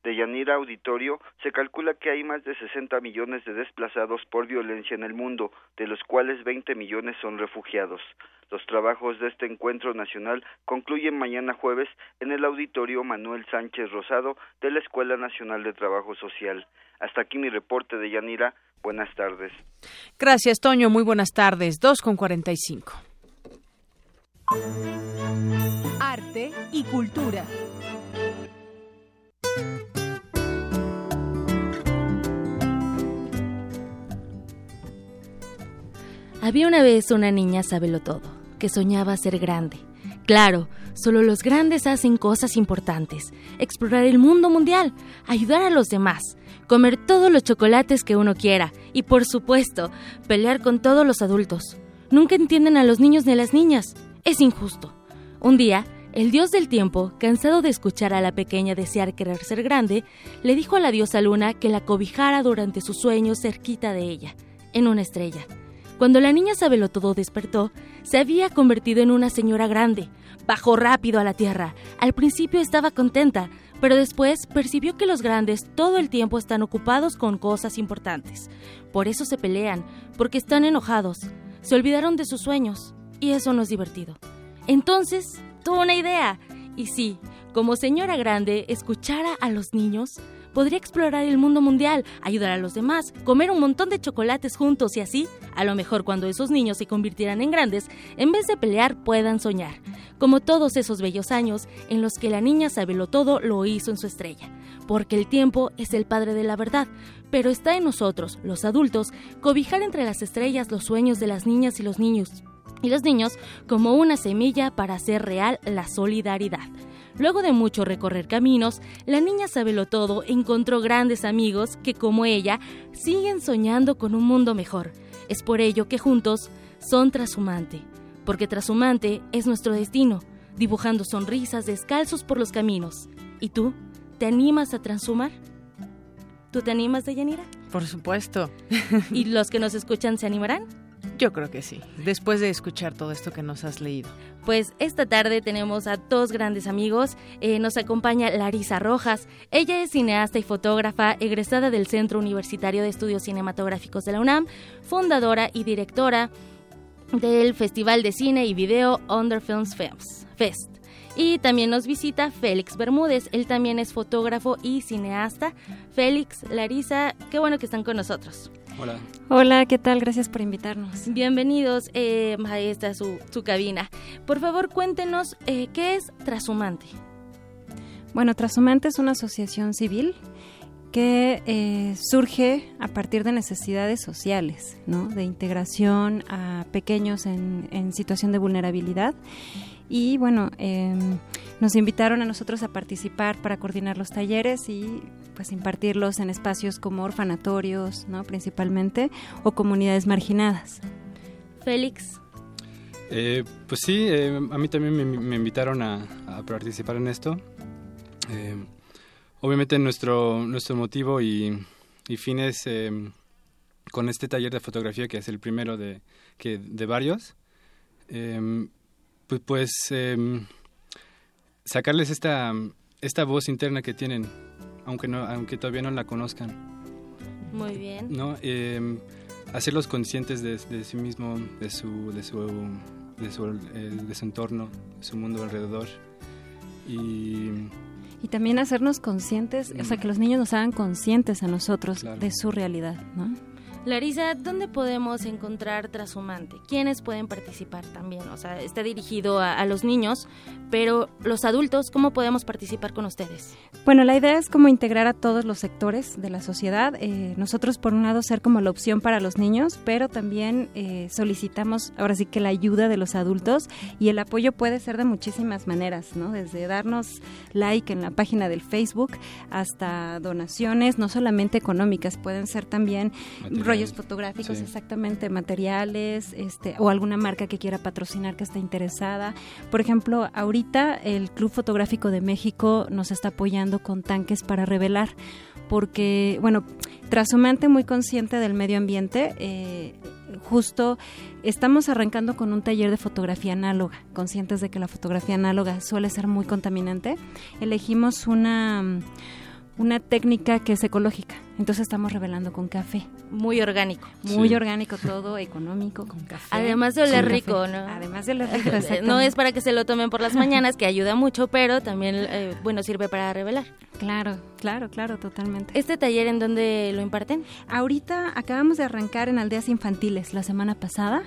de Yanira Auditorio, se calcula que hay más de 60 millones de desplazados por violencia en el mundo, de los cuales 20 millones son refugiados. Los trabajos de este encuentro nacional concluyen mañana jueves en el Auditorio Manuel Sánchez Rosado de la Escuela Nacional de Trabajo Social. Hasta aquí mi reporte de Yanira. Buenas tardes.
Gracias, Toño. Muy buenas tardes. 2 con 45.
Arte y cultura.
Había una vez una niña sábelo todo, que soñaba ser grande. Claro, solo los grandes hacen cosas importantes. Explorar el mundo mundial, ayudar a los demás, comer todos los chocolates que uno quiera y, por supuesto, pelear con todos los adultos. Nunca entienden a los niños ni a las niñas. Es injusto. Un día, el dios del tiempo, cansado de escuchar a la pequeña desear querer ser grande, le dijo a la diosa luna que la cobijara durante sus sueños cerquita de ella, en una estrella. Cuando la niña todo despertó, se había convertido en una señora grande. Bajó rápido a la tierra. Al principio estaba contenta, pero después percibió que los grandes todo el tiempo están ocupados con cosas importantes. Por eso se pelean, porque están enojados. Se olvidaron de sus sueños, y eso no es divertido. Entonces, tuvo una idea. Y sí, como señora grande, escuchara a los niños, podría explorar el mundo mundial, ayudar a los demás, comer un montón de chocolates juntos y así, a lo mejor cuando esos niños se convirtieran en grandes, en vez de pelear puedan soñar, como todos esos bellos años en los que la niña sabelo todo lo hizo en su estrella, porque el tiempo es el padre de la verdad, pero está en nosotros, los adultos, cobijar entre las estrellas los sueños de las niñas y los niños, y los niños como una semilla para hacer real la solidaridad. Luego de mucho recorrer caminos, la niña Sabelo Todo encontró grandes amigos que, como ella, siguen soñando con un mundo mejor. Es por ello que juntos son Trashumante, porque Trashumante es nuestro destino, dibujando sonrisas descalzos por los caminos. ¿Y tú? ¿Te animas a transhumar? ¿Tú te animas, Deyanira?
Por supuesto.
¿Y los que nos escuchan se animarán?
Yo creo que sí, después de escuchar todo esto que nos has leído.
Pues esta tarde tenemos a dos grandes amigos. Eh, nos acompaña Larisa Rojas. Ella es cineasta y fotógrafa, egresada del Centro Universitario de Estudios Cinematográficos de la UNAM, fundadora y directora del Festival de Cine y Video Under Films Fest. Y también nos visita Félix Bermúdez, él también es fotógrafo y cineasta. Félix, Larisa, qué bueno que están con nosotros.
Hola. Hola, ¿qué tal? Gracias por invitarnos.
Bienvenidos eh, a esta su, su cabina. Por favor, cuéntenos eh, qué es Trashumante.
Bueno, Trashumante es una asociación civil que eh, surge a partir de necesidades sociales, ¿no? de integración a pequeños en, en situación de vulnerabilidad y bueno, em, nos invitaron a nosotros a participar para coordinar los talleres y pues impartirlos en espacios como orfanatorios, ¿no? principalmente, o comunidades marginadas.
Félix.
Eh,
pues sí, eh, a mí también me, invitaron a, participar en esto. Eh, obviamente nuestro, nuestro motivo y, y fin es con este taller de fotografía que es el primero de, que, de varios pues, pues em, sacarles esta, esta voz interna que tienen, aunque, no, aunque todavía no la conozcan.
Muy bien.
¿no? Em, hacerlos conscientes de, sí mismo, de su, de su, de su, eh, de su entorno, de su mundo alrededor. Y,
y también hacernos conscientes, o sea, que los niños nos hagan conscientes a nosotros de su realidad, ¿no?
Larisa, ¿dónde podemos encontrar Trashumante? ¿Quiénes pueden participar también? O sea, está dirigido a, los niños, pero los adultos, ¿cómo podemos participar con ustedes?
Bueno, la idea es como integrar a todos los sectores de la sociedad. Eh, nosotros, por un lado, ser como la opción para los niños, pero también eh, solicitamos ahora sí que la ayuda de los adultos y el apoyo puede ser de muchísimas maneras, ¿no? Desde darnos like en la página del Facebook hasta donaciones, no solamente económicas, pueden ser también rollos fotográficos, exactamente, materiales, este, o alguna marca que quiera patrocinar que esté interesada. Por ejemplo, ahorita el Club Fotográfico de México nos está apoyando con tanques para revelar, porque, bueno, Trasumante muy consciente del medio ambiente, eh, justo estamos arrancando con un taller de fotografía análoga, conscientes de que la fotografía análoga suele ser muy contaminante. Elegimos una una técnica que es ecológica. Entonces estamos revelando con café.
Muy orgánico.
Muy orgánico todo, económico, con café.
Además de oler rico, ¿no?
Además de oler rico,
No es para que se lo tomen por las mañanas, que ayuda mucho, pero también, eh, bueno, sirve para revelar.
Claro, claro, claro, totalmente.
¿Este taller en dónde lo imparten?
Ahorita acabamos de arrancar en aldeas infantiles la semana pasada.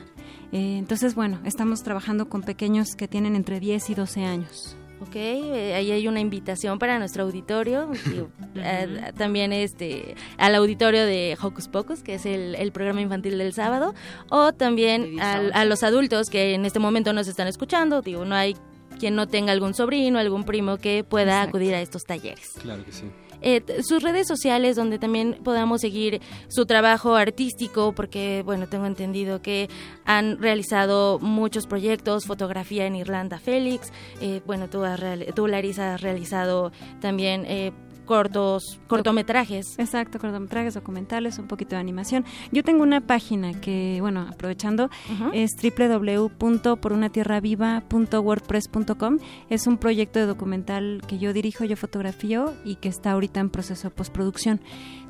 Eh, entonces, bueno, estamos trabajando con pequeños que tienen entre 10 y 12 años.
Ok, eh, ahí hay una invitación para nuestro auditorio, eh, también este al auditorio de Hocus Pocus, que es el, programa infantil del sábado, o también a los adultos que en este momento nos están escuchando, digo, no hay quien no tenga algún sobrino, algún primo que pueda acudir a estos talleres.
Claro que sí.
Eh, sus redes sociales donde también podamos seguir su trabajo artístico, porque, bueno, tengo entendido que han realizado muchos proyectos, fotografía en Irlanda Félix, eh, bueno, tú, has, tú, Larisa, has realizado también eh, cortos, cortometrajes.
Exacto, cortometrajes, documentales, un poquito de animación. Yo tengo una página que, bueno, aprovechando, es www.porunatierraviva.wordpress.com. Es un proyecto de documental que yo dirijo, yo fotografío y que está ahorita en proceso de postproducción.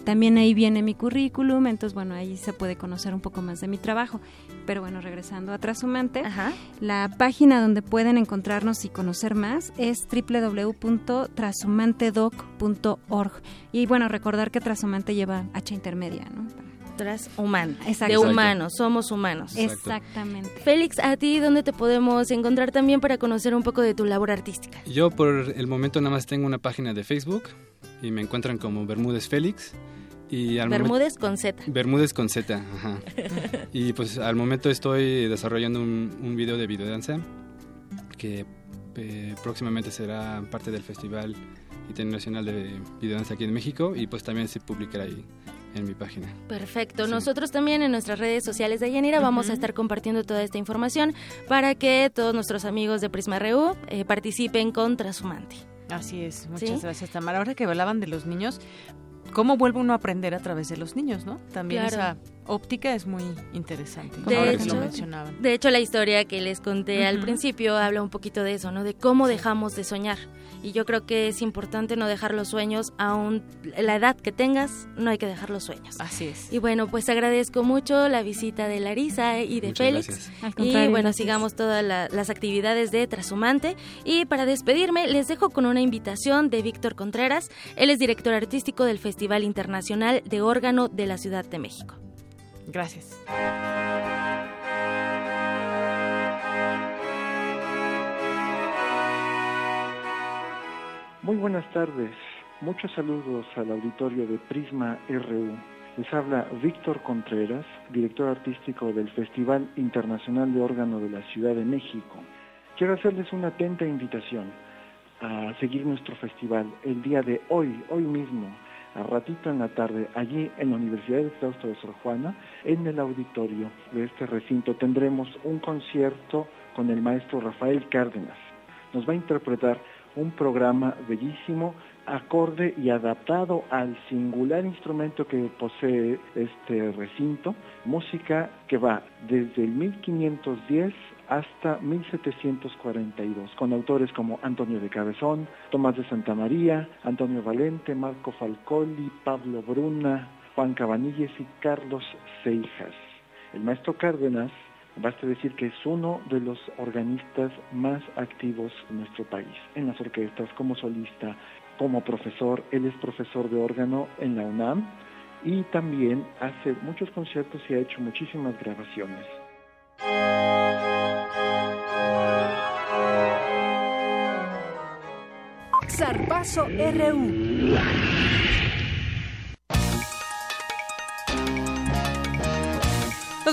También ahí viene mi currículum, entonces bueno, ahí se puede conocer un poco más de mi trabajo. Pero bueno, regresando a Trasumante, la página donde pueden encontrarnos y conocer más es www.trasumantedoc.org. Y bueno, recordar que Trasumante lleva H intermedia, ¿no?
Trashumana, de humanos, somos humanos.
Exactamente.
Félix, ¿a ti dónde te podemos encontrar también para conocer un poco de tu labor artística?
Yo por el momento nada más tengo una página de Facebook y me encuentran como Bermúdez Félix
Bermúdez con Z.
Bermúdez con Z, ajá. y pues al momento estoy desarrollando un, un video de videodanza que eh, próximamente será parte del Festival Internacional de Videodanza aquí en México y pues también se publicará ahí en mi página.
Perfecto. Nosotros también en nuestras redes sociales de Yanira vamos a estar compartiendo toda esta información para que todos nuestros amigos de Prisma RU eh, participen con Trasumante.
Así es, muchas gracias Tamara. Ahora que hablaban de los niños, cómo vuelve uno a aprender a través de los niños, ¿no? También esa óptica es muy interesante.
De hecho, de hecho, la historia que les conté al principio habla un poquito de eso, ¿no? De cómo dejamos de soñar. Y yo creo que es importante no dejar los sueños, aún la edad que tengas, no hay que dejar los sueños.
Así es.
Y bueno, pues agradezco mucho la visita de Larisa y de Félix. Y bueno, sigamos todas las actividades de Trasumante. Y para despedirme, les dejo con una invitación de Víctor Contreras. Él es director artístico del Festival Internacional de Órgano de la Ciudad de México.
Gracias.
Muy buenas tardes. Muchos saludos al auditorio de Prisma RU. Les habla Víctor Contreras, director artístico del Festival Internacional de Órgano de la Ciudad de México. Quiero hacerles una atenta invitación a seguir nuestro festival el día de hoy, hoy mismo, a ratito en la tarde, allí en la Universidad de Claustro de Sor Juana, en el auditorio de este recinto, tendremos un concierto con el maestro Rafael Cárdenas. Nos va a interpretar un programa bellísimo, acorde y adaptado al singular instrumento que posee este recinto, música que va desde el 1510 hasta 1742, con autores como Antonio de Cabezón, Tomás de Santa María, Antonio Valente, Marco Falcoli, Pablo Bruna, Juan Cabanilles y Carlos Seijas. El maestro Cárdenas Basta decir que es uno de los organistas más activos en nuestro país, en las orquestas, como solista, como profesor. Él es profesor de órgano en la UNAM y también hace muchos conciertos y ha hecho muchísimas grabaciones.
Zarpazo RU.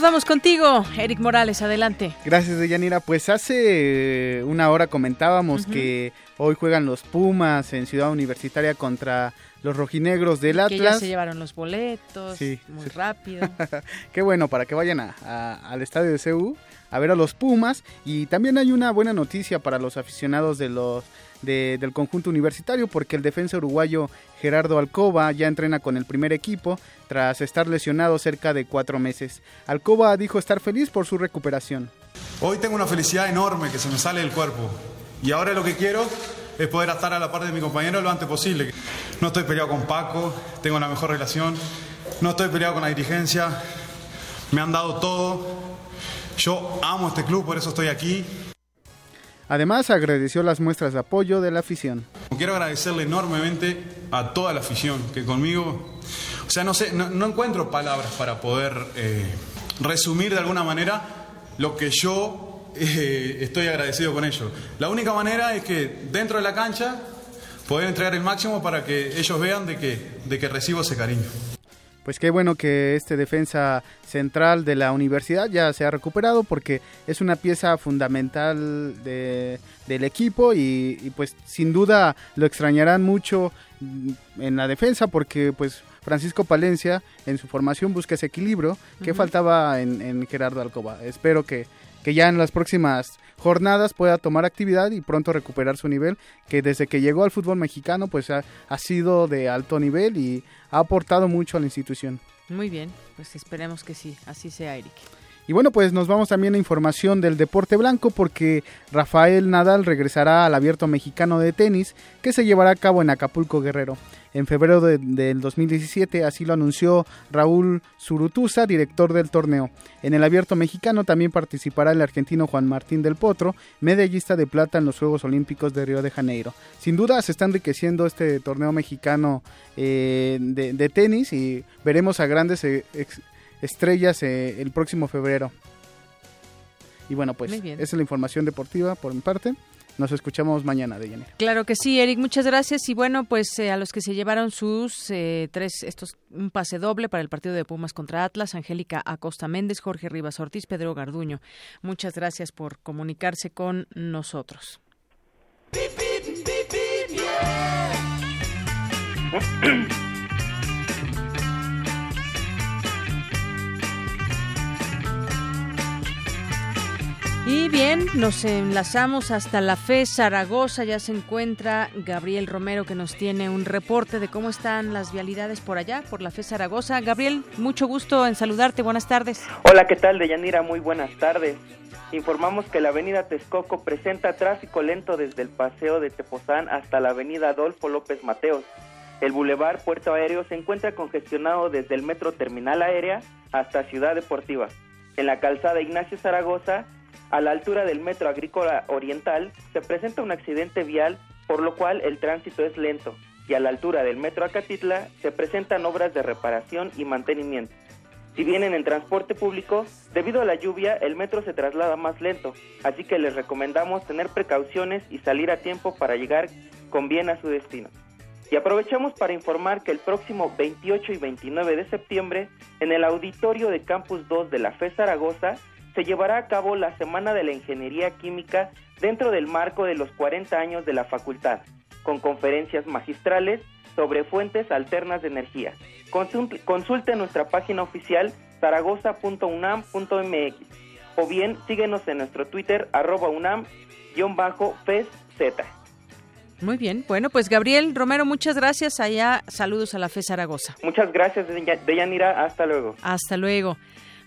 Nos vamos contigo, Eric Morales, adelante.
Gracias, Deyanira. Pues hace eh, una hora comentábamos que hoy juegan los Pumas en Ciudad Universitaria contra los rojinegros del Atlas.
Que ya se llevaron los boletos, muy rápido.
Qué bueno, para que vayan a, al estadio de CU a ver a los Pumas. Y también hay una buena noticia para los aficionados de los del conjunto universitario porque el defensa uruguayo Gerardo Alcoba ya entrena con el primer equipo tras estar lesionado cerca de cuatro meses. Alcoba dijo estar feliz por su recuperación.
Hoy tengo una felicidad enorme que se me sale del cuerpo y ahora lo que quiero es poder estar a la par de mi compañero lo antes posible. No estoy peleado con Paco, tengo la mejor relación, no estoy peleado con la dirigencia, me han dado todo, yo amo este club, por eso estoy aquí.
Además, agradeció las muestras de apoyo de la afición.
Quiero agradecerle enormemente a toda la afición que conmigo, o sea, no sé, no, encuentro palabras para poder eh, resumir de alguna manera lo que yo eh, estoy agradecido con ellos. La única manera es que dentro de la cancha poder entregar el máximo para que ellos vean de que, de que recibo ese cariño
pues qué bueno que este defensa central de la universidad ya se ha recuperado porque es una pieza fundamental de, del equipo y, pues sin duda lo extrañarán mucho en la defensa porque pues Francisco Palencia en su formación busca ese equilibrio que faltaba en, en, Gerardo Alcoba. Espero que, que ya en las próximas jornadas pueda tomar actividad y pronto recuperar su nivel, que desde que llegó al fútbol mexicano pues ha, ha sido de alto nivel y ha aportado mucho a la institución.
Muy bien, pues esperemos que sí, así sea Eric.
Y bueno, pues nos vamos también a información del deporte blanco porque Rafael Nadal regresará al abierto mexicano de tenis que se llevará a cabo en Acapulco Guerrero en febrero del 2017, así lo anunció Raúl Zurutuza, director del torneo. En el abierto mexicano también participará el argentino Juan Martín del Potro, medallista de plata en los Juegos Olímpicos de Río de Janeiro. Sin duda se está enriqueciendo este torneo mexicano eh, de, tenis y veremos a grandes eh, estrellas eh, el próximo febrero. Y bueno, pues esa es la información deportiva por mi parte. Nos escuchamos mañana, de Deyanira.
Claro que sí, Eric, muchas gracias. Y bueno, pues eh, a los que se llevaron sus eh, tres, estos, un pase doble para el partido de Pumas contra Atlas, Angélica Acosta Méndez, Jorge Rivas Ortiz, Pedro Garduño. Muchas gracias por comunicarse con nosotros. Y bien, nos enlazamos hasta la FE Zaragoza. Ya se encuentra Gabriel Romero que nos tiene un reporte de cómo están las vialidades por allá, por la FE Zaragoza. Gabriel, mucho gusto en saludarte. Buenas tardes.
Hola, ¿qué tal, Deyanira? Muy buenas tardes. Informamos que la avenida Texcoco presenta tráfico lento desde el paseo de Tepozán hasta la avenida Adolfo López Mateos. El bulevar Puerto Aéreo se encuentra congestionado desde el metro Terminal Aérea hasta Ciudad Deportiva. En la calzada Ignacio Zaragoza a la altura del Metro Agrícola Oriental se presenta un accidente vial, por lo cual el tránsito es lento, y a la altura del Metro Acatitla se presentan obras de reparación y mantenimiento. Si vienen en transporte público, debido a la lluvia el metro se traslada más lento, así que les recomendamos tener precauciones y salir a tiempo para llegar con bien a su destino. Y aprovechamos para informar que el próximo 28 y 29 de septiembre, en el auditorio de Campus 2 de la FE Zaragoza, se llevará a cabo la Semana de la Ingeniería Química dentro del marco de los 40 años de la facultad, con conferencias magistrales sobre fuentes alternas de energía. Consulte nuestra página oficial zaragoza.unam.mx o bien síguenos en nuestro Twitter arroba unam-feszz.
Muy bien, bueno pues Gabriel Romero, muchas gracias allá, saludos a la FE Zaragoza.
Muchas gracias Deyanira, hasta luego.
Hasta luego.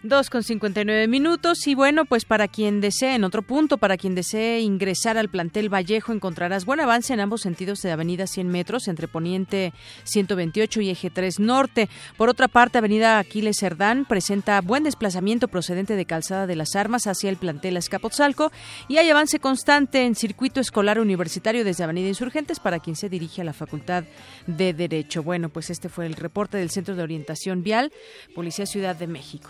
2 con 59 minutos y bueno, pues para quien desee, en otro punto, para quien desee ingresar al plantel Vallejo encontrarás buen avance en ambos sentidos de Avenida 100 metros entre Poniente 128 y Eje 3 Norte. Por otra parte, Avenida Aquiles Cerdán presenta buen desplazamiento procedente de Calzada de las Armas hacia el plantel Escapotzalco y hay avance constante en circuito escolar universitario desde Avenida Insurgentes para quien se dirige a la Facultad de Derecho. Bueno, pues este fue el reporte del Centro de Orientación Vial, Policía Ciudad de México.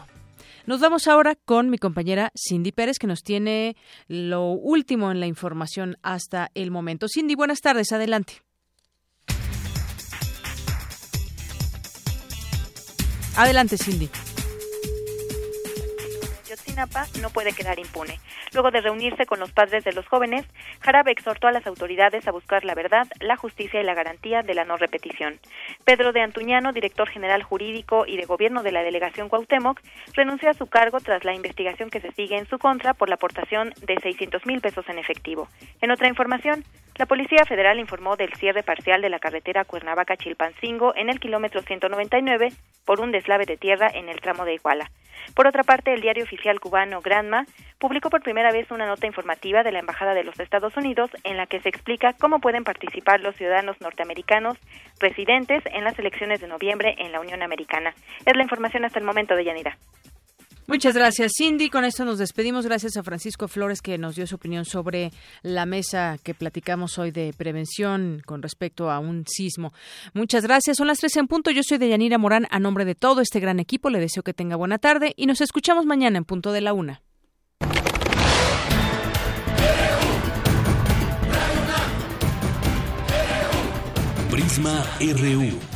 Nos vamos ahora con mi compañera Cindy Pérez, que nos tiene lo último en la información hasta el momento. Cindy, buenas tardes, adelante. Adelante, Cindy.
Yotzinapa no puede quedar impune. Luego de reunirse con los padres de los jóvenes, Jarabe exhortó a las autoridades a buscar la verdad, la justicia y la garantía de la no repetición. Pedro de Antuñano, director general jurídico y de gobierno de la delegación Cuauhtémoc, renunció a su cargo tras la investigación que se sigue en su contra por la aportación de 600 mil pesos en efectivo. En otra información, la Policía Federal informó del cierre parcial de la carretera Cuernavaca-Chilpancingo en el kilómetro 199 por un deslave de tierra en el tramo de Iguala. Por otra parte, el diario oficial cubano Granma publicó por primera vez una nota informativa de la Embajada de los Estados Unidos en la que se explica cómo pueden participar los ciudadanos norteamericanos residentes en las elecciones de noviembre en la Unión Americana. Es la información hasta el momento de Yanira.
Muchas gracias, Cindy. Con esto nos despedimos. Gracias a Francisco Flores que nos dio su opinión sobre la mesa que platicamos hoy de prevención con respecto a un sismo. Muchas gracias. Son las 13 en punto. Yo soy de Yanira Morán. A nombre de todo este gran equipo, le deseo que tenga buena tarde y nos escuchamos mañana en punto de la una.
Prisma RU.